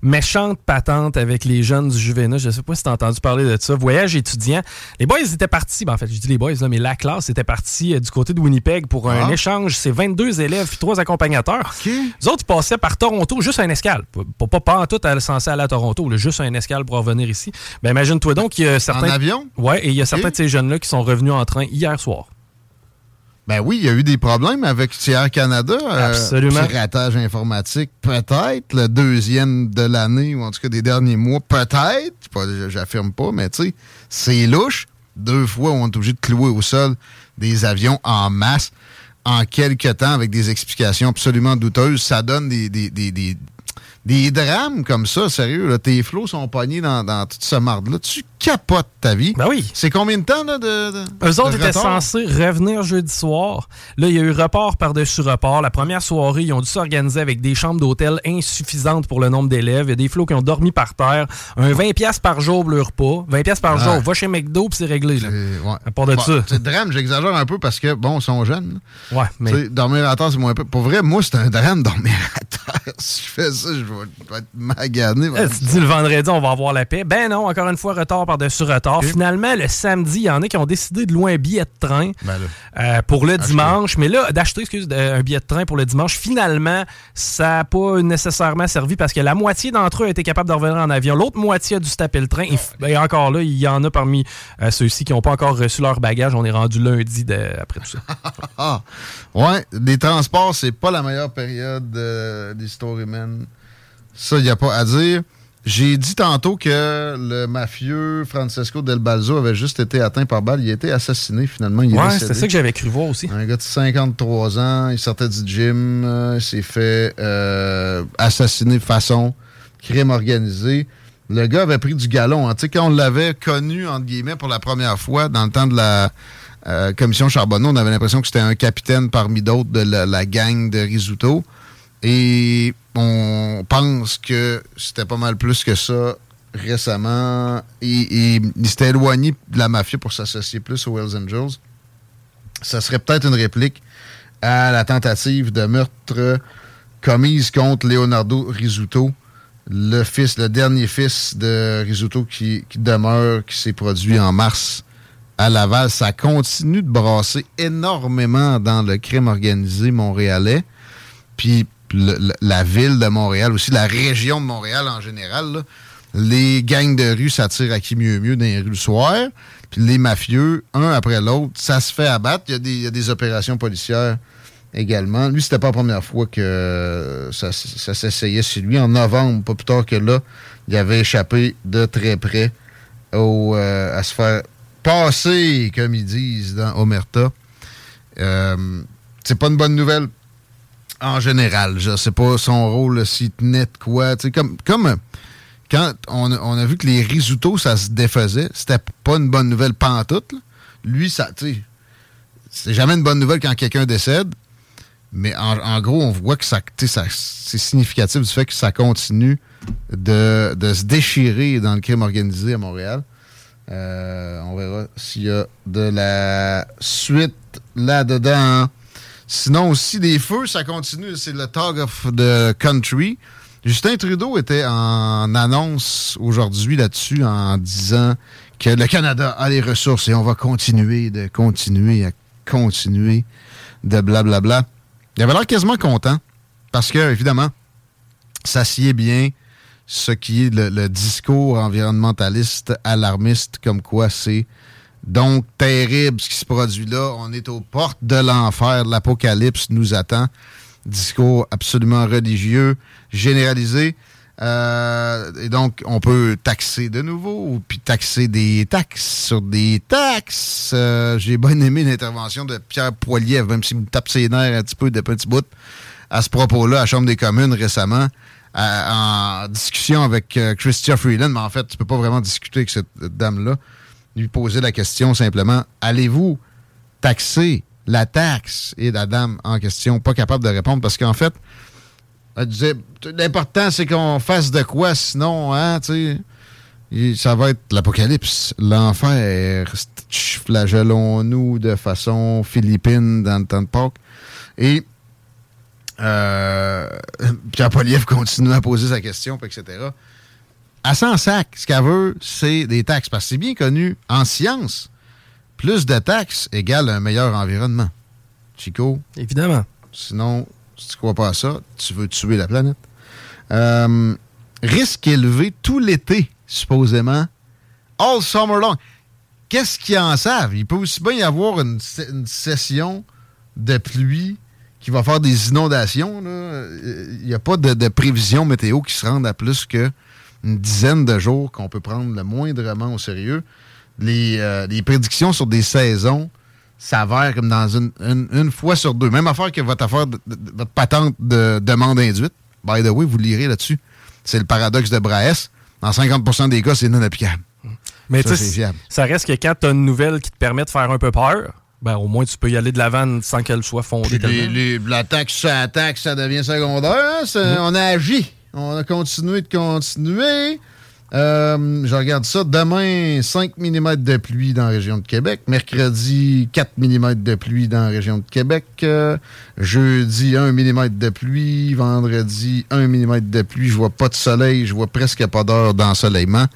méchante patente avec les jeunes du Juvénat. Je sais pas si tu as entendu parler de ça. Voyage étudiant. Les boys étaient partis, ben, en fait, je dis les boys, là, mais la classe était partie euh, du côté de Winnipeg pour un Ah. échange. C'est 22 élèves puis trois accompagnateurs. Les autres, ils passaient par Toronto, juste un escale. Pas, pas, pas en tout à- censé aller à Toronto, là, juste un escale pour revenir ici. Ben, imagine-toi donc, il y a certains. En avion? Ouais, et il y a certains de ces jeunes-là qui sont revenus en train hier soir. Ben oui, il y a eu des problèmes avec Air Canada. euh, Absolument. piratage informatique, peut-être. Le deuxième de l'année, ou en tout cas des derniers mois, peut-être. J'affirme pas, mais tu sais, c'est louche. Deux fois, on est obligé de clouer au sol des avions en masse en quelques temps avec des explications absolument douteuses. Ça donne des, des, des, des, des drames comme ça, sérieux. Là. Tes flots sont pognés dans, dans toute ce marde-là. Tu capotes ta vie. Ben oui. C'est combien de temps là, de, de Eux autres de étaient censés revenir jeudi soir. Là, il y a eu report par-dessus report. La première soirée, ils ont dû s'organiser avec des chambres d'hôtel insuffisantes pour le nombre d'élèves. Il y a des flots qui ont dormi par terre. Un 20$ par jour pour le repas. 20$ par Ouais. jour. Va chez McDo puis c'est réglé. Là. À part de Bon, ça. C'est drame, j'exagère un peu parce que, bon, ils sont jeunes. Ouais, mais- Tu sais, Dormir à terre, c'est moins peu. Pour vrai, moi, c'est un drame dormir à terre. Si je fais ça, je vais, je vais être magané. Eh, tu dis le vendredi, on va avoir la paix. Ben non, encore une fois, retard par-dessus retard. Finalement, le samedi, il y en a qui ont décidé de louer un billet de train Ben euh, pour le dimanche. Mais là, d'acheter, excuse, un billet de train pour le dimanche, finalement, ça n'a pas nécessairement servi parce que la moitié d'entre eux a été capable de revenir en avion. L'autre moitié a dû se taper le train. Et, ben, encore là, il y en a parmi euh, ceux-ci qui n'ont pas encore reçu leur bagage. On est rendu lundi de- après tout ça. Ah, ouais, les transports, c'est pas la meilleure période euh, d'histoire humaine. Ça, il n'y a pas à dire. J'ai dit tantôt que le mafieux Francesco Del Balzo avait juste été atteint par balle. Il a été assassiné finalement. Il Ouais, c'est ça que j'avais cru voir aussi. Un gars de 53 ans, il sortait du gym, euh, il s'est fait euh, assassiner de façon crime organisé. Le gars avait pris du galon. hein. Tu sais, quand on l'avait connu, entre guillemets, pour la première fois, dans le temps de la euh, commission Charbonneau, on avait l'impression que c'était un capitaine parmi d'autres de la, la gang de Risuto. Et on pense que c'était pas mal plus que ça récemment. Il s'était éloigné de la mafia pour s'associer plus aux Hells Angels ça serait peut-être une réplique à la tentative de meurtre commise contre Leonardo Risuto, le fils, le dernier fils de Risuto qui, qui demeure, qui s'est produit en mars à Laval. Ça continue de brasser énormément dans le crime organisé montréalais. Puis la ville de Montréal aussi, la région de Montréal en général, les gangs de rue s'attirent à qui mieux mieux dans les rues le soir. Puis les mafieux, un après l'autre, ça se fait abattre. Il y a des, opérations policières également. Lui, c'était pas la première fois que ça, ça s'essayait sur lui. En novembre, pas plus tard que là, il avait échappé de très près au, euh, à se faire passer, comme ils disent dans Omerta. Euh, c'est pas une bonne nouvelle en général. Je sais pas son rôle, s'il tenait de quoi. Comme, comme quand on, on a vu que les risottos, ça se défaisait, c'était pas une bonne nouvelle pantoute. là. Lui, ça, tu c'est jamais une bonne nouvelle quand quelqu'un décède. Mais en, en gros, on voit que ça, ça c'est significatif du fait que ça continue de, de se déchirer dans le crime organisé à Montréal. Euh, on verra s'il y a de la suite là-dedans. Sinon, aussi, des feux, ça continue. C'est le Talk of the Country. Justin Trudeau était en annonce aujourd'hui là-dessus en disant que le Canada a les ressources et on va continuer de continuer à continuer de blablabla. Il avait l'air quasiment content. parce que, évidemment, ça sied bien ce qui est le, le discours environnementaliste alarmiste, comme quoi c'est donc terrible ce qui se produit là. On est aux portes de l'enfer. L'apocalypse nous attend. Discours absolument religieux, généralisé. Euh, et donc, on peut taxer de nouveau, ou puis taxer des taxes sur des taxes. Euh, J'ai bien aimé l'intervention de Pierre Poilievre, même s'il me tape ses nerfs un petit peu de petit bout, à ce propos-là, à la Chambre des communes récemment, en discussion avec euh, Christian Freeland. Mais en fait, tu peux pas vraiment discuter avec cette dame-là. Lui poser la question simplement, allez-vous taxer la taxe? Et la dame en question, pas capable de répondre parce qu'en fait, elle disait l'important c'est qu'on fasse de quoi, sinon, hein, tu sais. Ça va être l'apocalypse, l'enfer. Flagellons-nous de façon philippine dans le temps de Pâques. Et euh, Pierre Poliev continue à poser sa question, etc. À 100 sac, ce qu'elle veut, c'est des taxes. Parce que c'est bien connu en science, plus de taxes égale un meilleur environnement. Chico? Évidemment. Sinon, si tu crois pas à ça, tu veux tuer la planète. Euh, risque élevé tout l'été, supposément. All summer long. Qu'est-ce qu'ils en savent? Il peut aussi bien y avoir une, se- une session de pluie qui va faire des inondations. Euh, Il n'y a pas de, de prévision météo qui se rende à plus qu'une dizaine de jours qu'on peut prendre le moindrement au sérieux. Les, euh, les prédictions sur des saisons s'avèrent comme dans une, une- une fois sur deux. Même affaire que votre affaire, de- de- votre patente de demande induite. By the way, vous lirez là-dessus. C'est le paradoxe de Brahes. Dans 50% des cas, c'est non applicable. Mais Ça, ça reste que quand tu as une nouvelle qui te permet de faire un peu peur, ben au moins tu peux y aller de l'avant sans qu'elle soit fondée. Les- les- la taxe sur la taxe, ça devient secondaire. hein? On a agi. On a continué de continuer. Euh, je regarde ça. Demain, 5 mm de pluie dans la région de Québec. Mercredi, 4 mm de pluie dans la région de Québec. Euh, jeudi, 1 mm de pluie. Vendredi, 1 mm de pluie. Je vois pas de soleil. Je vois presque pas d'heure d'ensoleillement.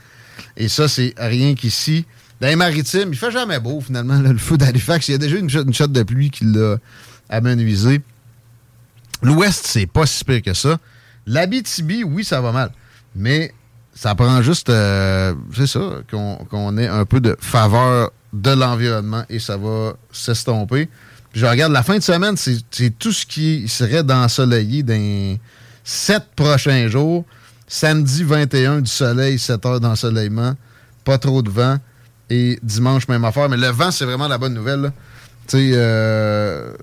Et ça, c'est rien qu'ici. Dans les maritimes, il fait jamais beau, finalement, le feu d'Halifax. Il y a déjà une, une shot de pluie qui l'a amenuisé. L'Ouest, c'est pas si pire que ça. L'Abitibi, oui, ça va mal. Mais ça prend juste, euh, c'est ça, qu'on ait un peu de faveur de l'environnement et ça va s'estomper. Je regarde la fin de semaine, c'est tout ce qui serait d'ensoleillé dans sept prochains jours. Samedi 21, du soleil, 7 heures d'ensoleillement, pas trop de vent. Et dimanche, même affaire. Mais le vent, c'est vraiment la bonne nouvelle. Tu sais, euh,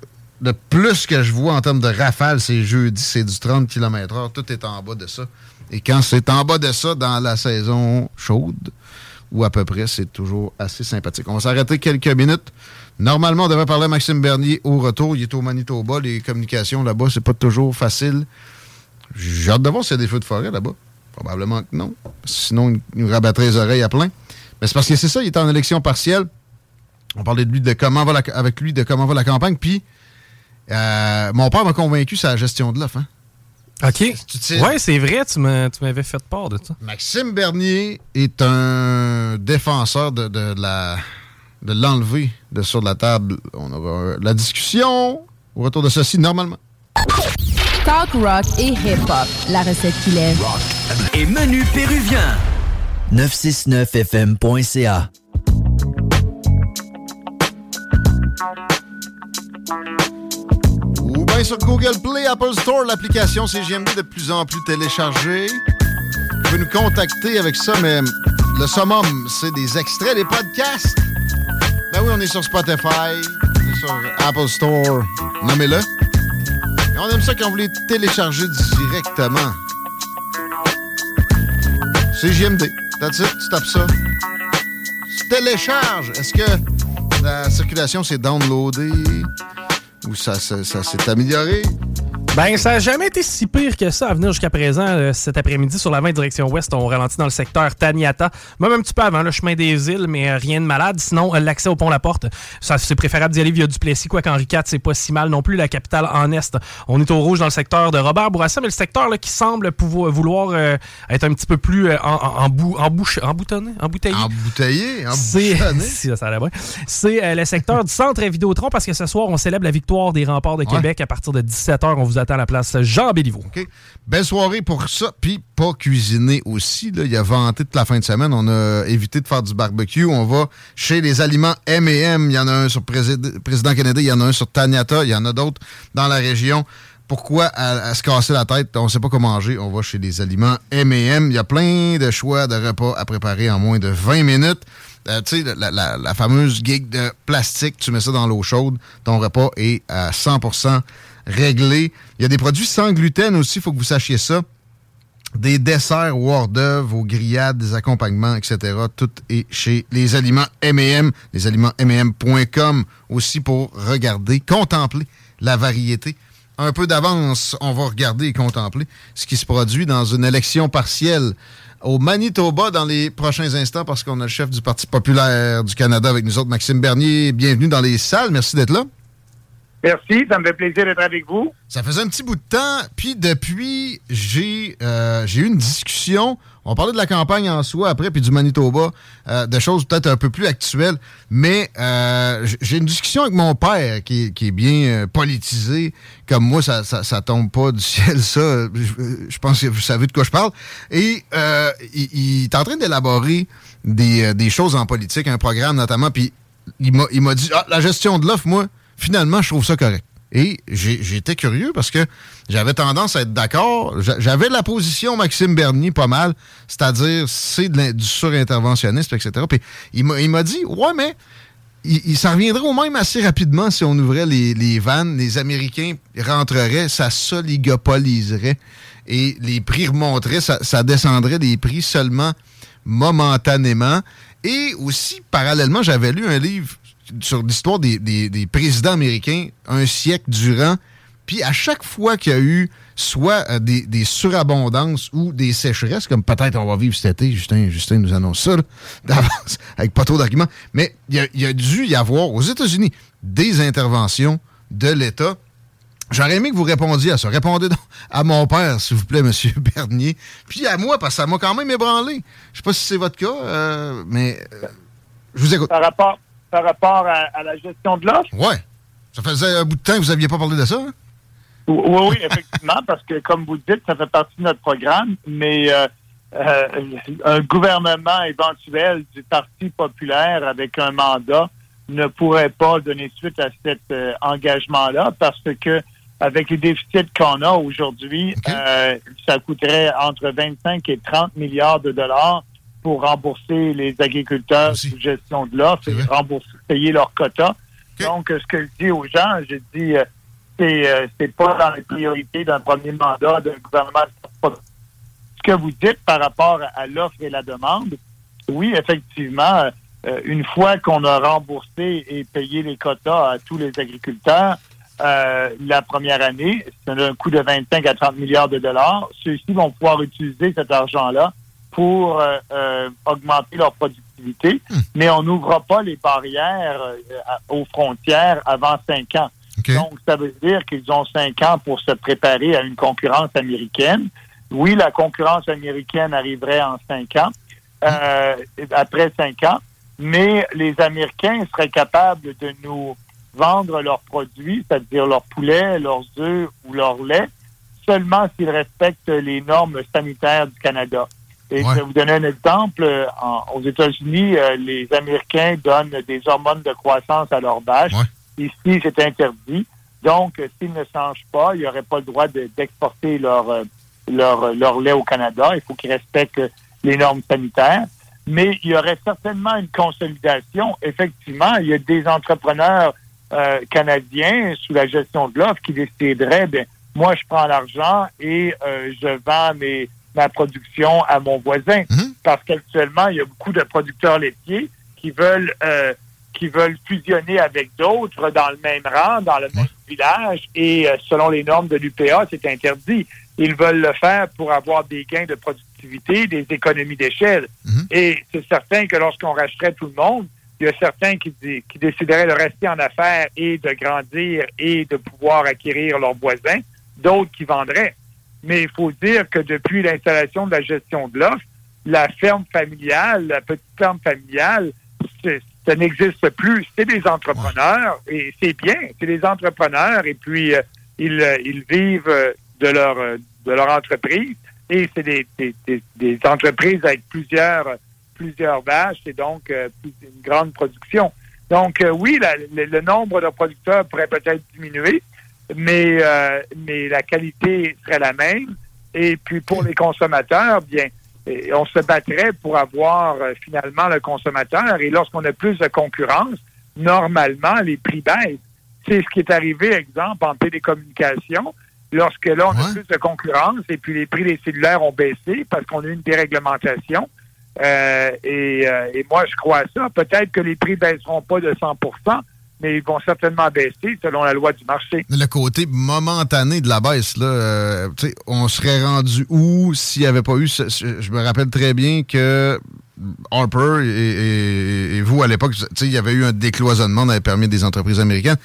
le plus que je vois en termes de rafale, c'est jeudi, c'est du 30 km/h. Tout est en bas de ça. Et quand c'est en bas de ça dans la saison chaude, ou à peu près, c'est toujours assez sympathique. On va s'arrêter quelques minutes. Normalement, on devrait parler à Maxime Bernier au retour. Il est au Manitoba. Les communications là-bas, c'est pas toujours facile. J'ai hâte de voir s'il y a des feux de forêt là-bas. Probablement que non. Sinon, il nous rabattrait les oreilles à plein. Mais c'est parce que c'est ça, il est en élection partielle. On parlait de lui, de comment va avec lui, de comment va la campagne. Puis, euh, mon père m'a convaincu sur la gestion de l'offre. hein. OK. Ouais, c'est vrai, tu m'as- tu m'avais fait part de ça. Maxime Bernier est un défenseur de, de la de l'enlever de sur la table. On aura la discussion au retour de ceci normalement. Talk rock et hip-hop. La recette qu'il est. Et menu péruvien. 969fm.ca. Sur Google Play, Apple Store, l'application CGMD de plus en plus téléchargée. Vous pouvez nous contacter avec ça, mais le summum, c'est des extraits des podcasts. Ben oui, on est sur Spotify, on est sur Apple Store, nommez-le. On aime ça quand vous les téléchargez directement. CGMD, that's it, tu tapes ça. Tu télécharges. Est-ce que la circulation s'est downloadée? Ou ça, ça, ça s'est amélioré? Ben, ça n'a jamais été si pire que ça à venir jusqu'à présent. Euh, cet après-midi, sur la 20 direction ouest, on ralentit dans le secteur Taniata. Même un petit peu avant le chemin des îles, mais euh, rien de malade. Sinon, euh, l'accès au pont La Porte, ça, c'est préférable d'y aller via Duplessis, quoi qu'Henri IV, c'est pas si mal non plus. La capitale en est, on est au rouge dans le secteur de Robert Bourassa, mais le secteur là, qui semble pouvoir, vouloir être un petit peu plus en, en, en bou- en bouche- emboutonné, embouteillé. Embouteillé, C'est embouchonné. ça. C'est le secteur du centre Vidéotron parce que ce soir, on célèbre la victoire des remparts de Ouais. Québec à partir de 17h. On vous à la place Jean Béliveau. Belle soirée pour ça, puis pas cuisiner aussi. Il a vanté toute la fin de semaine. On a évité de faire du barbecue. On va chez les aliments M&M. Il y en a un sur Présid- Président Kennedy, il y en a un sur Taniata, il y en a d'autres dans la région. Pourquoi se casser la tête? On ne sait pas quoi manger. On va chez les aliments M&M. Il y a plein de choix de repas à préparer en moins de 20 minutes. Euh, tu sais, la fameuse gig de plastique, tu mets ça dans l'eau chaude, ton repas est à 100% Il y a des produits sans gluten aussi, il faut que vous sachiez ça. Des desserts ou hors d'œuvre, aux grillades, des accompagnements, etc. Tout est chez les aliments M&M, lesalimentsmm.com aussi pour regarder, contempler la variété. Un peu d'avance, on va regarder et contempler ce qui se produit dans une élection partielle au Manitoba dans les prochains instants parce qu'on a le chef du Parti populaire du Canada avec nous autres, Maxime Bernier. Bienvenue dans les salles. Merci d'être là. Merci, ça me fait plaisir d'être avec vous. Ça faisait un petit bout de temps, puis depuis, j'ai euh, eu une discussion. On parlait de la campagne en soi après, puis du Manitoba, euh, de choses peut-être un peu plus actuelles. Mais euh, j'ai une discussion avec mon père qui, qui est bien euh, politisé. Comme moi, ça, ça, ça tombe pas du ciel, ça. Je, pense que vous savez de quoi je parle. Et euh, il, il est en train d'élaborer des, euh, des choses en politique, un programme notamment, puis il m'a il m'a dit ah, la gestion de l'offre, moi, finalement, je trouve ça correct. Et j'étais curieux parce que j'avais tendance à être d'accord. J'a- J'avais la position Maxime Bernier pas mal, c'est-à-dire c'est du surinterventionnisme, etc. Puis il m'a dit Ouais, mais il, il s'en reviendrait au même assez rapidement si on ouvrait les, les vannes. Les Américains rentreraient, ça s'oligopoliserait et les prix remonteraient, ça, ça descendrait des prix seulement momentanément. Et aussi, parallèlement, j'avais lu un livre sur l'histoire des, présidents américains un siècle durant. Puis à chaque fois qu'il y a eu soit euh, des, surabondances ou des sécheresses, comme peut-être on va vivre cet été, Justin, Justin nous annonce ça d'avance, avec pas trop d'arguments, mais il y, a- dû y avoir aux États-Unis des interventions de l'État. J'aurais aimé que vous répondiez à ça. Répondez donc à mon père, s'il vous plaît, M. Bernier. Puis à moi, parce que ça m'a quand même ébranlé. Je sais pas si c'est votre cas, euh, mais euh, je vous écoute. Par rapport, par rapport à, à la gestion de l'offre? Ouais. Ça faisait un bout de temps que vous n'aviez pas parlé de ça. hein? Oui, oui, effectivement, parce que, comme vous le dites, ça fait partie de notre programme, mais euh, euh, un gouvernement éventuel du Parti populaire avec un mandat ne pourrait pas donner suite à cet euh, engagement-là parce que avec les déficits qu'on a aujourd'hui, ça coûterait entre 25 et 30 milliards de dollars pour rembourser les agriculteurs sous gestion de l'offre et rembourser, payer leurs quotas. Donc, ce que je dis aux gens, je dis, euh, c'est euh, c'est pas dans les priorités d'un premier mandat d'un gouvernement. Ce que vous dites par rapport à l'offre et la demande, oui, effectivement, euh, une fois qu'on a remboursé et payé les quotas à tous les agriculteurs, euh, la première année, c'est un coût de 25 à 30 milliards de dollars. Ceux-ci vont pouvoir utiliser cet argent-là pour euh, euh, augmenter leur productivité, mais on n'ouvre pas les barrières euh, aux frontières avant cinq ans. Donc, ça veut dire qu'ils ont cinq ans pour se préparer à une concurrence américaine. Oui, la concurrence américaine arriverait en cinq ans, euh, après cinq ans, mais les Américains seraient capables de nous vendre leurs produits, c'est-à-dire leurs poulets, leurs œufs ou leur lait, seulement s'ils respectent les normes sanitaires du Canada. Et je vais vous donner un exemple. Euh, en- aux États-Unis, euh, les Américains donnent des hormones de croissance à leurs vaches. Ici, c'est interdit. Donc, euh, s'ils ne changent pas, il n'y aurait pas le droit de- d'exporter leur, euh, leur, leur lait au Canada. Il faut qu'ils respectent les normes sanitaires. Mais il y aurait certainement une consolidation. Effectivement, il y a des entrepreneurs euh, canadiens sous la gestion de l'offre qui décideraient, ben, moi, je prends l'argent et euh, je vends mes, ma production à mon voisin. Parce qu'actuellement, il y a beaucoup de producteurs laitiers qui veulent euh, qui veulent fusionner avec d'autres dans le même rang, dans le même village, et euh, selon les normes de l'UPA, c'est interdit. Ils veulent le faire pour avoir des gains de productivité, des économies d'échelle. Et c'est certain que lorsqu'on racheterait tout le monde, il y a certains qui, qui décideraient de rester en affaires et de grandir et de pouvoir acquérir leurs voisins, d'autres qui vendraient. Mais il faut dire que depuis l'installation de la gestion de l'offre, la ferme familiale, la petite ferme familiale, ça n'existe plus. C'est des entrepreneurs et c'est bien. C'est des entrepreneurs et puis euh, ils, euh, ils vivent euh, de leur de leur entreprise et c'est des, des, des, des entreprises avec plusieurs plusieurs vaches et donc euh, une grande production. Donc euh, oui, la- le, le nombre de producteurs pourrait peut-être diminuer, mais euh, mais la qualité serait la même. Et puis pour les consommateurs, bien, et on se battrait pour avoir euh, finalement le consommateur. Et lorsqu'on a plus de concurrence, normalement, les prix baissent. C'est ce qui est arrivé, exemple, en télécommunication. Lorsque là, on a plus de concurrence et puis les prix des cellulaires ont baissé parce qu'on a eu une déréglementation. Euh, et, euh, et moi, je crois à ça. Peut-être que les prix baisseront pas de 100 mais ils vont certainement baisser selon la loi du marché. Le côté momentané de la baisse, là, euh, on serait rendu où s'il n'y avait pas eu. ce- je me rappelle très bien que Harper et, vous, à l'époque, il y avait eu un décloisonnement dans les permis des entreprises américaines.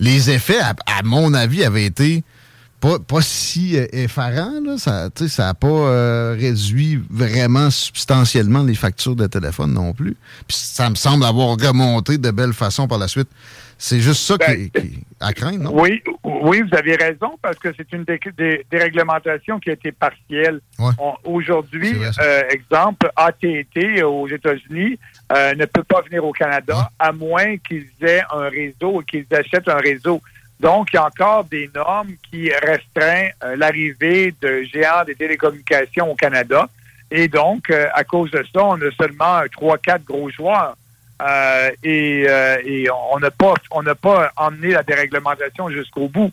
Les effets, à mon avis, avaient été pas, pas si euh, effarants. Là. Ça sais, ça n'a pas euh, réduit vraiment substantiellement les factures de téléphone non plus. Puis ça me semble avoir remonté de belle façon par la suite. C'est juste ça qui, qui- à craindre, non? Ben, Oui, oui, vous avez raison, parce que c'est une dé- dé- déréglementation qui a été partielle. Aujourd'hui, euh, exemple, AT&T aux États-Unis euh, ne peut pas venir au Canada à moins qu'ils aient un réseau et qu'ils achètent un réseau. Donc, il y a encore des normes qui restreignent euh, l'arrivée de géants des télécommunications au Canada. Et donc, euh, à cause de ça, on a seulement euh, trois, quatre gros joueurs. Euh, et, et on n'a pas on n'a pas emmené la déréglementation jusqu'au bout.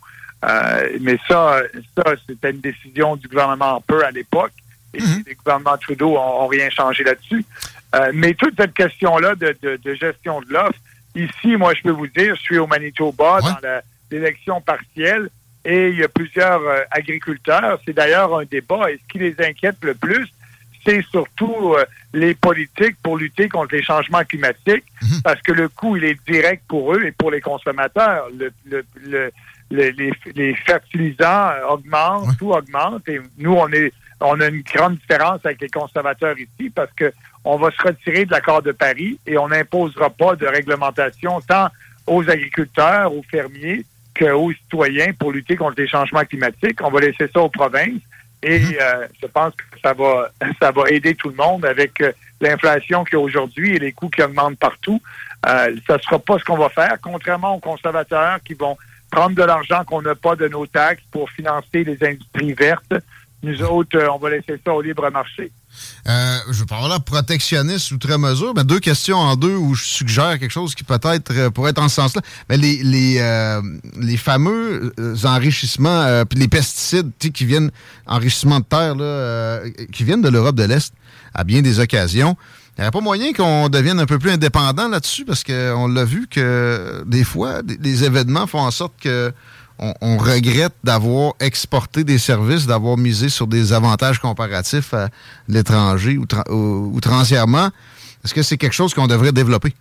Mais ça, ça c'était une décision du gouvernement Harper à l'époque. Et les gouvernements Trudeau ont, ont rien changé là-dessus. Mais toute cette question-là de, de- de gestion de l'offre, ici, moi, je peux vous dire, je suis au Manitoba dans la- l'élection partielle et il y a plusieurs euh, agriculteurs. C'est d'ailleurs un débat. Et ce qui les inquiète le plus, c'est surtout euh, les politiques pour lutter contre les changements climatiques, parce que le coût, il est direct pour eux et pour les consommateurs. Le, le- le- le- les, les fertilisants euh, augmentent, tout augmente, et nous, on est on a une grande différence avec les conservateurs ici, parce que on va se retirer de l'accord de Paris et on n'imposera pas de réglementation tant aux agriculteurs, aux fermiers, qu'aux citoyens pour lutter contre les changements climatiques. On va laisser ça aux provinces. Et euh, je pense que ça va, ça va aider tout le monde avec euh, l'inflation qu'il y a aujourd'hui et les coûts qui augmentent partout. Euh, ça ne sera pas ce qu'on va faire, contrairement aux conservateurs qui vont prendre de l'argent qu'on n'a pas de nos taxes pour financer les industries vertes. Nous autres, euh, on va laisser ça au libre marché. Euh, je parler de protectionniste outre mesure, mais deux questions en deux où je suggère quelque chose qui peut-être euh, pourrait être en ce sens-là. Mais les, les, euh, les fameux enrichissements, puis les pesticides qui viennent, enrichissement de terre, là, qui viennent de l'Europe de l'Est à bien des occasions. Il n'y aurait pas moyen qu'on devienne un peu plus indépendant là-dessus parce qu'on l'a vu que des fois, des, des événements font en sorte que on, on regrette d'avoir exporté des services, d'avoir misé sur des avantages comparatifs à l'étranger ou, tra- ou- outrancièrement. Est-ce que c'est quelque chose qu'on devrait développer?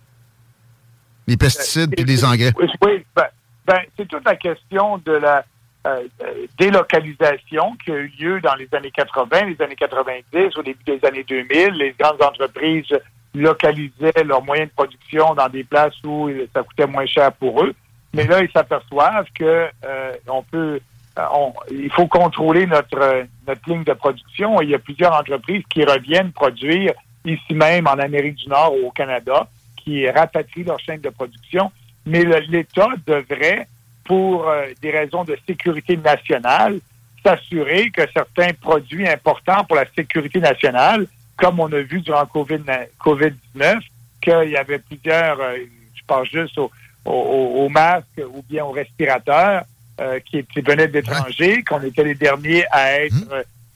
Les pesticides puis les engrais. Oui, oui, ben, ben, c'est toute la question de la euh, euh, délocalisation qui a eu lieu dans les années 80, les années 90, au début des années 2000. Les grandes entreprises localisaient leurs moyens de production dans des places où ça coûtait moins cher pour eux. Mais là, ils s'aperçoivent que euh, on peut, euh, on- il faut contrôler notre notre ligne de production. Il y a plusieurs entreprises qui reviennent produire ici même en Amérique du Nord ou au Canada, qui rapatrient leur chaîne de production. Mais l'État devrait, pour euh, des raisons de sécurité nationale, s'assurer que certains produits importants pour la sécurité nationale, comme on a vu durant COVID- COVID-19, qu'il y avait plusieurs, euh, je pense juste aux au, au- aux masques ou bien aux respirateurs euh, qui, qui venaient d'étrangers, qu'on était les derniers à être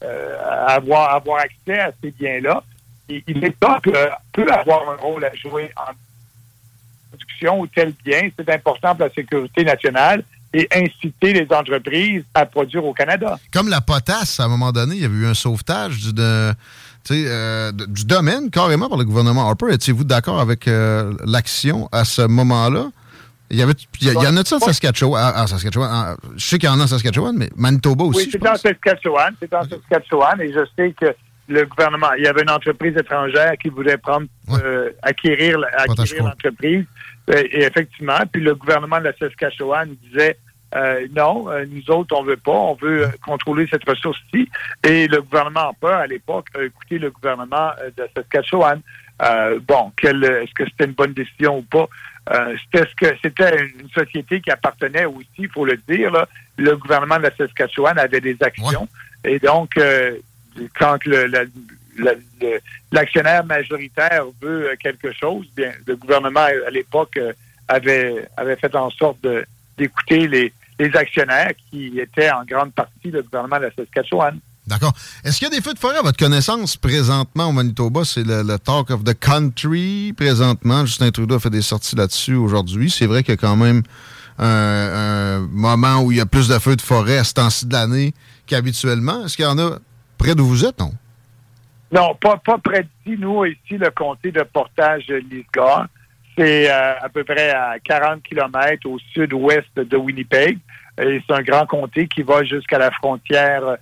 euh, à avoir, avoir accès à ces biens-là. Et et l'État peut, peut avoir un rôle à jouer en production ou tel bien. C'est important pour la sécurité nationale et inciter les entreprises à produire au Canada. Comme la potasse, à un moment donné, il y avait eu un sauvetage du, de- euh, du domaine carrément par le gouvernement Harper. Étiez-vous d'accord avec euh, l'action à ce moment-là? Il y, avait, il y, a- il y en a-tu en Saskatchewan? En, en Saskatchewan en- je sais qu'il y en a en Saskatchewan, mais Manitoba aussi, Oui, c'est en Saskatchewan. C'est en Saskatchewan et je sais que le gouvernement, il y avait une entreprise étrangère qui voulait prendre, euh, acquérir, acquérir l'entreprise. Euh, Et effectivement, puis le gouvernement de la Saskatchewan disait euh, non, euh, nous autres, on veut pas. On veut euh, contrôler cette ressource-ci. Et le gouvernement en peur, à l'époque, a écouté le gouvernement de Saskatchewan. Bon, est-ce que c'était une bonne décision ou pas? Euh, c'était ce que c'était une société qui appartenait aussi, il faut le dire. là. le gouvernement de la Saskatchewan avait des actions. Et donc, euh, quand le, la- la- le- l'actionnaire majoritaire veut euh, quelque chose, bien, le gouvernement à l'époque euh, avait, avait fait en sorte de- d'écouter les, les actionnaires qui étaient en grande partie le gouvernement de la Saskatchewan. D'accord. Est-ce qu'il y a des feux de forêt à votre connaissance présentement au Manitoba? C'est le, Talk of the Country présentement. Justin Trudeau a fait des sorties là-dessus aujourd'hui. C'est vrai qu'il y a quand même un, moment où il y a plus de feux de forêt à ce temps-ci de l'année qu'habituellement. Est-ce qu'il y en a près d'où vous êtes, non? Non, pas, pas près d'ici. Nous, ici, le comté de portage de Lisgar, c'est euh, à peu près à 40 kilomètres au sud-ouest de Winnipeg. Et c'est un grand comté qui va jusqu'à la frontière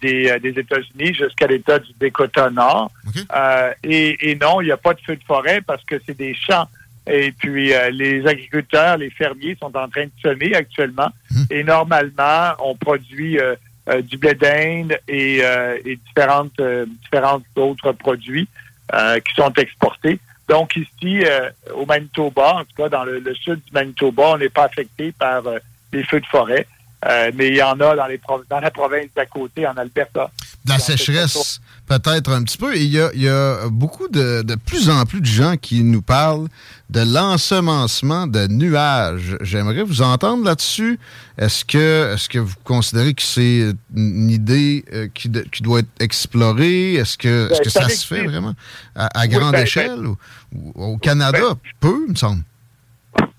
des, euh, des États-Unis, jusqu'à l'État du Dakota Nord. Euh, et, et non, il n'y a pas de feu de forêt parce que c'est des champs. Et puis, euh, les agriculteurs, les fermiers sont en train de semer actuellement. Et normalement, on produit euh, euh, du blé d'Inde et, euh, et différentes, euh, différentes autres produits euh, qui sont exportés. Donc ici, euh, au Manitoba, en tout cas dans le, le sud du Manitoba, on n'est pas affecté par euh, les feux de forêt. Euh, mais il y en a dans, les dans la province d'à côté, en Alberta. De la sécheresse, peut-être un petit peu. Et il y a, il y a beaucoup de, de plus en plus de gens qui nous parlent de l'ensemencement de nuages. J'aimerais vous entendre là-dessus. Est-ce que, est-ce que vous considérez que c'est une idée euh, qui, de- qui doit être explorée? Est-ce que, est-ce Ben, que ça se fait vraiment à, à Oui, grande ben, échelle? ou, ou au Canada, peu, il me semble?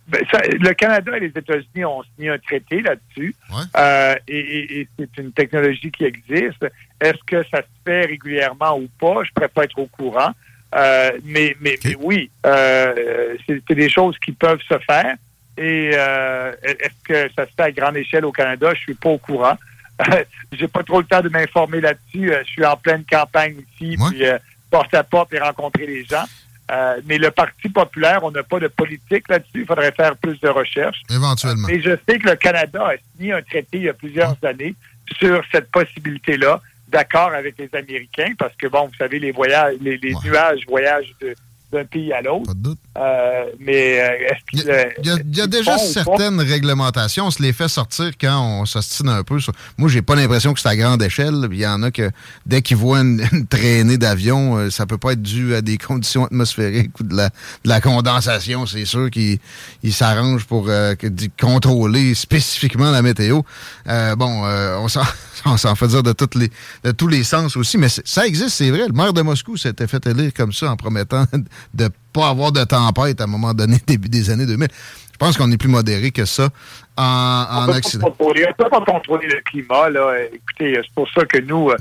Ben, ça- le Canada et les États-Unis ont signé un traité là-dessus. Euh, et et- et c'est une technologie qui existe. Est-ce que ça se fait régulièrement ou pas? Je ne pourrais pas être au courant. Euh, mais, mais, mais oui, euh, c'est des choses qui peuvent se faire. Et euh, est-ce que ça se fait à grande échelle au Canada? Je suis pas au courant. J'ai pas trop le temps de m'informer là-dessus. Euh, Je suis en pleine campagne ici, puis euh, porte à porte et rencontrer les gens. Euh, mais le Parti populaire, on n'a pas de politique là-dessus. Il faudrait faire plus de recherches. Éventuellement. Mais je sais que le Canada a signé un traité il y a plusieurs années sur cette possibilité-là, d'accord avec les Américains, parce que, bon, vous savez, les voyages, les, les nuages voyagent de- d'un pays à l'autre. Euh, mais euh, est-ce Il qu'ils y a, euh, il y a- il y a ils déjà pas? certaines réglementations. On se les fait sortir quand on s'ostine un peu. sur- Moi, j'ai pas l'impression que c'est à grande échelle. Il y en a que dès qu'ils voient une, une traînée d'avion, euh, ça peut pas être dû à des conditions atmosphériques ou de la, de la condensation. C'est sûr qu'ils ils s'arrangent pour euh, contrôler spécifiquement la météo. Euh, bon, euh, on s'en on s'en fait dire de, toutes les, de tous les sens aussi, mais ça existe, c'est vrai. Le maire de Moscou s'était fait élire comme ça en promettant de pas avoir de tempête à un moment donné, début des années 2000. Je pense qu'on est plus modéré que ça en, en On peut pas Occident. contrôler- on peut pas contrôler le climat. Là. Écoutez, c'est pour ça que nous, euh,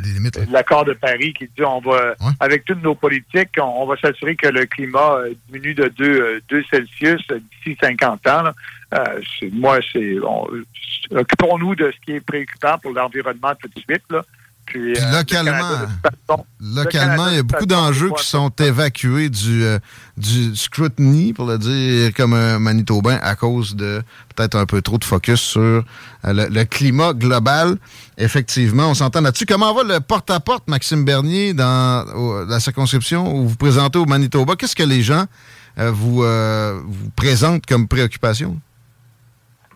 l'accord de Paris qui dit on va, avec toutes nos politiques, on, on va s'assurer que le climat euh, diminue de 2 Celsius euh, d'ici 50 ans. là. Euh, moi, c'est on- occupons-nous de ce qui est préoccupant pour l'environnement tout de suite. Là. Puis, Puis euh, le localement, de Localement, il y a beaucoup d'enjeux qui sont évacués du, euh, du scrutiny, pour le dire comme un Manitobain, à cause de peut-être un peu trop de focus sur euh, le, le climat global. Effectivement, on s'entend là-dessus. Comment va le porte-à-porte, Maxime Bernier, dans la circonscription où vous vous présentez au Manitoba? Qu'est-ce que les gens vous, vous présentent comme préoccupation?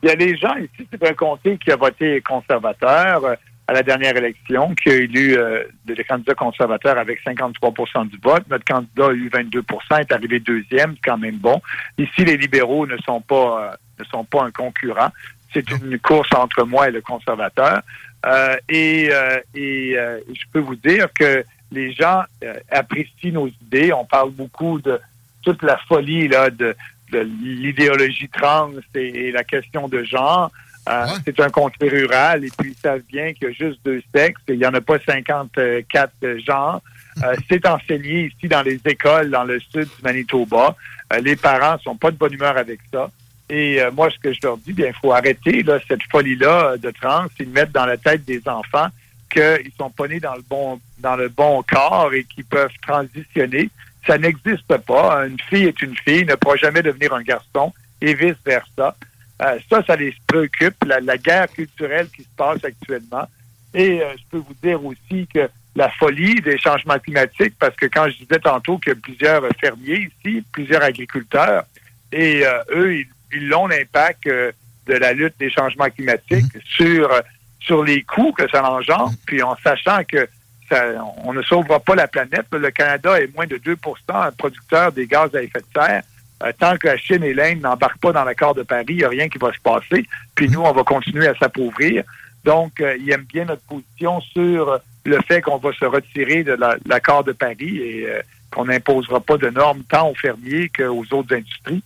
Il y a des gens ici, c'est un comté qui a voté conservateur à la dernière élection, qui a élu euh, des candidats conservateurs avec 53% du vote. Notre candidat a eu 22% est arrivé deuxième, c'est quand même bon. Ici, les libéraux ne sont pas euh, ne sont pas un concurrent. C'est une course entre moi et le conservateur. Euh, et euh, et euh, je peux vous dire que les gens apprécient nos idées. On parle beaucoup de toute la folie là de, de l'idéologie trans et, et la question de genre. Euh, C'est un comté rural et puis ils savent bien qu'il y a juste deux sexes. et Il n'y en a pas 54 genres. Euh, C'est enseigné ici dans les écoles dans le sud du Manitoba. Euh, les parents sont pas de bonne humeur avec ça. Et euh, moi, ce que je leur dis, bien, il faut arrêter là, cette folie-là de trans de mettre dans la tête des enfants qu'ils sont pas nés dans le bon dans le bon corps et qu'ils peuvent transitionner. Ça n'existe pas. Une fille est une fille, ne pourra jamais devenir un garçon et vice-versa. Euh, ça, ça les préoccupe, la, la guerre culturelle qui se passe actuellement. Et euh, je peux vous dire aussi que la folie des changements climatiques, parce que quand je disais tantôt qu'il y a plusieurs fermiers ici, plusieurs agriculteurs, et euh, eux, ils, ont l'impact euh, de la lutte des changements climatiques sur, euh, sur les coûts que ça engendre, puis en sachant que ça, on ne sauvera pas la planète. Le Canada est moins de 2 un producteur des gaz à effet de serre. Euh, tant que la Chine et l'Inde n'embarquent pas dans l'accord de Paris, il n'y a rien qui va se passer. Puis nous, on va continuer à s'appauvrir. Donc, euh, ils aiment bien notre position sur le fait qu'on va se retirer de la- l'accord de Paris et euh, qu'on n'imposera pas de normes tant aux fermiers qu'aux autres industries.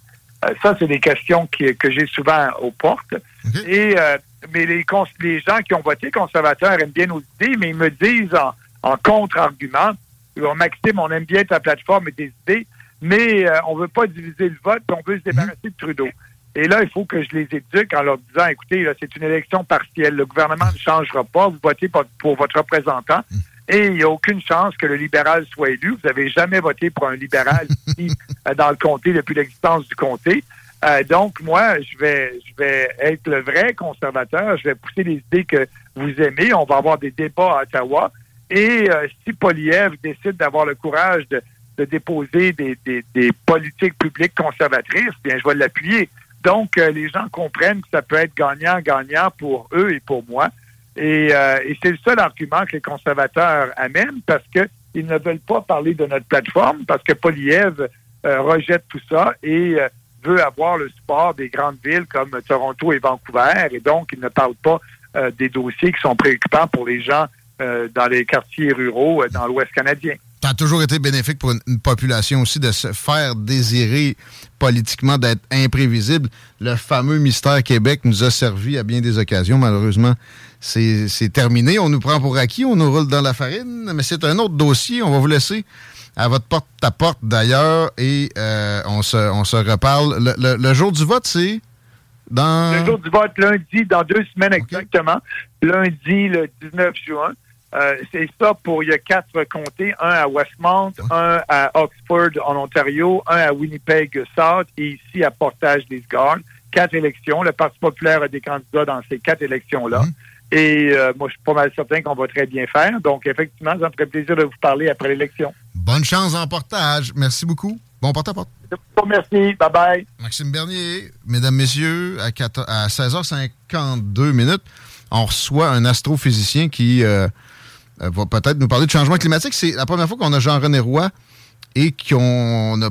Ça, c'est des questions qui- que j'ai souvent aux portes. Et mais les, gens qui ont voté conservateurs aiment bien nos idées, mais ils me disent en, en contre-argument, Maxime, on aime bien ta plateforme et tes idées, mais euh, on veut pas diviser le vote, puis on veut se débarrasser de Trudeau. Et là, il faut que je les éduque en leur disant, écoutez, là, c'est une élection partielle. Le gouvernement ne changera pas. Vous votez pour, pour votre représentant. Et il n'y a aucune chance que le libéral soit élu. Vous n'avez jamais voté pour un libéral ici euh, dans le comté depuis l'existence du comté. Euh, donc, moi, je vais, je vais être le vrai conservateur. Je vais pousser les idées que vous aimez. On va avoir des débats à Ottawa. Et euh, si Poliev décide d'avoir le courage de, de déposer des, politiques publiques conservatrices, bien, je vais l'appuyer. Donc, euh, les gens comprennent que ça peut être gagnant-gagnant pour eux et pour moi. Et, euh, c'est le seul argument que les conservateurs amènent parce qu'ils ne veulent pas parler de notre plateforme, parce que Poliev euh, rejette tout ça et veut avoir le support des grandes villes comme Toronto et Vancouver. Et donc, il ne parle pas des dossiers qui sont préoccupants pour les gens dans les quartiers ruraux dans l'Ouest canadien. Ça a toujours été bénéfique pour une, une population aussi de se faire désirer politiquement, d'être imprévisible. Le fameux mystère Québec nous a servi à bien des occasions. Malheureusement, c'est terminé. On nous prend pour acquis, on nous roule dans la farine, mais c'est un autre dossier. On va vous laisser à votre porte-à-porte d'ailleurs et euh, on, se, on se reparle. Le, le- le jour du vote, c'est dans... Le jour du vote, lundi, dans deux semaines exactement, lundi, le 19 juin. Euh, c'est ça pour, il y a quatre comtés, un à Westmount, un à Oxford, en Ontario, un à Winnipeg South et ici à Portage-les-Gardes. Quatre élections. Le Parti populaire a des candidats dans ces quatre élections-là. Et euh, moi, je suis pas mal certain qu'on va très bien faire. Donc, effectivement, ça me ferait plaisir de vous parler après l'élection. Bonne chance en portage. Merci beaucoup. Bon porte-à-porte. Merci. Bye-bye. Maxime Bernier, mesdames, messieurs, à, 14 à 16h52 minutes, on reçoit un astrophysicien qui euh, euh, va peut-être nous parler de changement climatique. C'est la première fois qu'on a Jean-René Roy et qu'on a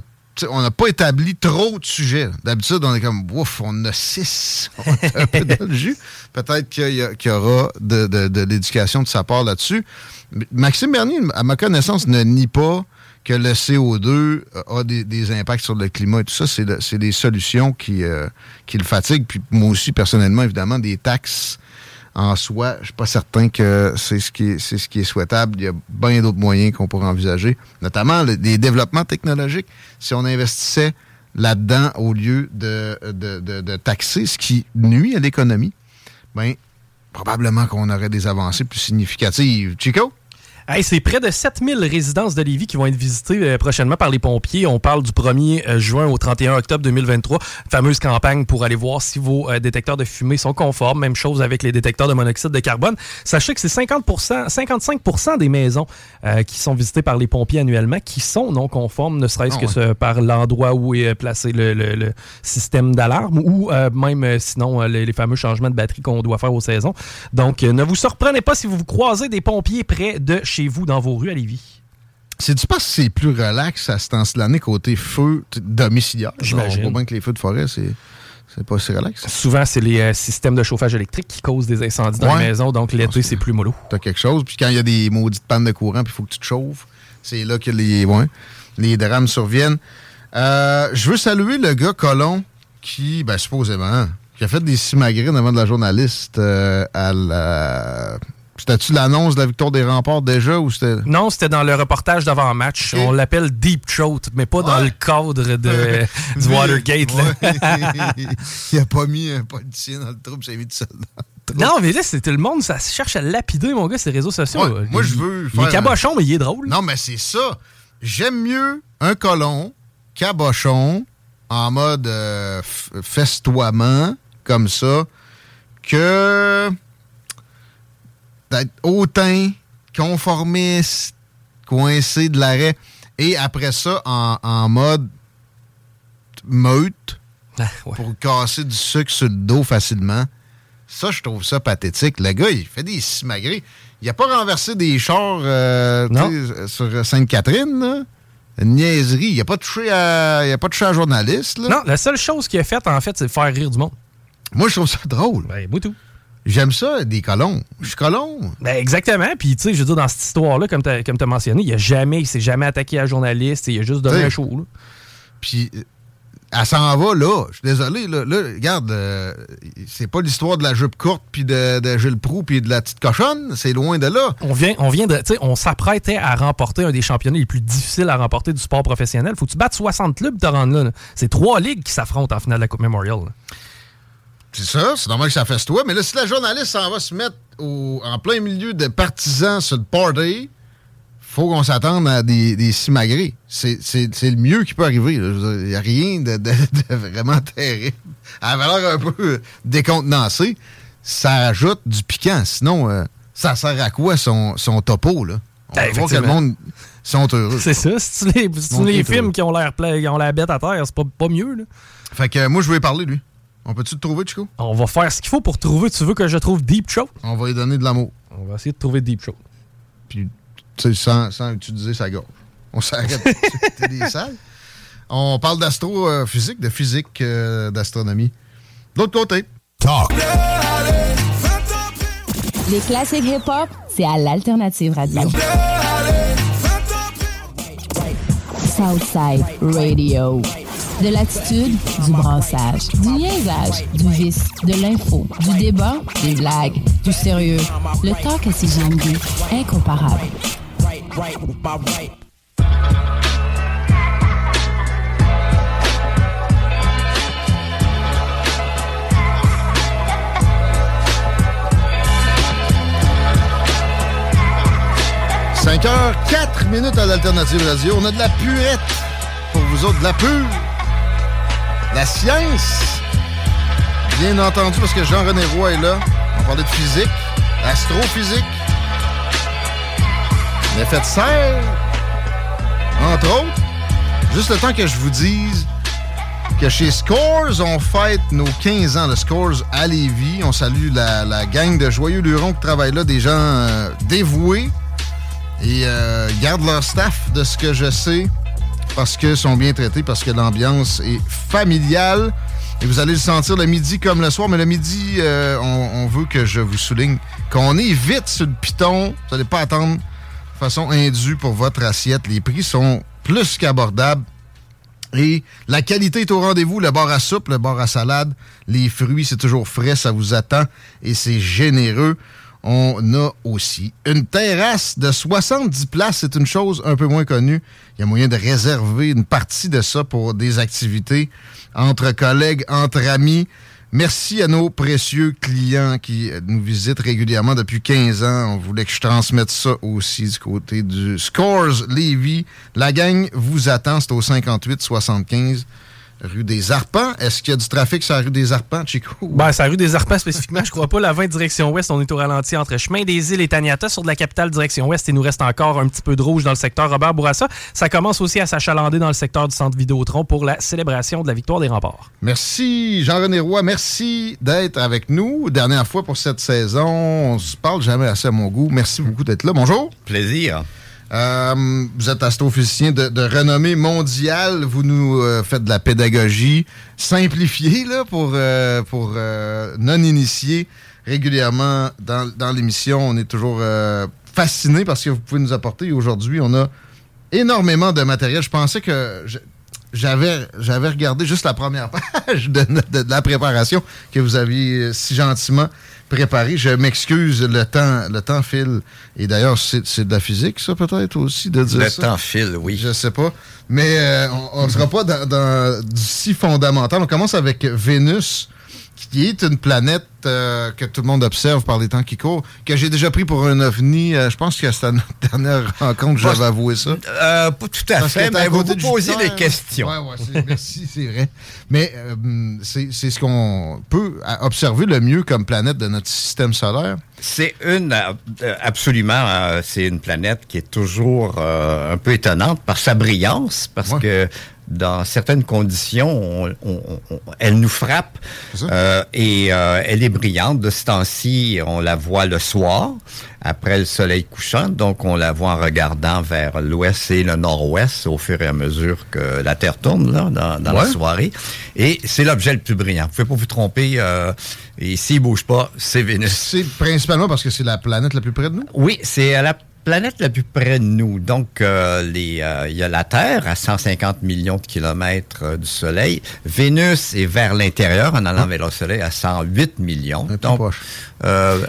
on n'a pas établi trop de sujets. D'habitude, on est comme, ouf, on a six. On est un peu dans le jus. Peut-être qu'il y, aura de, de- l'éducation de sa part là-dessus. Maxime Bernier, à ma connaissance, ne nie pas que le CO2 a des, impacts sur le climat et tout ça. C'est des solutions qui, euh, qui le fatiguent. Puis moi aussi, personnellement, évidemment, des taxes en soi, je suis pas certain que c'est ce qui est, souhaitable. Il y a bien d'autres moyens qu'on pourrait envisager, notamment le- les développements technologiques. Si on investissait là-dedans au lieu de, de, de- de taxer, ce qui nuit à l'économie, ben probablement qu'on aurait des avancées plus significatives. Chico? Hey, c'est près de 7000 résidences de Lévis qui vont être visitées euh, prochainement par les pompiers. On parle du 1er euh, juin au 31 octobre 2023. Fameuse campagne pour aller voir si vos euh, détecteurs de fumée sont conformes. Même chose avec les détecteurs de monoxyde de carbone. Sachez que c'est 50% 55% des maisons euh, qui sont visitées par les pompiers annuellement qui sont non conformes, ne serait-ce Ah que ouais. ce- par l'endroit où est placé le, le- le système d'alarme ou euh, même sinon les, les fameux changements de batterie qu'on doit faire aux saisons. Donc, ne vous surprenez pas si vous vous croisez des pompiers près de chez vous dans vos rues à Lévis? C'est-tu parce que c'est plus relax à ce temps de l'année côté feu domiciliaire? J'imagine. On voit bien que les feux de forêt, c'est c'est pas si relax. Souvent, c'est les euh, systèmes de chauffage électrique qui causent des incendies dans les maisons, donc l'été, c'est plus mollo. T'as quelque chose. Puis quand il y a des maudites pannes de courant, puis il faut que tu te chauffes, c'est là que les, ouais, les drames surviennent. Euh, je veux saluer le gars Colon qui, ben, supposément, qui a fait des simagrines avant de la journaliste euh, à la. C'était-tu l'annonce de la victoire des remparts déjà ou c'était. Non, c'était dans le reportage d'avant-match. On l'appelle Deep Throat, mais pas dans le cadre de, du Watergate. là. il a pas mis un politicien dans le trou, a mis tout seul non, mais là, c'est tout le monde, ça cherche à lapider, mon gars, ces réseaux sociaux. Ouais, moi, je veux Il est cabochon, mais il est drôle. Non, mais c'est ça. J'aime mieux un colon cabochon en mode euh, festoiement comme ça que d'être hautain, conformiste, coincé de l'arrêt, et après ça, en, en mode meute, pour casser du sucre sur le dos facilement. Ça, je trouve ça pathétique. Le gars, il fait des simagrées. Il a pas renversé des chars euh, sais, sur Sainte-Catherine, là. Une niaiserie. Il a pas touché à, il a pas touché à un journaliste, là. Non, la seule chose qu'il a faite, en fait, c'est de faire rire du monde. Moi, je trouve ça drôle. Ben, moi tout. J'aime ça, des colons. Je suis colon. Ben, exactement. Puis, tu sais, je veux dire, dans cette histoire-là, comme tu as, mentionné, il a jamais, il s'est jamais attaqué à un journaliste. Il a juste donné T'sais, un show. Puis, euh, elle s'en va là. Je suis désolé. Là, Là, regarde, euh, c'est pas l'histoire de la jupe courte, puis de, de Gilles Proux, puis de la petite cochonne. C'est loin de là. On vient, on vient de, tu sais, on s'apprêtait à remporter un des championnats les plus difficiles à remporter du sport professionnel. Faut que tu battes 60 clubs pour te rendre là. là. C'est trois ligues qui s'affrontent en finale de la Coupe Memorial. là. C'est ça, c'est normal que ça fasse toi. Mais là, si la journaliste s'en va se mettre au- en plein milieu de partisans sur le party, faut qu'on s'attende à des, des simagrées. C'est c'est- c'est le mieux qui peut arriver. Il n'y a rien de, de- de vraiment terrible. À la valeur un peu décontenancée, ça ajoute du piquant. Sinon, euh, ça sert à quoi son, son topo? Là? On Ben, que le monde sont heureux. C'est ça. Si tu les, les films heureux. qui ont l'air pla- qui ont l'air bête à terre, c'est pas, pas mieux. Là. Fait que euh, moi, je y parler, lui. On peut-tu te trouver, Chico? On va faire ce qu'il faut pour trouver. Tu veux que je trouve Deep Show? On va lui donner de l'amour. On va essayer de trouver Deep Show. Puis, tu sais, sans, sans utiliser sa gorge. On s'arrête. T'es des salles. On parle d'astrophysique, de physique, euh, d'astronomie. De l'autre côté. Talk. Les classiques hip-hop, c'est à l'Alternative Radio. Southside Radio. De l'attitude, du brassage, du niaisage, du vice, de l'info, du débat, des blagues, du sérieux. Le talk à CGMD, incomparable. – 5 h 4 minutes à l'Alternative Radio. On a de la purette pour vous autres, de la pure. La science. Bien entendu, parce que Jean-René Roy est là. On parler de physique, astrophysique, l'effet de serre, entre autres. Juste le temps que je vous dise que chez Scores, on fête nos 15 ans de Scores à Lévis. On salue la, la gang de joyeux lurons qui travaillent là, des gens euh, dévoués et euh, gardent leur staff de ce que je sais parce qu'ils sont bien traités, parce que l'ambiance est familiale. Et vous allez le sentir le midi comme le soir, mais le midi, euh, on, on veut que je vous souligne qu'on est vite sur le piton. Vous n'allez pas attendre de façon indue pour votre assiette. Les prix sont plus qu'abordables. Et la qualité est au rendez-vous. Le bar à soupe, le bar à salade, les fruits, c'est toujours frais, ça vous attend et c'est généreux. On a aussi une terrasse de 70 places. C'est une chose un peu moins connue. Il y a moyen de réserver une partie de ça pour des activités entre collègues, entre amis. Merci à nos précieux clients qui nous visitent régulièrement depuis 15 ans. On voulait que je transmette ça aussi du côté du Scores Levy. La gang vous attend. C'est au 58-75 rue des Arpents. Est-ce qu'il y a du trafic sur la rue des Arpents, Chico? Ben, c'est la rue des Arpents spécifiquement, je crois pas. La 20 direction ouest, on est au ralenti entre Chemin des Îles et Taniata. Sur de la capitale direction ouest, il nous reste encore un petit peu de rouge dans le secteur Robert Bourassa. Ça commence aussi à s'achalander dans le secteur du centre Vidéotron pour la célébration de la victoire des remparts. Merci Jean-René Roy, merci d'être avec nous. Dernière fois pour cette saison, on se parle jamais assez à mon goût. Merci beaucoup d'être là. Bonjour. Plaisir. Euh, vous êtes astrophysicien de, renommée mondiale. Vous nous euh, faites de la pédagogie simplifiée là, pour, euh, pour non-initiés régulièrement dans, dans l'émission. On est toujours fascinés parce que vous pouvez nous apporter. Aujourd'hui, on a énormément de matériel. Je pensais que j'avais regardé juste la première page de, la préparation que vous aviez si gentiment préparée. Je m'excuse, le temps, le temps file. Et d'ailleurs, c'est c'est de la physique, ça, peut-être aussi, de dire Le ça? temps file, oui. Je sais pas. Mais euh, on ne sera pas dans, dans du si fondamental. On commence avec Vénus qui est une planète euh, que tout le monde observe par les temps qui courent, que j'ai déjà pris pour un ovni. euh, je pense que c'était à notre dernière rencontre, j'avais avoué ça. Euh, pas tout à Parce fait, mais vous vous posez des questions. Ouais, ouais, c'est- merci, c'est vrai. Mais c'est ce qu'on peut observer le mieux comme planète de notre système solaire. C'est une, absolument, c'est une planète qui est toujours un peu étonnante par sa brillance, parce que dans certaines conditions, on- on- on- elle nous frappe euh, et euh, elle est brillante. De ce temps-ci, on la voit le soir, après le soleil couchant, donc on la voit en regardant vers l'ouest et le nord-ouest au fur et à mesure que la Terre tourne là, dans, dans Ouais. la soirée. Et c'est l'objet le plus brillant. Vous pouvez pas vous tromper. euh, et s'il bouge pas, c'est Vénus. C'est principalement parce que c'est la planète la plus près de nous? Oui, c'est à la planète la plus près de nous. Donc, euh, les, euh, il y a la Terre à 150 millions de kilomètres euh, du Soleil. Vénus est vers l'intérieur en allant vers le Soleil à 108 millions. Donc, euh,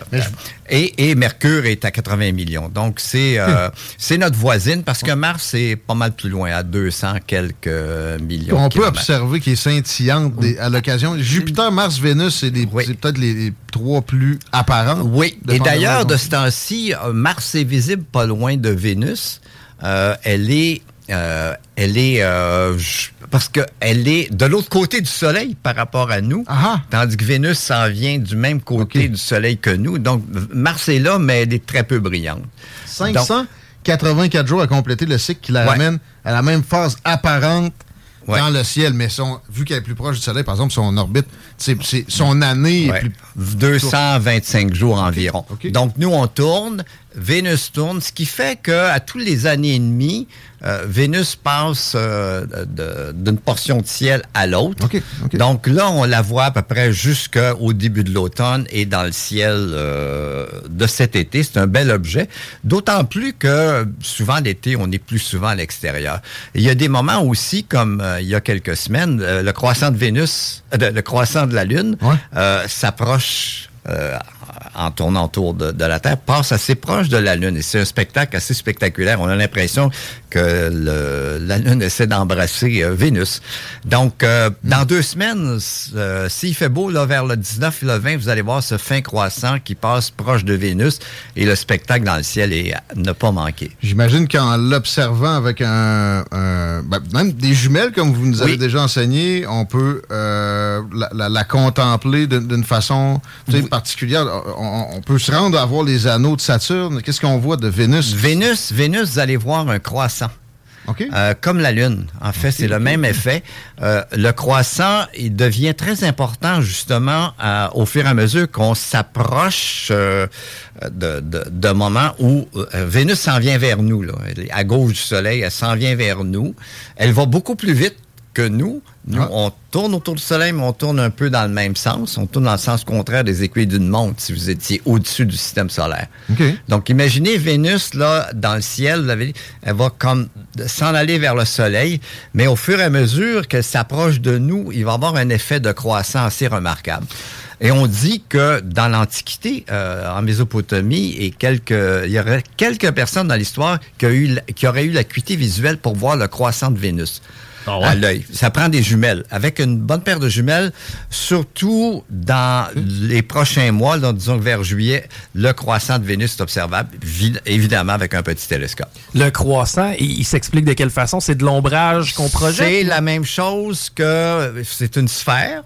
et, et Mercure est à 80 millions. Donc, c'est euh, c'est notre voisine parce que Mars est pas mal plus loin, à 200 quelques millions. On peut observer qu'il est scintillante des- à l'occasion. Jupiter, Mars, Vénus, c'est des- c'est peut-être les, les trois plus apparents. Oui, et d'ailleurs, de- ce temps-ci, euh, Mars est visible pas loin de Vénus. Euh, elle est, elle est, parce que elle est de l'autre côté du Soleil par rapport à nous, tandis que Vénus s'en vient du même côté du Soleil que nous. Donc, Mars est là, mais elle est très peu brillante. 584 jours à compléter le cycle qui la Ouais. ramène à la même phase apparente dans le ciel. Mais son, vu qu'elle est plus proche du Soleil, par exemple, son orbite, c'est, son année Ouais. est plus... 225 jours environ. Donc, nous, on tourne, Vénus tourne, ce qui fait que à tous les années et demie, euh, Vénus passe euh, d'une portion de ciel à l'autre. Donc là, on la voit à peu près jusqu'au début de l'automne et dans le ciel euh, de cet été. C'est un bel objet. D'autant plus que souvent l'été, on est plus souvent à l'extérieur. Il y a des moments aussi, comme il y a quelques semaines, le croissant de Vénus, le croissant de la Lune s'approche euh, en tournant autour de, la Terre, passe assez proche de la Lune. Et c'est un spectacle assez spectaculaire. On a l'impression que le- la Lune essaie d'embrasser euh, Vénus. Donc, euh, dans deux semaines, euh, s'il fait beau, là, vers le 19 et le 20, vous allez voir ce fin croissant qui passe proche de Vénus et le spectacle dans le ciel est à ne pas manquer. J'imagine qu'en l'observant avec un, un- ben, même des jumelles, comme vous nous avez Oui. déjà enseigné, on peut la, la- la contempler d'une façon particulière. On, on peut se rendre à voir les anneaux de Saturne. Qu'est-ce qu'on voit de Vénus? Vénus, Vénus, vous allez voir un croissant. Euh, comme la Lune. En fait, c'est le même effet. Euh, le croissant, il devient très important justement à- au fur et à mesure qu'on s'approche euh, de, de, où euh, Vénus s'en vient vers nous. Là. À gauche du Soleil, elle s'en vient vers nous. Elle va beaucoup plus vite que nous. Nous, on tourne autour du Soleil, mais on tourne un peu dans le même sens. On tourne dans le sens contraire des aiguilles d'une montre si vous étiez au-dessus du système solaire. Donc, imaginez Vénus, là, dans le ciel, vous elle va comme s'en aller vers le Soleil, mais au fur et à mesure qu'elle s'approche de nous, il va avoir un effet de croissance assez remarquable. Et on dit que dans l'Antiquité, euh, en Mésopotamie, et quelques, il y aurait quelques personnes dans l'histoire qui, qui auraient eu l'acuité visuelle pour voir le croissant de Vénus. À l'œil. Ça prend des jumelles. Avec une bonne paire de jumelles, surtout dans les prochains mois, là, disons que vers juillet, le croissant de Vénus est observable, vi- évidemment avec un petit télescope. Le croissant, il, il s'explique de quelle façon? C'est de l'ombrage qu'on projette? C'est la même chose que c'est une sphère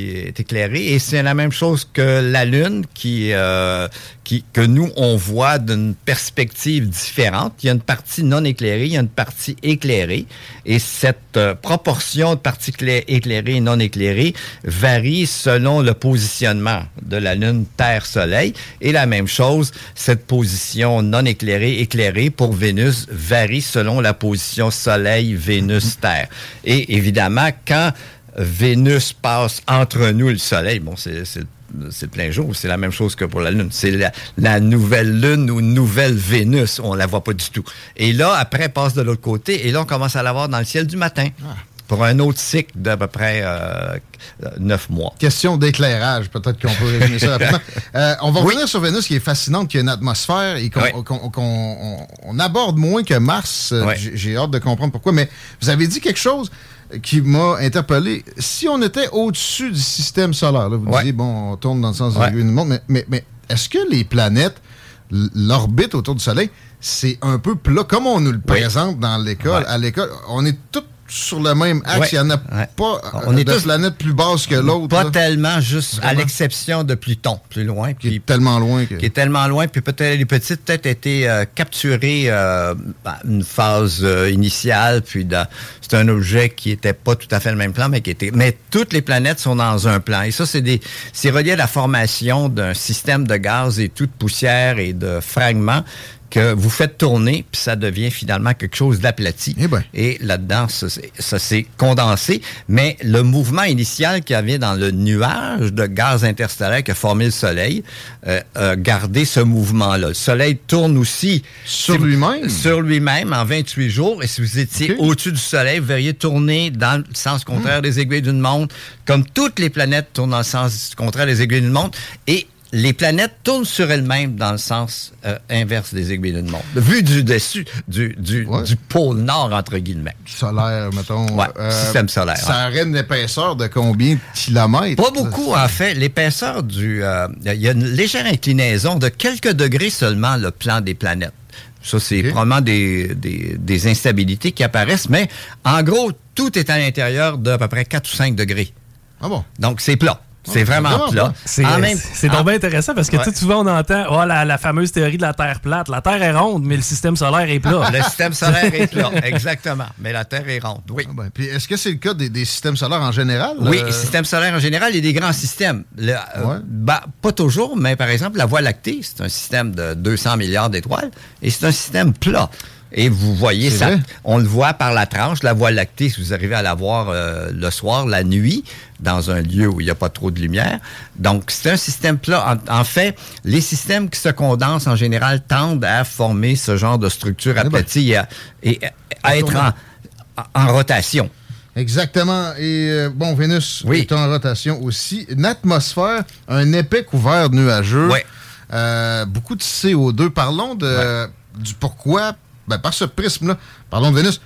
est éclairée et c'est la même chose que la Lune qui, euh, qui que nous on voit d'une perspective différente. Il y a une partie non éclairée, il y a une partie éclairée et cette euh, proportion de parties cla- éclairées et non éclairées varie selon le positionnement de la Lune, Terre, Soleil et la même chose, cette position non éclairée, éclairée pour Vénus varie selon la position Soleil, Vénus, Terre. Et évidemment, quand Vénus passe entre nous et le Soleil, bon, c'est plein jour, c'est la même chose que pour la Lune. C'est la, la nouvelle Lune ou nouvelle Vénus, on la voit pas du tout. Et là, après, elle passe de l'autre côté, et là, on commence à la voir dans le ciel du matin. pour un autre cycle d'à peu près euh, neuf mois. Question d'éclairage, peut-être qu'on peut résumer ça rapidement. Euh, on va Oui. revenir sur Vénus, qui est fascinante, qui a une atmosphère et qu'on Oui. qu'on- qu'on- on- on aborde moins que Mars. Euh, Oui. J'ai hâte de comprendre pourquoi. Mais vous avez dit quelque chose qui m'a interpellé. Si on était au-dessus du système solaire, là, vous Ouais. disiez, bon, on tourne dans le sens de Ouais. du monde, mais, mais, mais est-ce que les planètes, l'orbite autour du Soleil, c'est un peu plat, comme on nous le présente dans l'école. À l'école, on est tous sur le même axe. Ouais. Il n'y en a Ouais. pas On euh, est de tous- planète plus basse que l'autre. Pas là. tellement, juste à l'exception de Pluton, plus loin. Qui est tellement loin que... Qui est tellement loin, puis peut-être les petites peut-être été euh, capturées euh, à une phase euh, initiale, puis c'est un objet qui était pas tout à fait le même plan, mais qui était. Mais toutes les planètes sont dans un plan. Et ça, c'est des, c'est relié à la formation d'un système de gaz et tout de poussière et de fragments que vous faites tourner, puis ça devient finalement quelque chose d'aplati. Et là-dedans, ça, c'est- ça s'est condensé. Mais le mouvement initial qu'il y avait dans le nuage de gaz interstellaire qui a formé le Soleil, euh, a gardé ce mouvement-là. Le Soleil tourne aussi Sur si lui-même? Sur lui-même en 28 jours. Et si vous étiez au-dessus du Soleil, vous verriez tourner dans le sens contraire Hmm. des aiguilles d'une montre, comme toutes les planètes tournent dans le sens contraire des aiguilles d'une montre. Et les planètes tournent sur elles-mêmes dans le sens euh, inverse des aiguilles d'une montre. Vu du dessus, du, du, du pôle nord, entre guillemets. Solaire, mettons. Euh, système solaire. Ça aurait une épaisseur de combien de kilomètres? Pas beaucoup, en fait. L'épaisseur du... euh, Il y a une légère inclinaison de quelques degrés seulement, le plan des planètes. Ça, c'est probablement des, des, des instabilités qui apparaissent, mais en gros, tout est à l'intérieur d'à peu près 4 ou 5 degrés. Ah bon? Donc, c'est plat. C'est Ah, vraiment plat. C'est donc en- bien intéressant parce que Ouais. tu sais, souvent on entend oh, la, la fameuse théorie de la Terre plate. La Terre est ronde, mais le système solaire est plat. Le système solaire est plat, exactement. Mais la Terre est ronde, oui. Ah ben, Puis est-ce que c'est le cas des, des systèmes solaires en général? Oui, Euh, le système solaire en général, il y a des grands systèmes. Le- euh, bah, pas toujours, mais par exemple, la Voie lactée, c'est un système de 200 milliards d'étoiles et c'est un système plat. Et vous voyez ça, vrai? on le voit par la tranche, la Voie lactée, si vous arrivez à la voir euh, le soir, la nuit, dans un lieu où il n'y a pas trop de lumière. Donc, c'est un système plat. En, en fait, les systèmes qui se condensent en général tendent à former ce genre de structure aplatie et à, et à- être en, en rotation. Exactement. Et euh, bon, Vénus est en rotation aussi. Une atmosphère, un épais couvert nuageux. Euh, beaucoup de CO2. Parlons de, du pourquoi. Ben, par ce prisme-là, parlons de Vénus.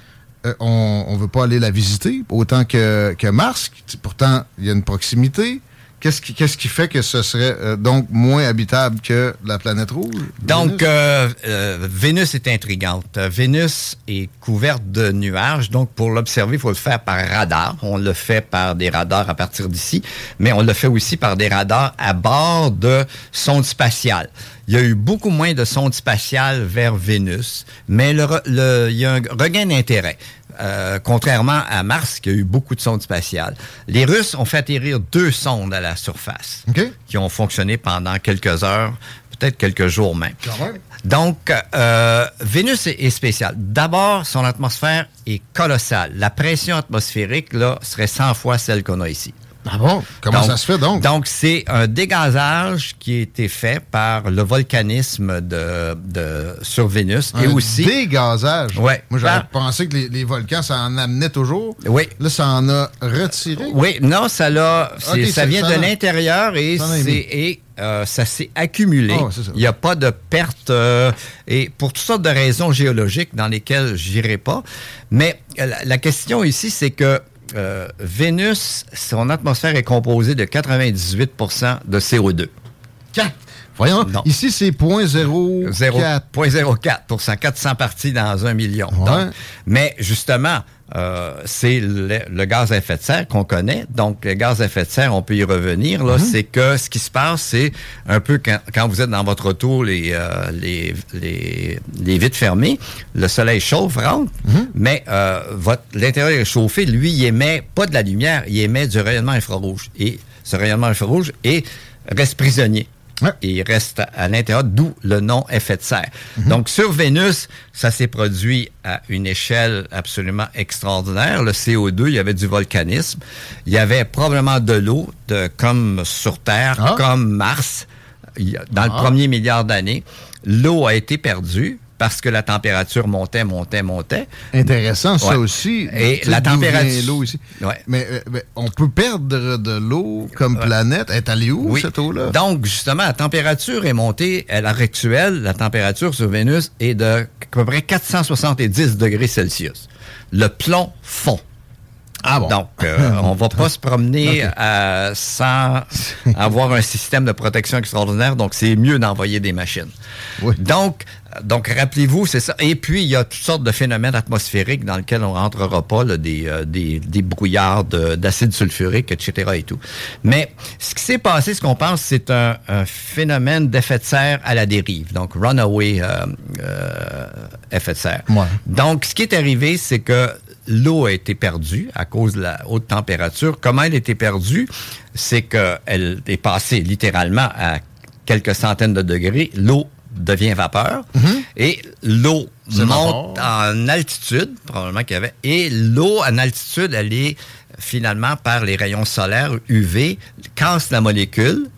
Euh, on ne veut pas aller la visiter autant que, que Mars. Pourtant, il y a une proximité. Qu'est-ce qui, qu'est-ce qui fait que ce serait euh, donc moins habitable que la planète rouge? Donc, euh, euh, Vénus est intrigante. Euh, Vénus est couverte de nuages. Donc, pour l'observer, il faut le faire par radar. On le fait par des radars à partir d'ici, mais on le fait aussi par des radars à bord de sondes spatiales. Il y a eu beaucoup moins de sondes spatiales vers Vénus, mais le- il y a un regain d'intérêt. Euh, contrairement à Mars, qui a eu beaucoup de sondes spatiales. Les Russes ont fait atterrir deux sondes à la surface qui ont fonctionné pendant quelques heures, peut-être quelques jours même. Donc, euh, Vénus est, est spéciale. D'abord, son atmosphère est colossale. La pression atmosphérique, là, serait 100 fois celle qu'on a ici. Ah bon? Comment ça se fait donc? Donc, c'est un dégazage qui a été fait par le volcanisme de, de sur Vénus et Un aussi... dégazage? Ouais. Moi, j'aurais Par- pensé que les, les volcans, ça en amenait toujours. Oui. Là, ça en a retiré? Oui, non, ça l'a, ça vient ça de l'intérieur et c'est et euh, ça s'est accumulé. Ah. Il n'y a pas de perte euh, et pour toutes sortes de raisons géologiques dans lesquelles j'irai pas. Mais euh, la, la question ici, c'est que euh, Vénus, son atmosphère est composée de 98% de CO2. Voyons, ici, c'est 0.04. 0,04 400 parties dans un million. Donc, mais justement, euh, c'est le, le gaz à effet de serre qu'on connaît. Donc, le gaz à effet de serre, on peut y revenir. Là, c'est que ce qui se passe, c'est un peu quand, quand vous êtes dans votre auto, les, euh, les, les, les vitres fermées, le soleil chauffe, rentre, mais euh, votre l'intérieur est chauffé. Lui, il émet pas de la lumière, il émet du rayonnement infrarouge. Et ce rayonnement infrarouge est, reste prisonnier. Et il reste à l'intérieur, d'où le nom effet de serre. Donc, sur Vénus, ça s'est produit à une échelle absolument extraordinaire. Le CO2, il y avait du volcanisme. Il y avait probablement de l'eau, de, comme sur Terre, comme Mars, dans le Ah. premier milliard d'années. L'eau a été perdue parce que la température montait, montait, montait. Intéressant, ça Ouais. aussi. Et la température. l'eau ici. Ouais. Mais, euh, mais on peut perdre de l'eau comme planète. Elle est allée où, Oui. cette eau-là? Donc, justement, la température est montée. À l'heure actuelle, la température sur Vénus est de à peu près 470 degrés Celsius. Le plomb fond. Ah bon? Donc, euh, on va pas se promener euh, sans avoir un système de protection extraordinaire. Donc, c'est mieux d'envoyer des machines. Donc, donc rappelez-vous, c'est ça. Et puis, il y a toutes sortes de phénomènes atmosphériques dans lesquels on rentrera pas, là, des, euh, des, des brouillards de- d'acide sulfurique, etc. et tout. Mais ce qui s'est passé, ce qu'on pense, c'est un, un phénomène d'effet de serre à la dérive. Donc, runaway euh, euh, effet de serre. Ouais. Donc, ce qui est arrivé, c'est que l'eau a été perdue à cause de la haute température. Comment elle a été perdue? C'est qu'elle est passée littéralement à quelques centaines de degrés. L'eau devient vapeur et l'eau monte en altitude, probablement qu'il y avait, et l'eau en altitude, elle est finalement par les rayons solaires UV, casse la molécule.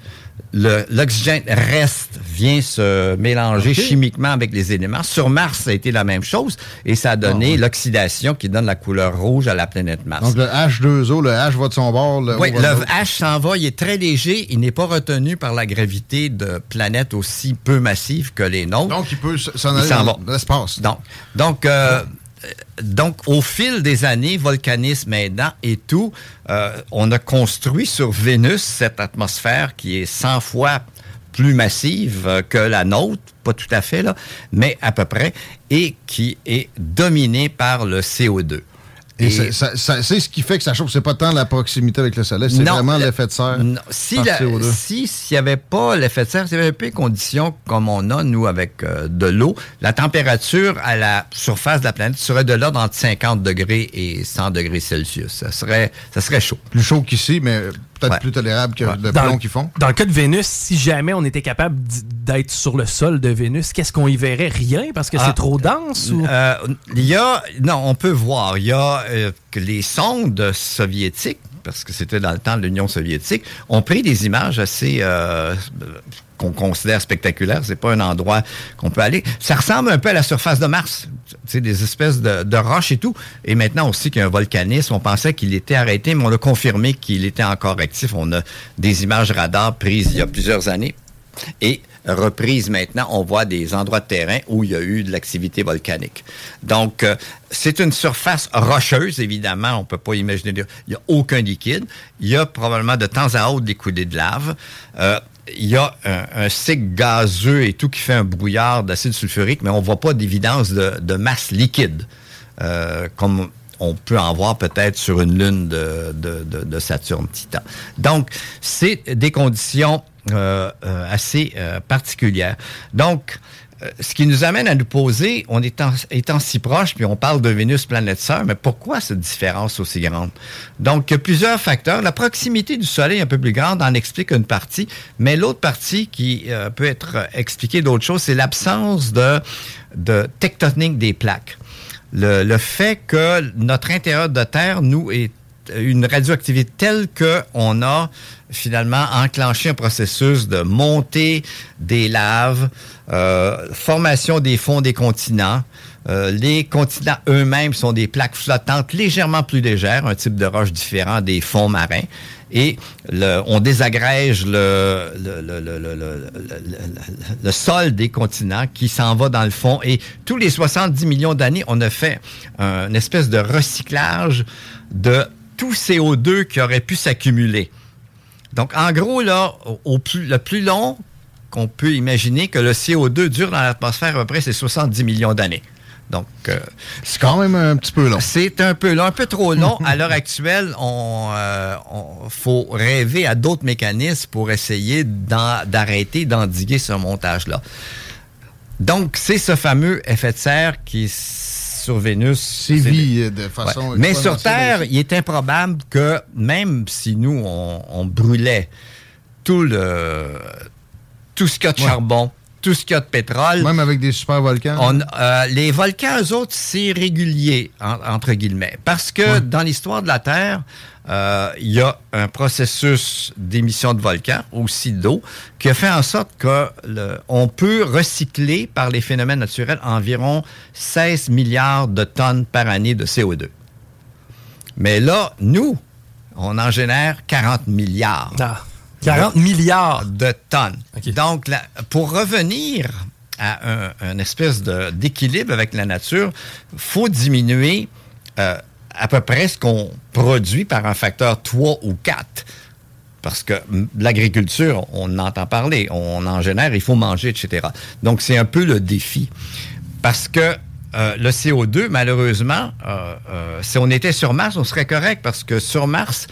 Le- L'oxygène reste, vient se mélanger chimiquement avec les éléments. Sur Mars, ça a été la même chose et ça a donné Ah, ouais. l'oxydation qui donne la couleur rouge à la planète Mars. Donc, le H2O, le H va de son bord. Le Oui, O le. H s'en va, il est très léger, il n'est pas retenu par la gravité de planètes aussi peu massives que les nôtres. Donc, il peut s'en Il aller s'en dans va. l'espace. Donc, donc, euh, donc, au fil des années, volcanisme aidant et tout, euh, on a construit sur Vénus cette atmosphère qui est 100 fois plus massive euh, que la nôtre, pas tout à fait, là, mais à peu près, et qui est dominée par le CO2. Et, c'est ce qui fait que ça chauffe. C'est pas tant la proximité avec le soleil, c'est vraiment le- l'effet de serre. Non, si par la- CO2. si s'il n'y avait pas l'effet de serre, s'il n'y avait pas les conditions comme on a, nous, avec euh, de l'eau, la température à la surface de la planète serait de l'ordre entre 50 degrés et 100 degrés Celsius. Ça serait, ça serait chaud. Plus chaud qu'ici, mais peut-être Ouais. plus tolérable que le Dans, plomb qu'ils font. dans le cas de Vénus, si jamais on était capable d'être sur le sol de Vénus, qu'est-ce qu'on y verrait? Rien parce que Ah, c'est trop dense? Ou... Euh, il y a, non, on peut voir, il y a euh, que les sondes soviétiques, parce que c'était dans le temps de l'Union soviétique, ont pris des images assez euh, qu'on considère spectaculaires. C'est pas un endroit qu'on peut aller. Ça ressemble un peu à la surface de Mars, sais, des espèces de, roches et tout. Et maintenant aussi qu'il y a un volcanisme, on pensait qu'il était arrêté, mais on a confirmé qu'il était encore actif. On a des images radar prises il y a plusieurs années. Et reprise maintenant, on voit des endroits de terrain où il y a eu de l'activité volcanique. Donc, euh, c'est une surface rocheuse, évidemment. On peut pas imaginer. Il n'y a aucun liquide. Il y a probablement de temps à autre des coulées de lave. Euh, il y a un, un cycle gazeux et tout qui fait un brouillard d'acide sulfurique, mais on voit pas d'évidence de, de masse liquide, euh, comme on peut en voir peut-être sur une lune de, de, de- de Saturne Titan. Donc, c'est des conditions euh, euh, assez euh, particulières. Donc, euh, ce qui nous amène à nous poser, on est en- étant si proche, puis on parle de Vénus, planète sœur, mais pourquoi cette différence aussi grande? Donc, il y a plusieurs facteurs. La proximité du Soleil un peu plus grande en explique une partie, mais l'autre partie qui euh, peut être expliquée d'autre chose, c'est l'absence de, de tectonique des plaques. Le, le fait que notre intérieur de Terre, nous, est une radioactivité telle qu'on a finalement enclenché un processus de montée des laves, euh, formation des fonds des continents. Euh, les continents eux-mêmes sont des plaques flottantes légèrement plus légères, un type de roche différent des fonds marins. Et on désagrège le, sol des continents qui s'en va dans le fond. Et tous les 70 millions d'années, on a fait un- une espèce de recyclage de tout CO2 qui aurait pu s'accumuler. Donc, en gros, là, au, au plus, le plus long qu'on peut imaginer que le CO2 dure dans l'atmosphère, à peu près, c'est 70 millions d'années. Donc, euh, c'est quand même un petit peu long. C'est un peu long, un peu trop long. à l'heure actuelle, on, euh, on- faut rêver à d'autres mécanismes pour essayer d'arrêter, d'endiguer ce montage-là. Donc, c'est ce fameux effet de serre qui sur Vénus Sévit c'est- de façon Mais sur Terre, il est improbable que même si nous on, on brûlait tout le tout ce qu'il y a de Ouais. charbon, tout ce qu'il y a de pétrole. Même avec des super volcans. On, euh, les volcans, eux autres, c'est régulier, en- entre guillemets. Parce que dans l'histoire de la Terre, euh, il y a un processus d'émission de volcans, aussi d'eau, qui a fait en sorte que le- on peut recycler par les phénomènes naturels environ 16 milliards de tonnes par année de CO2. Mais là, nous, on en génère 40 milliards. 40 milliards de tonnes. Donc, la- pour revenir à un, un espèce d'équilibre avec la nature, faut diminuer euh, à peu près ce qu'on produit par un facteur 3 ou 4. Parce que l'agriculture, on entend parler, on en génère, il faut manger, etc. Donc, c'est un peu le défi. Parce que euh, le CO2, malheureusement, euh, euh, si on était sur Mars, on serait correct parce que sur Mars,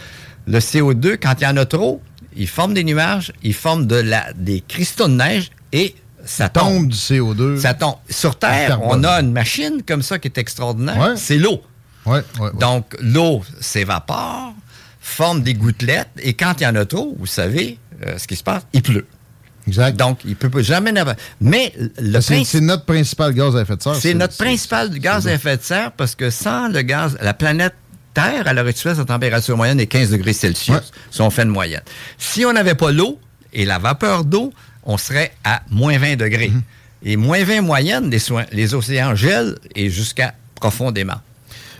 le CO2, quand il y en a trop, il forme des nuages, il forme de la, des cristaux de neige et ça tombe. du CO2. Ça tombe. Sur Terre, on a une machine comme ça qui est extraordinaire. C'est l'eau. Donc, l'eau s'évapore, forme des gouttelettes, et quand il y en a trop, vous savez euh, ce qui se passe, il pleut. Exact. Donc, il ne peut jamais n'avoir. Mais le C'est notre principal gaz à effet de serre. c'est notre principal gaz à effet de serre parce que sans le gaz, la planète Terre, à l'heure actuelle, sa température moyenne est 15 degrés Celsius, si on fait une moyenne. Si on n'avait pas l'eau et la vapeur d'eau, on serait à moins 20 degrés. Mhm. Et moins 20 moyenne, les, soins- les océans gèlent et jusqu'à profondément.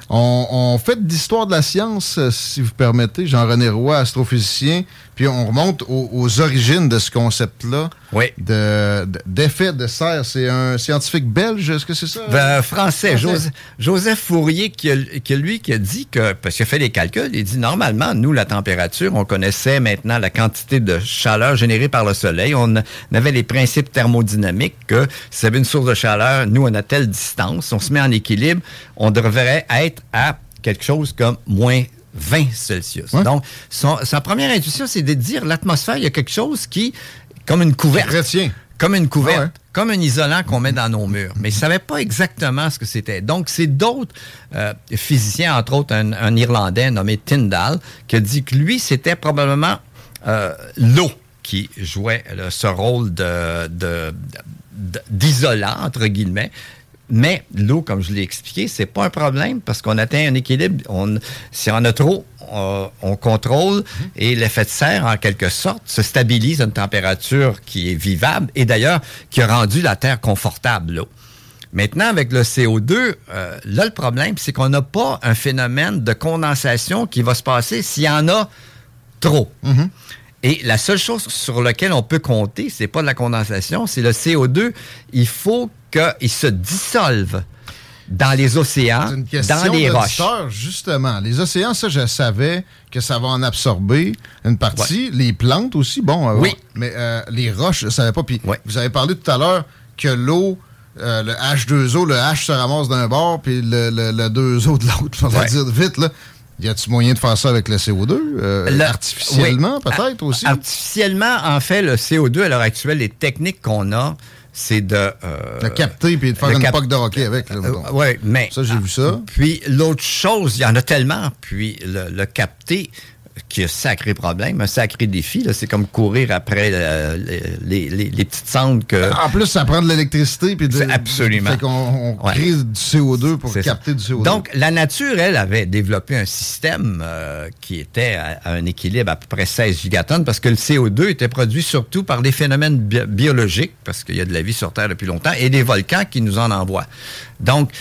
On, on fait d'histoire de la science, euh, si vous permettez. Jean-René Roy, astrophysicien. Puis on remonte aux, aux origines de ce concept-là. Oui. De, de- d'effet de serre. C'est un scientifique belge, est-ce que c'est ça? Ben, français, Joseph, Joseph Fourier, qui, qui, lui, qui a dit que, parce qu'il a fait des calculs, il dit normalement, nous, la température, on connaissait maintenant la quantité de chaleur générée par le soleil. On, avait les principes thermodynamiques que si avait une source de chaleur, nous, on a telle distance, on se met en équilibre, on devrait être à quelque chose comme moins 20 Celsius. Donc, son- sa première intuition, c'est de dire l'atmosphère, il y a quelque chose qui, comme une couverte. Comme une couverte. Ah ouais. Comme un isolant qu'on met dans nos murs. Mais il ne savait pas exactement ce que c'était. Donc, c'est d'autres euh, physiciens, entre autres un, un Irlandais nommé Tyndall, qui a dit que lui, c'était probablement euh, l'eau qui jouait là, ce rôle de, de- de- d'isolant, entre guillemets. Mais l'eau, comme je l'ai expliqué, c'est pas un problème parce qu'on atteint un équilibre. On, si on a trop, on, on contrôle et l'effet de serre, en quelque sorte, se stabilise à une température qui est vivable et d'ailleurs qui a rendu la Terre confortable. là. Maintenant, avec le CO2, euh, là, le problème, c'est qu'on n'a pas un phénomène de condensation qui va se passer s'il y en a trop. Et la seule chose sur laquelle on peut compter, c'est pas de la condensation, c'est le CO2. Il faut qu'il se dissolve dans les océans, une question dans les roches. justement. Les océans, ça, je savais que ça va en absorber une partie. Les plantes aussi, bon. euh, Oui. Mais euh, les roches, je savais pas. Puis vous avez parlé tout à l'heure que l'eau, euh, le H2O, le H se ramasse d'un bord, puis le, le, le 2O de l'autre. On va Ouais. dire vite, là. Y a-tu moyen de faire ça avec le CO2? euh, Le- artificiellement, oui. peut-être aussi? Artificiellement, en fait, le CO2 à l'heure actuelle, les techniques qu'on a, c'est de... euh, Le capter puis de faire une poque de hockey avec. là, mettons. oui, mais... Ça, j'ai vu ça. Puis l'autre chose, il y en a tellement, puis le, le capter, qui est un sacré problème, un sacré défi, c'est comme courir après euh, les, les- les petites cendres que... En plus, ça prend de l'électricité. puis de- absolument. Fait qu'on Ouais. crée du CO2 pour ça. capter du CO2. Donc, la nature, elle, avait développé un système euh, qui était à, à un équilibre à peu près 16 gigatonnes parce que le CO2 était produit surtout par des phénomènes bi- biologiques, parce qu'il y a de la vie sur Terre depuis longtemps, et des volcans qui nous en envoient. Donc,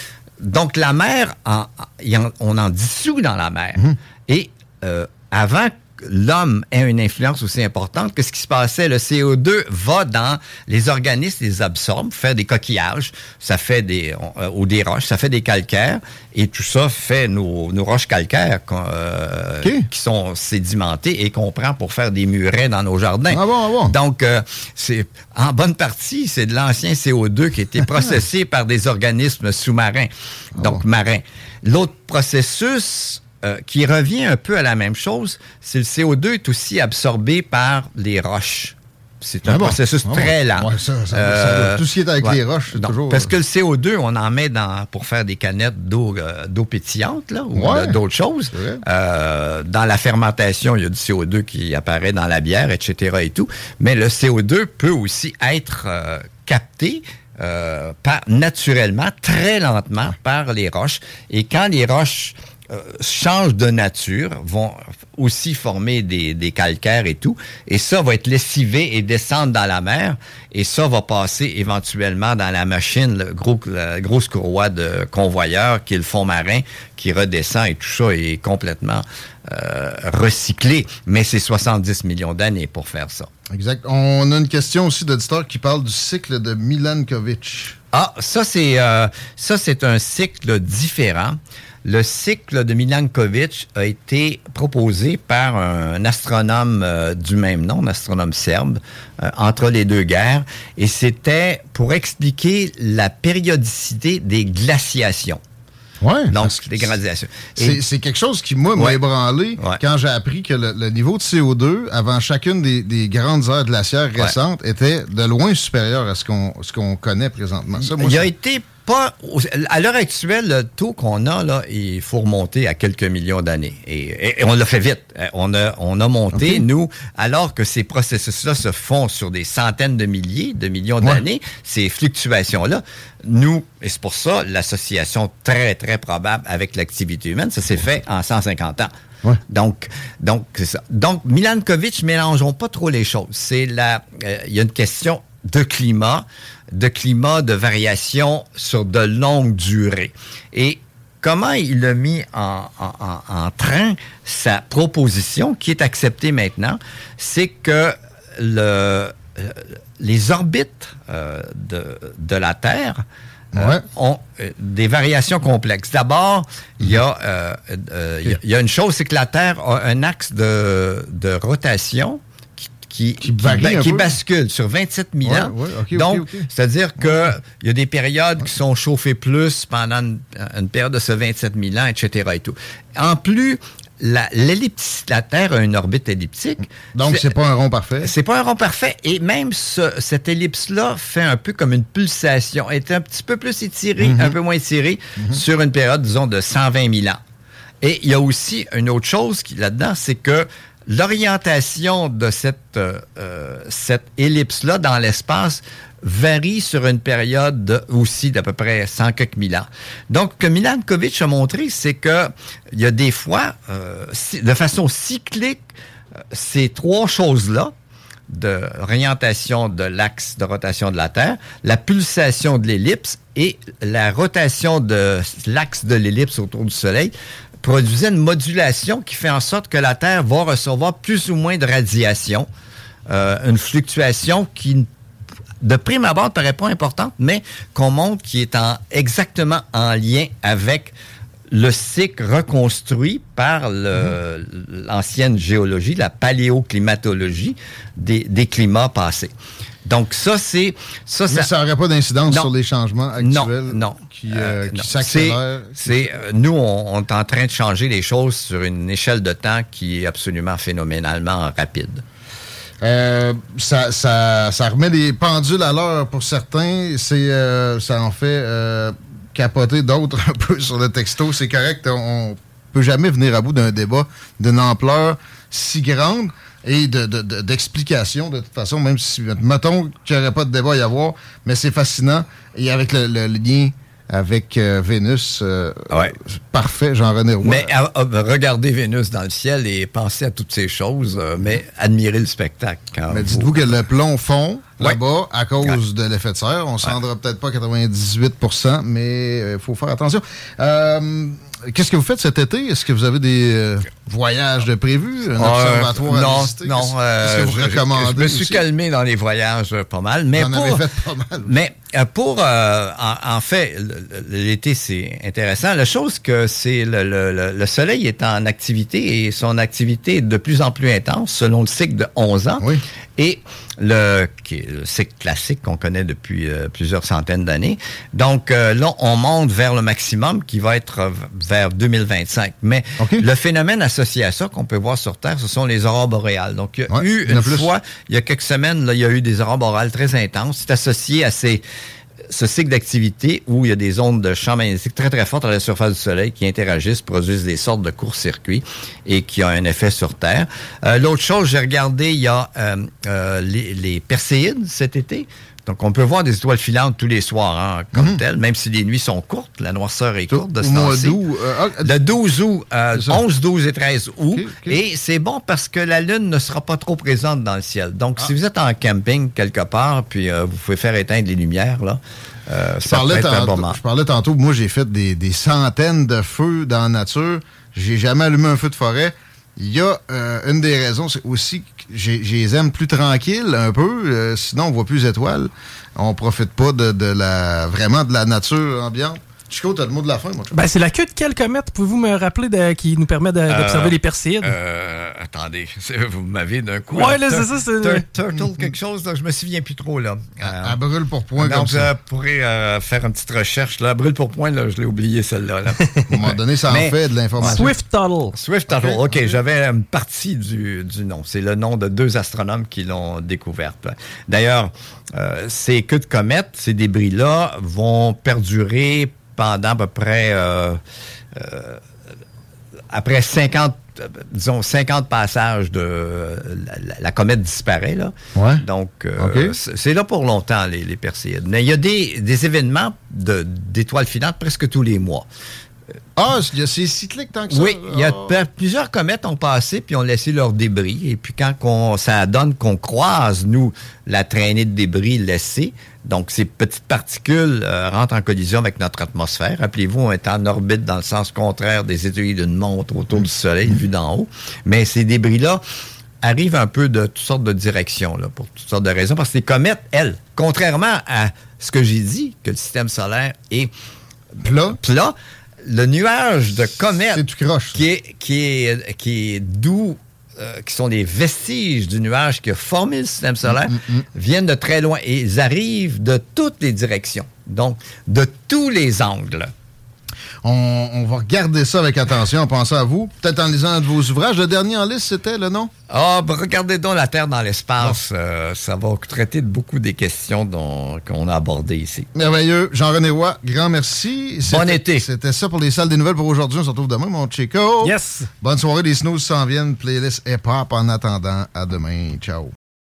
donc la mer, en- en- on en dissout dans la mer. Et euh, avant que l'homme ait une influence aussi importante, qu'est-ce qui se passait? Le CO2 va dans les organismes, les absorbe, faire des coquillages, ça fait des, euh, ou des roches, ça fait des calcaires, et tout ça fait nos, nos roches calcaires euh, qui sont sédimentées et qu'on prend pour faire des murets dans nos jardins. Donc, euh, c'est en bonne partie, c'est de l'ancien CO2 qui a été processé par des organismes sous-marins, donc marins. L'autre processus euh, qui revient un peu à la même chose, c'est le CO2 est aussi absorbé par les roches. C'est un Ah bon? processus Ah bon? très lent. Ouais, ça, ça- ça- tout ce qui est avec les roches, c'est toujours- Parce que le CO2, on en met dans, pour faire des canettes d'eau euh, d'eau pétillante là, ou Ouais. d'autres choses. Euh, dans la fermentation, il y a du CO2 qui apparaît dans la bière, etc. et tout. Mais le CO2 peut aussi être euh, euh, par, naturellement, très lentement par les roches. Et quand les roches euh, changent de nature, vont aussi former des, des, calcaires et tout, et ça va être lessivé et descendre dans la mer, et ça va passer éventuellement dans la machine, le gros, la grosse courroie de convoyeur qui est le fond marin, qui redescend et tout ça est complètement euh, recyclé. Mais c'est 70 millions d'années pour faire ça. Exact. On a une question aussi d'auditeur qui parle du cycle de Milankovitch. Ah, ça c'est euh, ça c'est un cycle différent. Le cycle de Milankovitch a été proposé par un astronome euh, du même nom, un astronome serbe, euh, entre les deux guerres, et c'était pour expliquer la périodicité des glaciations. Ouais. Donc, les gradations. C'est quelque chose qui, moi, m'a ébranlé quand j'ai appris que le, niveau de CO2 avant chacune des, grandes heures glaciaires récentes était de loin supérieur à ce qu'on qu'on connaît présentement. Ça, Il a été pas. À l'heure actuelle, le taux qu'on a, là, il faut remonter à quelques millions d'années. Et, on l'a fait vite. On a, on a monté, nous, alors que ces processus-là se font sur des centaines de milliers, de millions d'années, ces fluctuations-là, nous, et c'est pour ça l'association très, très probable avec l'activité humaine, ça s'est fait en 150 ans. Donc, donc c'est ça. Donc, Milankovitch, mélangeons pas trop les choses. C'est la, euh, il y a une question de climat, de climat de variation sur de longues durées. Et comment il a mis en, train sa proposition, qui est acceptée maintenant, c'est que le, euh, les orbites euh, de, la Terre euh, ont des variations complexes. D'abord, il y, a, y a une chose, c'est que la Terre a un axe de, de rotation qui, bascule sur 27 000 ans. Donc, c'est-à-dire qu'il y a des périodes qui sont chauffées plus pendant une, période de ce 27 000 ans, etc. Et tout. En plus, l'ellipse, la, Terre a une orbite elliptique. Donc, c'est pas un rond parfait. C'est pas un rond parfait. Et même cette ellipse-là fait un peu comme une pulsation. Elle est un petit peu plus étirée, mm-hmm. un peu moins étirée, mm-hmm. sur une période, disons, de 120 000 ans. Et il y a aussi une autre chose là-dedans, c'est que l'orientation de cette, euh, euh, cette ellipse-là dans l'espace varie sur une période aussi d'à peu près 100 quelques mille ans. Donc, ce que Milankovitch a montré, c'est que il y a des fois, euh, de façon cyclique, ces trois choses-là, de orientation de l'axe de rotation de la Terre, la pulsation de l'ellipse et la rotation de l'axe de l'ellipse autour du Soleil produisait une modulation qui fait en sorte que la Terre va recevoir plus ou moins de radiation. Euh, une fluctuation qui, de prime abord, ne paraît pas importante, mais qu'on montre qui est en, exactement en lien avec le cycle reconstruit par l'ancienne géologie, la paléoclimatologie des, des climats passés. Donc ça, c'est... Ça, Mais ça n'aurait pas d'incidence sur les changements actuels non, qui, euh, euh, s'accélèrent? C'est, euh, nous, on, est en train de changer les choses sur une échelle de temps qui est absolument phénoménalement rapide. ça, ça, ça, remet les pendules à l'heure pour certains. C'est, ça en fait capoter d'autres un peu sur le texto. C'est correct, on peut jamais venir à bout d'un débat d'une ampleur si grande et d'explication, de, toute façon, même si, mettons qu'il n'y aurait pas de débat à y avoir, mais c'est fascinant. Et avec le, lien avec euh, Vénus, euh, parfait, Jean-René Roy. Mais ah, ah, regardez Vénus dans le ciel et pensez à toutes ces choses, euh, mais admirez le spectacle. mais dites-vous que le plomb fond là-bas à cause de l'effet de serre. On ne s'en rendra peut-être pas 98% mais il faut faire attention. Qu'est-ce que vous faites cet été? Est-ce que vous avez des euh, voyages de prévus? Un observatoire non, à visiter? Non, euh, Qu'est-ce que vous recommandez? Je, me suis calmé dans les voyages euh, pas mal. Mais pour, fait pas mal. Mais pour, en, fait, l'été, c'est intéressant. La chose que c'est le, le, le, soleil est en activité et son activité est de plus en plus intense selon le cycle de 11 ans. Oui. Et le, cycle classique qu'on connaît depuis plusieurs centaines d'années. Donc là, on monte vers le maximum qui va être vers 2025. Mais le phénomène associé à ça qu'on peut voir sur Terre, ce sont les aurores boréales. Donc, il y a eu une fois, il y a quelques semaines, là, il y a eu des aurores boréales très intenses. C'est associé à ces ce cycle d'activité où il y a des ondes de champ magnétique très, très fortes à la surface du Soleil qui interagissent, produisent des sortes de courts-circuits et qui ont un effet sur Terre. Euh, l'autre chose, j'ai regardé, il y a euh, euh, les, les Perséides cet été Donc, on peut voir des étoiles filantes tous les soirs, hein, comme telles, même si les nuits sont courtes. La noirceur est courte de ce mois euh, ah, Le 12 août, euh, C'est ça. 11, 12 et 13 août. Et c'est bon parce que la Lune ne sera pas trop présente dans le ciel. Donc, Ah. si vous êtes en camping quelque part, puis euh, vous pouvez faire éteindre les lumières, là, euh, Je parlais, tantôt, je parlais tantôt, moi j'ai fait des, des centaines de feux dans la nature. J'ai jamais allumé un feu de forêt. Il y a euh, une des raisons, c'est aussi j'ai- les aime plus tranquilles un peu. euh, sinon, on voit plus les étoiles. On profite pas de, de la vraiment de la nature ambiante. Chico, t'as le mot de la fin, moi. Ben, c'est la queue de quelle comète, pouvez-vous me rappeler, de- qui nous permet d'observer Euh, les Perséides? euh, attendez, vous m'avez d'un coup. Ouais, là, c'est ça, c'est- tur- Turtle, quelque chose, là, je me souviens plus trop, là. Euh, À brûle pour point donc, comme ça. vous pourrez euh, faire une petite recherche, là. Brûle pour point, là, je l'ai oublié, celle-là. Là. À un moment donné, ça en Mais- fait de l'information. Swift Tuttle. Swift Tuttle, Ok, OK. ok. J'avais une partie du, du nom. C'est le nom de deux astronomes qui l'ont découverte. D'ailleurs, euh, ces queues de comètes, ces débris-là, vont perdurer pendant à peu près... euh, euh, après 50, euh, disons 50 passages de euh, la, comète disparaît là. Ouais. Donc euh, c'est là pour longtemps les, les Perséides. Mais il y a des, des événements de- d'étoiles filantes presque tous les mois. Ah, c'est cyclique tant que ça? Oui, il y a Ah. plusieurs comètes ont passé puis ont laissé leurs débris. Et puis quand qu'on- ça donne qu'on croise, nous, la traînée de débris laissée, donc ces petites particules euh, rentrent en collision avec notre atmosphère. Rappelez-vous, on est en orbite dans le sens contraire des aiguilles d'une montre autour du Soleil, vu d'en haut. Mais ces débris-là arrivent un peu de toutes sortes de directions, là, pour toutes sortes de raisons. Parce que les comètes, elles, contrairement à ce que j'ai dit, que le système solaire est plat, plat le nuage de comètes croche, qui, est, qui, est, qui est d'où, euh, qui sont des vestiges du nuage qui a formé le système solaire, Mm, viennent de très loin et ils arrivent de toutes les directions. Donc, de tous les angles. On, on va regarder ça avec attention en pensant à vous. Peut-être en lisant un de vos ouvrages. Le dernier en liste, c'était le nom? Ah, ben, regardez donc la Terre dans l'espace. Euh, ça va traiter de beaucoup des questions dont- qu'on a abordées ici. Merveilleux. Jean-René Roy, grand merci. Bon été. C'était ça pour les salles des nouvelles pour aujourd'hui. On se retrouve demain, mon Chico. Yes. Bonne soirée. Les snooze s'en viennent. Playlist hip-hop en attendant. À demain. Ciao.